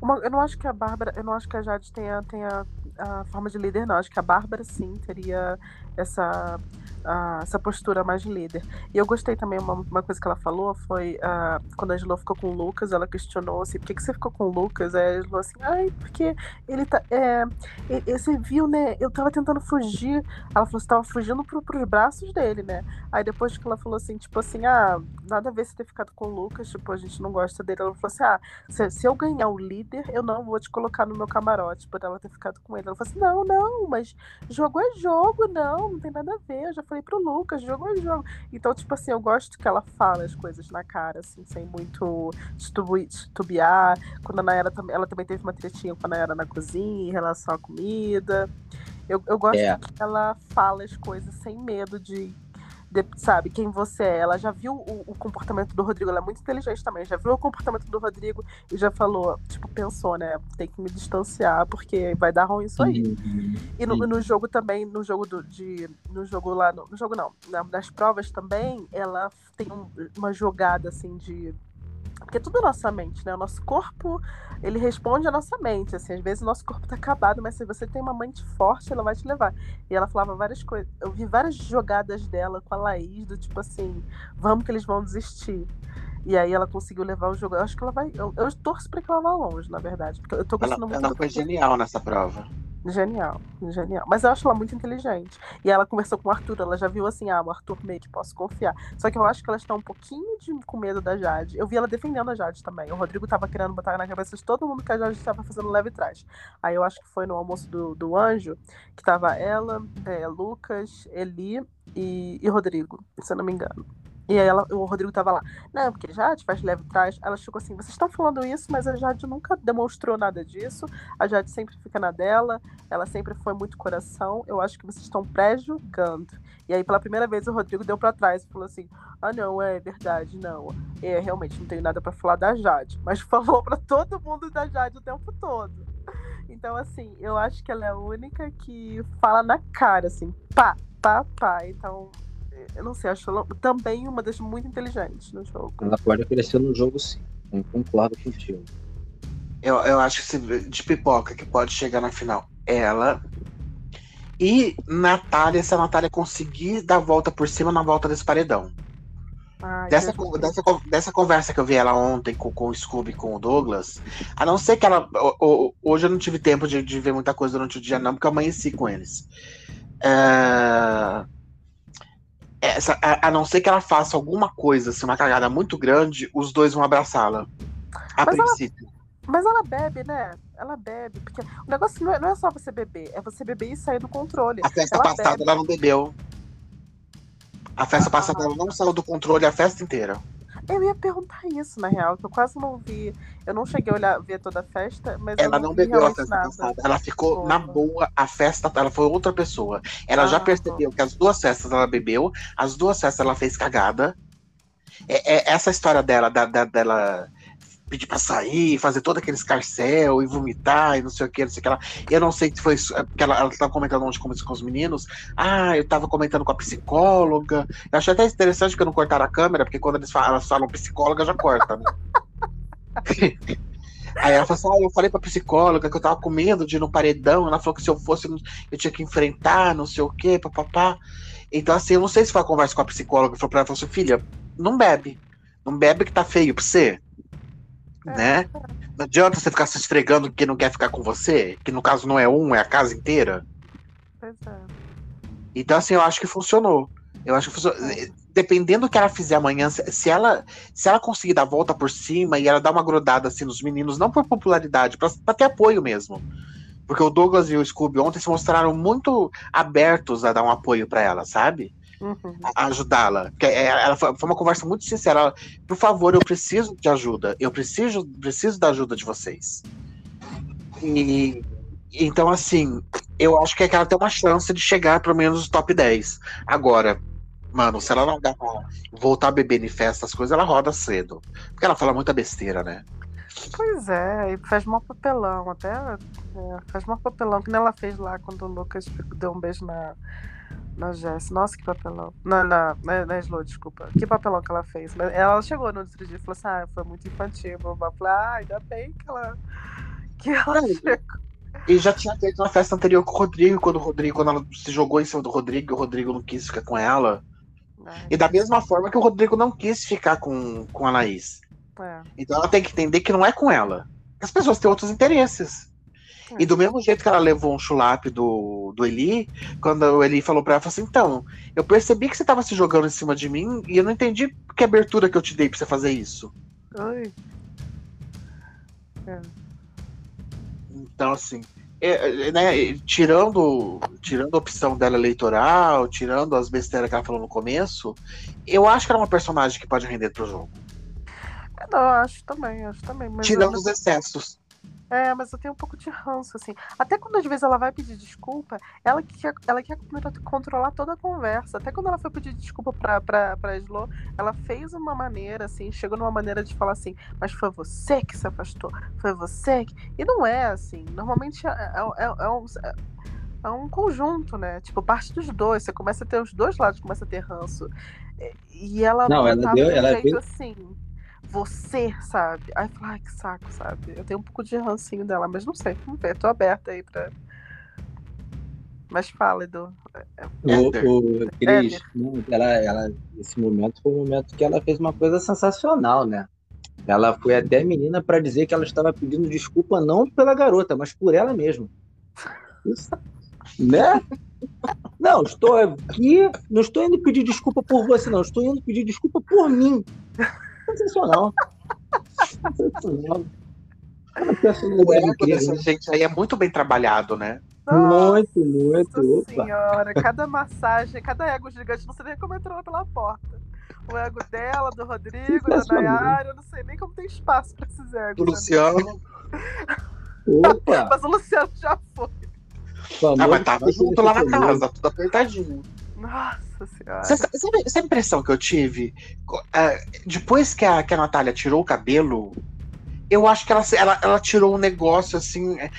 Uma- eu não acho que a Bárbara, eu não acho que a Jade tenha, tenha a forma de líder, não. Acho que a Bárbara sim teria essa, a- essa postura mais de líder. E eu gostei também, uma, uma coisa que ela falou foi ah, quando a Angelo ficou com o Lucas, ela questionou assim, por que, que você ficou com o Lucas? Aí a Angelo assim, ai, porque ele tá. É, e- e você viu, né? Eu tava tentando fugir. Ela falou, você tava fugindo pro, pros braços dele, né? Aí depois que ela falou assim, tipo assim, ah, nada a ver você ter ficado com o Lucas, tipo, a gente não gosta dele. Ela falou assim, ah, se, se eu ganhar o líder, eu não vou te colocar no meu camarote por ela ter ficado com ele. Ela falou assim, não, não, mas jogo é jogo, não, não tem nada a ver. Eu já falei pro Lucas, jogo é jogo. Então, tipo assim, eu gosto que ela fala as coisas na cara, assim, sem muito titubear. Quando a Nayara também, ela também teve uma tretinha com a Nayara na cozinha em relação à comida. Eu, eu gosto É. que ela fala as coisas sem medo de- sabe, quem você é. Ela já viu o, o comportamento do Rodrigo, ela é muito inteligente também. Já viu o comportamento do Rodrigo e já falou, tipo, pensou, né? Tem que me distanciar porque vai dar ruim isso aí. E no, no jogo também, no jogo do, de. No jogo lá, no, no jogo não, na- nas provas também, ela tem um- uma jogada assim de. Porque é tudo a nossa mente, né? O nosso corpo, ele responde à nossa mente. Assim, às vezes o nosso corpo tá acabado, mas se você tem uma mente forte, ela vai te levar. E ela falava várias coisas. Eu vi várias jogadas dela com a Laís, do tipo assim, vamos que eles vão desistir. E aí ela conseguiu levar o jogo. Eu acho que ela vai. Eu, eu torço pra que ela vá longe, na verdade. Porque eu tô Ela, gostando muito ela foi genial nessa prova. Genial, genial. Mas eu acho ela muito inteligente. E ela conversou com o Arthur, ela já viu assim, ah, o Arthur meio que posso confiar. Só que eu acho que ela está um pouquinho de, com medo da Jade. Eu vi ela defendendo a Jade também. O Rodrigo tava querendo botar na cabeça de todo mundo que a Jade estava fazendo leve trás. Aí eu acho que foi no almoço do, do Anjo, que tava ela, é, Lucas, Eli e, e Rodrigo, se eu não me engano. E aí ela, o Rodrigo tava lá, não, porque Jade faz leve trás. Ela chegou assim, vocês estão falando isso, mas a Jade nunca demonstrou nada disso. A Jade sempre fica na dela, ela sempre foi muito coração. Eu acho que vocês estão pré-julgando. E aí, pela primeira vez, o Rodrigo deu pra trás e falou assim: Ah, não, é verdade, não. É, realmente, não tenho nada pra falar da Jade. Mas falou pra todo mundo da Jade o tempo todo. Então, assim, eu acho que ela é a única que fala na cara, assim, pá, pá, pá. Então, Eu não sei, acho ela também uma das muito inteligentes no jogo. Ela pode crescer no jogo sim. Eu concordo contigo. Eu, eu acho que se, de pipoca que pode chegar na final. Ela. E Natália, se a Natália conseguir dar a volta por cima na volta desse paredão. Ai, Dessa, dessa, dessa conversa que eu vi ela ontem com, com o Scooby e com o Douglas, a não ser que ela. o- o- hoje eu não tive tempo de, de ver muita coisa durante o dia, não, porque eu amanheci com eles. É, essa- a, a não ser que ela faça alguma coisa, assim, uma cagada muito grande, os dois vão abraçá-la. A Mas ela- princípio. Mas ela bebe, né? Ela bebe. Porque o negócio não é, não é só você beber, é você beber e sair do controle. A festa ela passada bebe. ela não bebeu. A festa Ah. passada ela não saiu do controle a festa inteira. Eu ia perguntar isso, na real, que eu quase não vi. Eu não cheguei a olhar, ver toda a festa, mas eu Ela não, não bebeu a festa nada. passada. Ela ficou na boa a festa. Ela foi outra pessoa. Ela já Ah, percebeu que as duas festas ela bebeu, as duas festas ela fez cagada. É, é essa história dela, da, da- dela pedir pra sair, fazer todo aquele escarcel e vomitar e não sei o que, não sei o que lá. Eu não sei se foi é porque ela, ela tava comentando ontem com, com os meninos. Ah, eu tava comentando com a psicóloga. Eu achei até interessante que eu não cortaram a câmera, porque quando eles falam, elas falam psicóloga, já corta, né? Aí ela falou assim: ah, eu falei pra psicóloga que eu tava com medo de ir no paredão. Ela falou que se eu fosse, eu tinha que enfrentar, não sei o quê, papapá. Então, assim, eu não sei se foi a conversa com a psicóloga. Falou pra ela, falou assim, filha, não bebe. Não bebe que tá feio pra você. É. Né? Não adianta você ficar se esfregando que não quer ficar com você, que no caso não é um, é a casa inteira. Pois é. Então, assim, eu acho que funcionou. Eu acho que funcionou. Dependendo do que ela fizer amanhã, se ela, se ela conseguir dar a volta por cima e ela dar uma grudada assim nos meninos, não por popularidade, pra, pra ter apoio mesmo. Porque o Douglas e o Scooby ontem se mostraram muito abertos a dar um apoio pra ela, sabe? Uhum. Ajudá-la. É- Ela foi, foi uma conversa muito sincera. Ela, por favor, eu preciso de ajuda. Eu preciso, preciso da ajuda de vocês. E então, assim, eu acho que ela tem uma chance de chegar pelo menos nos top 10. Agora, mano, se ela não dá pra voltar a beber em festa, as coisas, ela roda cedo. Porque ela fala muita besteira, né? Pois é, e faz mó papelão, até é, faz mó papelão, que nem ela fez lá quando o Lucas deu um beijo na, na Jess. Nossa, que papelão. Na, na, na, na Slow, desculpa. Que papelão que ela fez. Mas ela chegou no outro dia e falou assim: ah, foi muito infantil. Eu falei, ah, ainda bem que ela. Que ela Não, chegou. E já tinha feito na festa anterior com o Rodrigo, quando o Rodrigo, quando ela se jogou em cima do Rodrigo, e o Rodrigo não quis ficar com ela. Ai, E da mesma forma que o Rodrigo não quis ficar com, com a Laís. é. Então ela tem que entender que não é com ela. As pessoas têm outros interesses. É. E do mesmo jeito que ela levou um chulape do, do Eli, quando o Eli falou pra ela, falou assim, então, eu percebi que você tava se jogando em cima de mim e eu não entendi que abertura que eu te dei pra você fazer isso. Ai, Então, assim, é, é, né, tirando, tirando a opção dela eleitoral, tirando as besteiras que ela falou no começo, eu acho que ela é uma personagem que pode render pro jogo. não, eu acho também, acho também. Tirando eu, os excessos. É, mas eu tenho um pouco de ranço, assim. Até quando às vezes ela vai pedir desculpa, ela que quer, ela quer controlar toda a conversa. Até quando ela foi pedir desculpa pra, pra, pra Slo, ela fez uma maneira, assim, chegou numa maneira de falar assim, mas foi você que se afastou, foi você que. E não é assim. Normalmente é, é, é, é um. É um conjunto, né? Tipo, parte dos dois. Você começa a ter os dois lados, começa a ter ranço. E ela Não, ela tava deu- de ela deu- assim você, sabe? Aí eu falo, ai, que saco, sabe? Eu tenho um pouco de rancinho dela, mas não sei, vamos ver, tô aberta aí pra. Mas fala, Edu. O, o Cris, ela, ela, esse momento foi o momento que ela fez uma coisa sensacional, né? Ela foi até menina para dizer que ela estava pedindo desculpa não pela garota, mas por ela mesma. Isso, né? Não, estou aqui, não estou indo pedir desculpa por você, não. Estou indo pedir desculpa por mim. Sensacional. Sensacional. O ego incrível, dessa gente aí é muito bem trabalhado, né? Muito, muito. Nossa Opa. senhora, cada massagem, cada ego gigante, não sei nem como entrou pela porta. O ego dela, do Rodrigo, da. Nayara, eu não sei nem como tem espaço pra esses egos. Do né? Luciano. Opa! Mas o Luciano já foi. Ah, mas tava junto lá na casa, tudo apertadinho. Nossa senhora. Você sabe, sabe essa impressão que eu tive? É, depois que a, que a Natália tirou o cabelo, eu acho que ela, ela, ela tirou um negócio assim. é,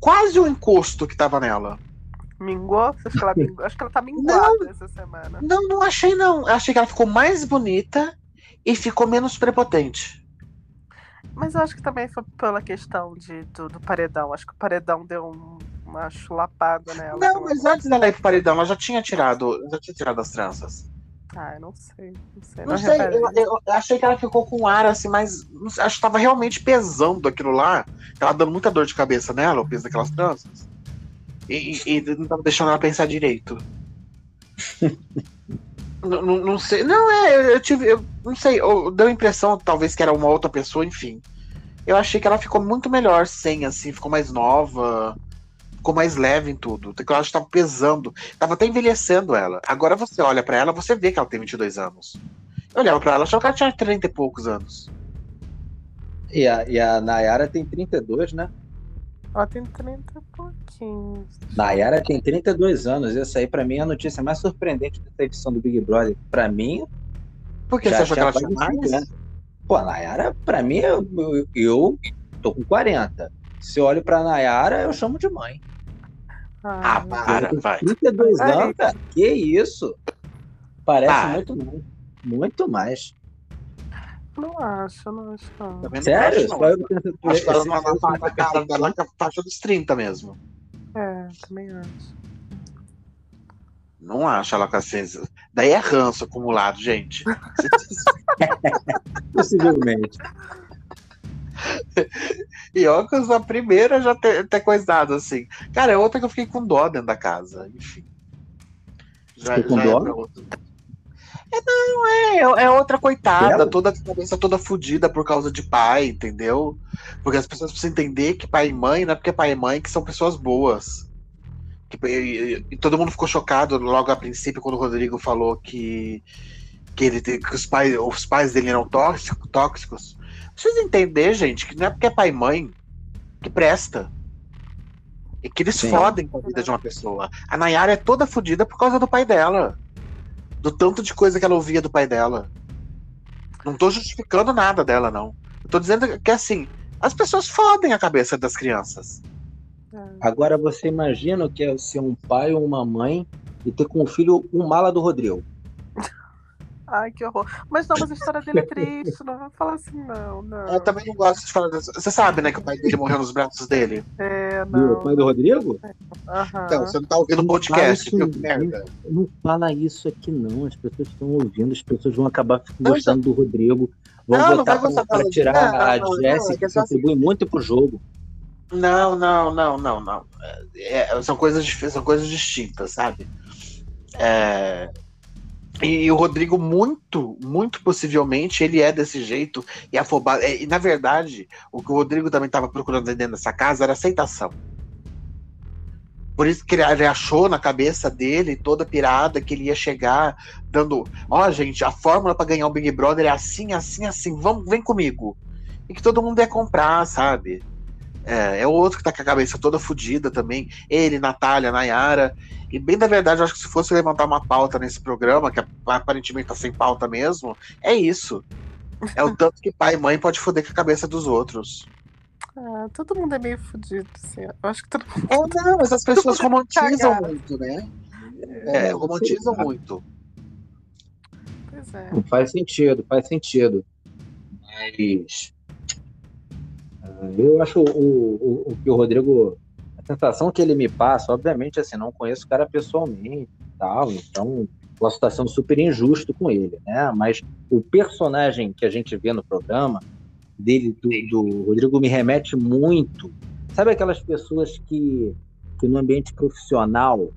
quase o encosto que tava nela. Mingou? Você acha que ela mingou? Acho que ela tá minguada essa semana. Não, não achei não. Eu achei que ela ficou mais bonita e ficou menos prepotente. Mas eu acho que também foi pela questão de, do, do paredão. Acho que o paredão deu um, uma chulapada nela. Não, mas antes dela ir pro paredão, ela já tinha tirado, já tinha tirado as tranças. Ah, eu não sei. Não sei, Não não sei, eu, eu- achei que ela ficou com um ar assim, mas não sei, acho que tava realmente pesando aquilo lá. Tava dando muita dor de cabeça nela, o peso daquelas tranças. E, e- e não tava deixando ela pensar direito. não, não, não sei. Não, é, eu, eu tive. Eu não sei, eu, deu a impressão, talvez, que era uma outra pessoa, enfim. Eu achei que ela ficou muito melhor sem, assim, ficou mais nova, ficou mais leve em tudo. Eu acho que tava pesando, tava até envelhecendo ela. Agora você olha pra ela, você vê que ela tem 22 anos. Eu olhava pra ela, achava que ela tinha 30 e poucos anos. E a, e a Nayara tem 32, né? Ela tem 30 e pouquinhos. Nayara tem 32 anos. Essa aí, pra mim, é a notícia mais surpreendente dessa edição do Big Brother. Pra mim, Por que já você achou que ela tinha mais? 50. Pô, a Nayara, pra mim, eu, eu, eu tô com 40. Se eu olho pra Nayara, eu chamo de mãe. Ah, meu para, vai. 32 Ai. anos, cara. Que isso? Parece Para. muito mais. Muito mais. Não acho, não acho. Não. Não Sério? acho, Só não. eu penso Acho que ela não na, na, faixa dos 30 mesmo. É, também acho. Não acho ela com a cinza. Daí é ranço acumulado, gente. Possivelmente. e ó, que a primeira já ter, ter coisado assim. Cara, é outra que eu fiquei com dó dentro da casa. Enfim. Já, Ficou com já é dó? É, não, é, é outra coitada, toda a cabeça toda fodida por causa de pai, entendeu? Porque as pessoas precisam entender que pai e mãe não é porque é pai e mãe que são pessoas boas. Que- e, e- todo mundo ficou chocado logo a princípio quando o Rodrigo falou que, que, ele, que os, pais, os pais dele eram tóxicos, tóxicos. Precisa entender, gente, que não é porque é pai e mãe que presta. E que eles Sim. fodem com a vida de uma pessoa. A Nayara é toda fodida por causa do pai dela. Do tanto de coisa que ela ouvia do pai dela. Não tô justificando nada dela, não. Eu tô dizendo que, assim, as pessoas fodem a cabeça das crianças. É. Agora você imagina o que é ser um pai ou uma mãe e ter com o filho um mala do Rodrigo. Ai, que horror. Mas não, mas a história dele é triste. Não vai falar assim, não, não. Eu também não gosto de falar disso. Você sabe, né, que o pai dele morreu nos braços dele? É, não. pai do Rodrigo? Aham. Então, você não tá ouvindo o Não podcast, isso, Que merda. Não fala isso aqui não. As pessoas estão ouvindo, as pessoas vão acabar Não, gostando do Rodrigo. Vão Não, não vai gostar pra, pra tirar não, a não, não, Jessie, é que só- contribui muito pro jogo. Não, não, não, não, não. É, são, coisas, são coisas distintas, sabe? É, e, o Rodrigo, muito, muito possivelmente, ele é desse jeito e afobado. É, E, na verdade, o que o Rodrigo também estava procurando dentro dessa casa era aceitação. Por isso que ele, achou na cabeça dele, toda pirada, que ele ia chegar dando. Ó, gente, a fórmula para ganhar o Big Brother é assim, assim, assim. Vamos, vem comigo. E que todo mundo ia comprar, sabe? É, é outro que tá com a cabeça toda fodida também. Ele, Natália, Nayara. E bem da verdade, eu acho que se fosse levantar uma pauta nesse programa, que aparentemente tá sem pauta mesmo, é isso. É o tanto que pai e mãe pode foder com a cabeça dos outros. Ah, todo mundo é meio fudido, assim. Eu acho que todo mundo. É, não, mas as pessoas mundo romantizam cagado. muito, né? É, romantizam muito. Pois é. Faz sentido, faz sentido. Mas eu acho o, o, o que o Rodrigo. A sensação que ele me passa, obviamente, assim, não conheço o cara pessoalmente tal, então posso estar sendo super injusto com ele, né? Mas o personagem que a gente vê no programa, dele, do, do Rodrigo, me remete muito. Sabe aquelas pessoas que, que no ambiente profissional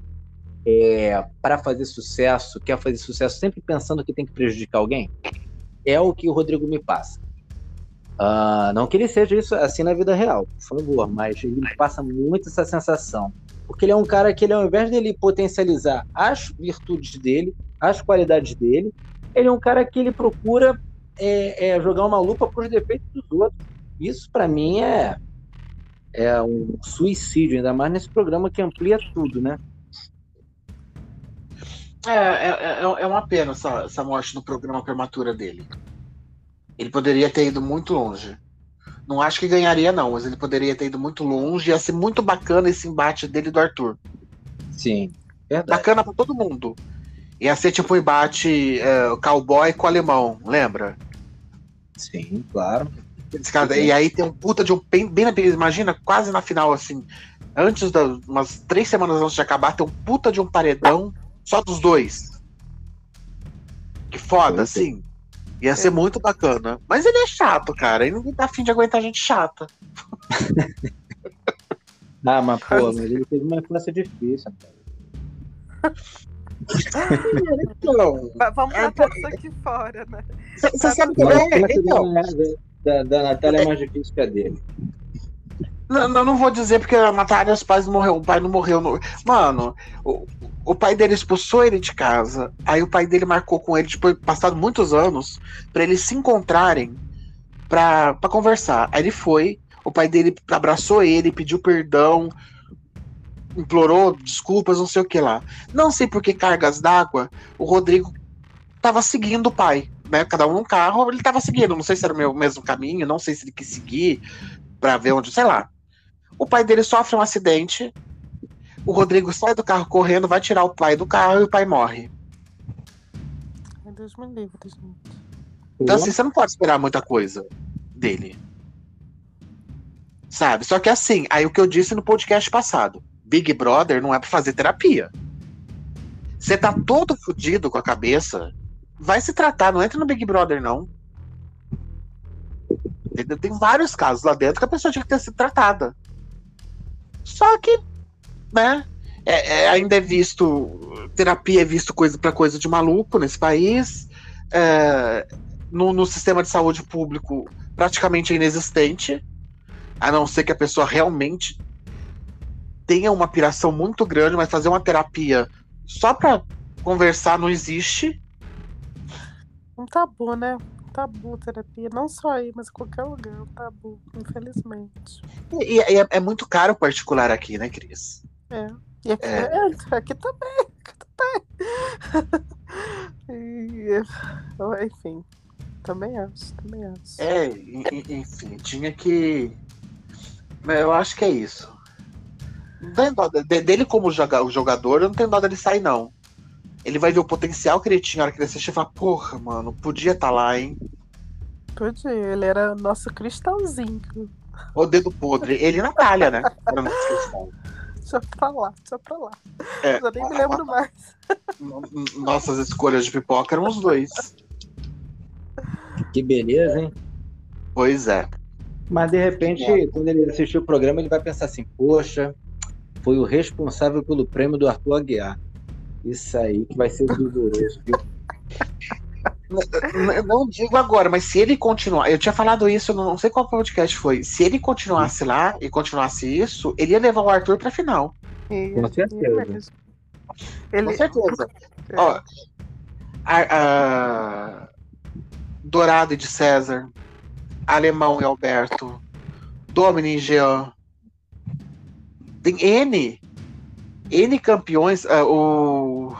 é, para fazer sucesso, quer fazer sucesso sempre pensando que tem que prejudicar alguém? É o que o Rodrigo me passa. Ah, não que ele seja isso assim na vida real, por favor, mas ele passa muito essa sensação. Porque ele é um cara que, ele, ao invés dele potencializar as virtudes dele, as qualidades dele, ele é um cara que ele procura é, é, jogar uma lupa para os defeitos dos outros. Isso, para mim, é, é um suicídio, ainda mais nesse programa que amplia tudo, né? É, é, é, é uma pena essa, essa morte no programa prematura dele. Ele poderia ter ido muito longe. Não acho que ganharia, não, mas ele poderia ter ido muito longe. Ia ser muito bacana esse embate dele e do Arthur. Sim, verdade. Bacana pra todo mundo. Ia ser tipo um embate é, cowboy com alemão, lembra? Sim, claro. Cara, e aí tem um puta de um. Bem, bem imagina, quase na final, assim. Antes das. umas três semanas antes de acabar, tem um puta de um paredão só dos dois. Que foda, assim. Ia ser muito bacana. Mas ele é chato, cara. Ele não tá afim de aguentar gente chata. ah, mas pô, mas ele teve uma infância difícil, cara. então, Vamos é, tratar isso aqui fora, né? Você sabe que é, então. da, da Natália é mais difícil que a dele. Não, não, não vou dizer porque Natália, os pais morreu, o pai não morreu. No... Mano, o, o pai dele expulsou ele de casa. Aí o pai dele marcou com ele, depois, passado muitos anos, para eles se encontrarem pra, conversar. Aí ele foi, o pai dele abraçou ele, pediu perdão, implorou desculpas, não sei o que lá. Não sei por que cargas d'água, o Rodrigo tava seguindo o pai, né? Cada um num carro, ele tava seguindo. Não sei se era o mesmo caminho, não sei se ele quis seguir para ver onde, sei lá. O pai dele sofre um acidente. O Rodrigo sai do carro correndo, vai tirar o pai do carro e o pai morre. Deus me livre, gente. Então, assim, você não pode esperar muita coisa dele. Sabe? Só que assim, aí o que eu disse no podcast passado: Big Brother não é pra fazer terapia. Você tá todo fudido com a cabeça, vai se tratar, não entra no Big Brother, não. Tem vários casos lá dentro que a pessoa tinha que ter sido tratada. Só que, né? É, é, ainda é visto. Terapia é visto coisa para coisa de maluco nesse país. É, no, no, sistema de saúde público, praticamente inexistente. A não ser que a pessoa realmente tenha uma piração muito grande, mas fazer uma terapia só para conversar não existe. Um tabu, né? Tabu terapia, não só aí, mas em qualquer lugar, é um tabu, infelizmente. E, e é, é, muito caro particular aqui, né, Cris? É. E aqui, é. É, aqui também, aqui também. e, enfim, também acho, também acho. É, enfim, tinha que. Eu acho que é isso. Não tem dó dele como jogador, eu não tenho dó dele sair, não ele vai ver o potencial que ele tinha na hora que ele assistir e falar, porra, mano, podia estar tá lá, hein? Podia, ele era nosso cristalzinho. O dedo podre. Ele e Natália, né? Era nosso cristal. Deixa pra lá, deixa pra lá. É, eu nem me lembro mais. Nossas escolhas de pipoca eram os dois. Que beleza, hein? Pois é. Mas de repente, é. quando ele assistir o programa, ele vai pensar assim: poxa, foi o responsável pelo prêmio do Arthur Aguiar. Isso aí que vai ser doloroso, viu? Não, não digo agora, mas se ele continuar, eu tinha falado isso, não sei qual podcast foi. Se ele continuasse lá e continuasse isso, ele ia levar o Arthur pra final. Com certeza. Ele... Com certeza. É. Ó, a, a... Dourado e de César, Alemão e Alberto, Domini e Jean. Tem N N campeões. Uh, o...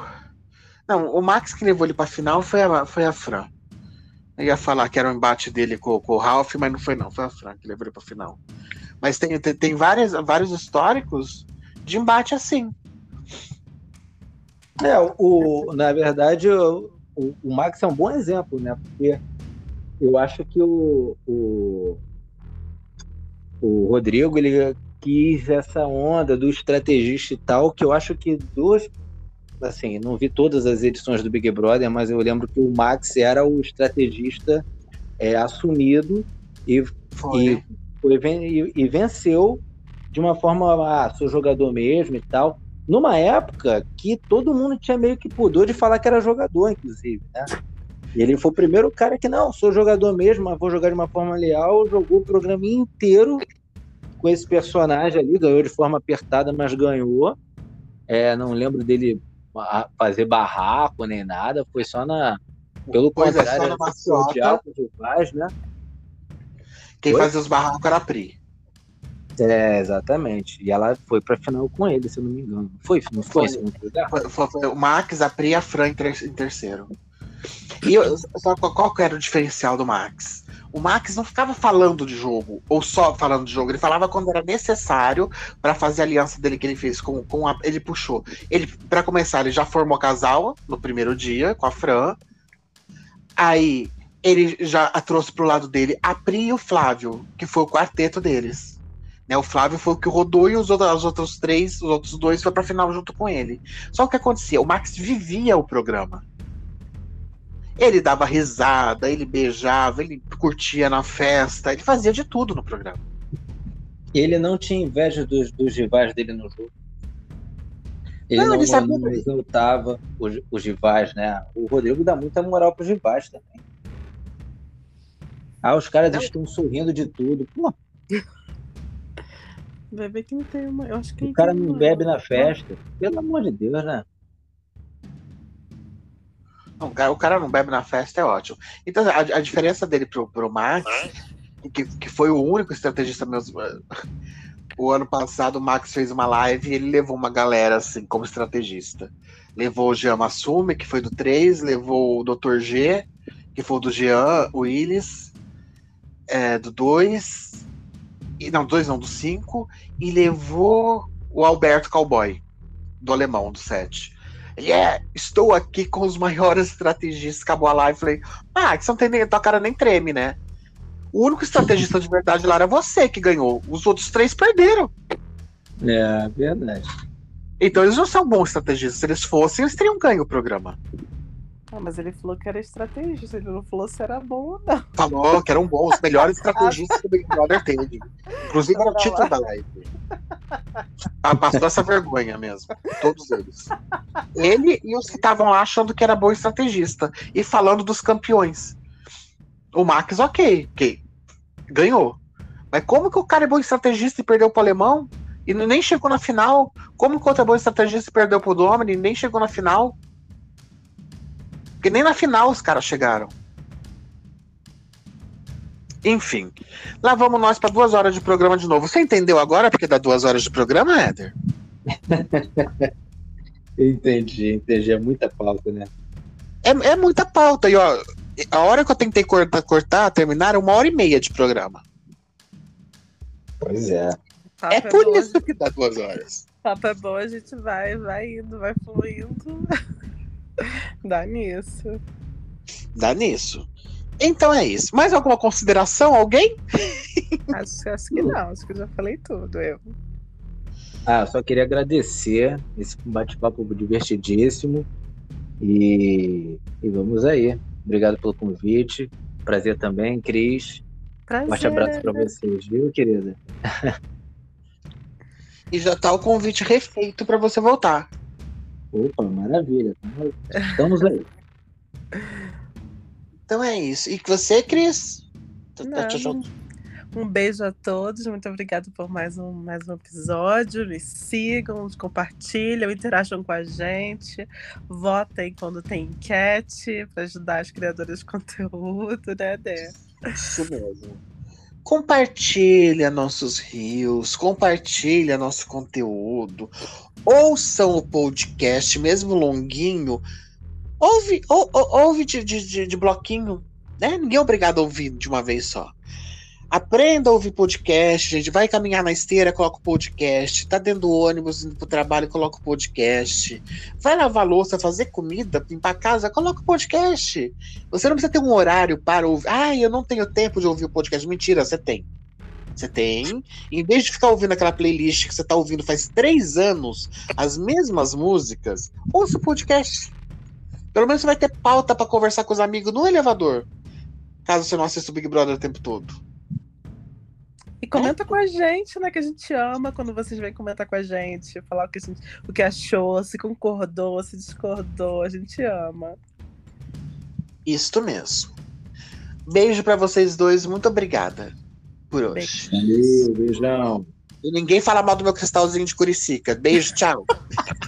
Não, o Max que levou ele pra final foi a, foi a Fran. Eu ia falar que era o um embate dele com, com, o Ralph, mas não foi não, foi a Fran que levou ele pra final. Mas tem, tem, tem várias, vários históricos de embate assim. É, o, na verdade, o, o, Max é um bom exemplo, né? Porque eu acho que o, o, o Rodrigo ele quis essa onda do estrategista e tal, que eu acho que duas. Assim, não vi todas as edições do Big Brother, mas eu lembro que o Max era o estrategista é, assumido e, e, foi, e, e, venceu de uma forma, ah, sou jogador mesmo e tal. Numa época que todo mundo tinha meio que pudor de falar que era jogador, inclusive, né? E ele foi o primeiro cara que, não, sou jogador mesmo, mas vou jogar de uma forma leal, jogou o programa inteiro com esse personagem ali, ganhou de forma apertada, mas ganhou. É, não lembro dele fazer barraco nem nada, foi só na. Pelo pois contrário, é, só na rivais, né? Quem foi? fazia os barracos era a Pri. É, exatamente. E ela foi pra final com ele, se eu não me engano. Foi? Não foi? Foi, foi, foi o Max, a Pri e a Fran em, terceiro. E eu, qual, qual era o diferencial do Max? O Max não ficava falando de jogo, ou só falando de jogo, ele falava quando era necessário para fazer a aliança dele que ele fez com, com a. Ele puxou. Ele, para começar, ele já formou casal no primeiro dia com a Fran. Aí ele já trouxe pro lado dele a Pri e o Flávio, que foi o quarteto deles. Né, o Flávio foi o que rodou e os outros, os outros três, os outros dois foi pra final junto com ele. Só o que acontecia? O Max vivia o programa. Ele dava risada, ele beijava, ele curtia na festa, ele fazia de tudo no programa. Ele não tinha inveja dos, dos rivais dele no jogo. Ele não, não, ele sabia não exaltava os, os rivais, né? O Rodrigo dá muita moral pros rivais também. Ah, os caras não. estão sorrindo de tudo. Pô. Vai ver que não tem uma. Eu acho que o cara não uma... bebe na festa. Pelo amor de Deus, né? Não, o cara não bebe na festa é ótimo. Então, a, a diferença dele pro, pro Max, que, que foi o único estrategista mesmo. O ano passado, o Max fez uma live e ele levou uma galera, assim, como estrategista. Levou o Jean Massume, que foi do 3, levou o Dr. G, que foi do Jean Willis, é, do 2, e, não, 2 não, do 5, e levou o Alberto Cowboy, do alemão, do 7 yeah, estou aqui com os maiores estrategistas. Acabou a live. Falei, ah, que você não tem nem. Tua cara nem treme, né? O único estrategista de verdade lá era você que ganhou. Os outros três perderam. É, verdade. Então eles não são bons estrategistas. Se eles fossem, eles teriam ganho o programa. Ah, mas ele falou que era estrategista, ele não falou se era bom ou não. Falou que eram bons, os melhores estrategistas que o Big Brother teve. Inclusive era o título da live. Ah, passou essa vergonha mesmo. Todos eles. Ele e os que estavam lá achando que era bom estrategista. E falando dos campeões. O Max, ok, ok. Ganhou. Mas como que o cara é bom estrategista e perdeu pro alemão? E nem chegou na final? Como que o outro é bom estrategista e perdeu pro Domini e nem chegou na final? Porque nem na final os caras chegaram. Enfim, lá vamos nós para duas horas de programa de novo. Você entendeu agora porque dá duas horas de programa, Éder? entendi, entendi. É muita pauta, né? É, é muita pauta. E ó, a hora que eu tentei cortar, cortar, terminar, é uma hora e meia de programa. Pois é. é, é por isso que dá duas horas. Papo é bom, a gente vai, vai indo, vai fluindo. Dá nisso. Dá nisso. Então é isso. Mais alguma consideração? Alguém? Acho, acho que não, acho que eu já falei tudo, eu. Ah, só queria agradecer esse bate-papo divertidíssimo. E, e vamos aí. Obrigado pelo convite. Prazer também, Cris. Prazer. Um forte abraço para vocês, viu, querida? e já tá o convite refeito para você voltar. Opa, maravilha. Estamos aí. Então é isso. E você, Cris? Um beijo a todos, muito obrigada por mais um, mais um episódio. Me sigam, compartilham, interajam com a gente, votem quando tem enquete para ajudar as criadoras de conteúdo, né, Dé? Isso mesmo. Compartilha nossos rios, compartilha nosso conteúdo, ouçam o podcast, mesmo longuinho, Ouve, ou, ou, ouve de, de, de, bloquinho, né? Ninguém é obrigado a ouvir de uma vez só. Aprenda a ouvir podcast, gente. Vai caminhar na esteira, coloca o podcast. Tá dentro do ônibus, indo pro trabalho, coloca o podcast. Vai lavar louça, fazer comida, limpar casa, coloca o podcast. Você não precisa ter um horário para ouvir. Ah, eu não tenho tempo de ouvir o podcast. Mentira, você tem. Você tem. Em vez de ficar ouvindo aquela playlist que você tá ouvindo faz três anos, as mesmas músicas, ouça o podcast. Pelo menos você vai ter pauta para conversar com os amigos no elevador. Caso você não assista o Big Brother o tempo todo. E comenta é? com a gente, né? Que a gente ama quando vocês vêm comentar com a gente, falar o que, gente, o que achou, se concordou, se discordou. A gente ama. Isto mesmo. Beijo para vocês dois. Muito obrigada por hoje. Valeu, beijão. E ninguém fala mal do meu cristalzinho de Curicica. Beijo, tchau.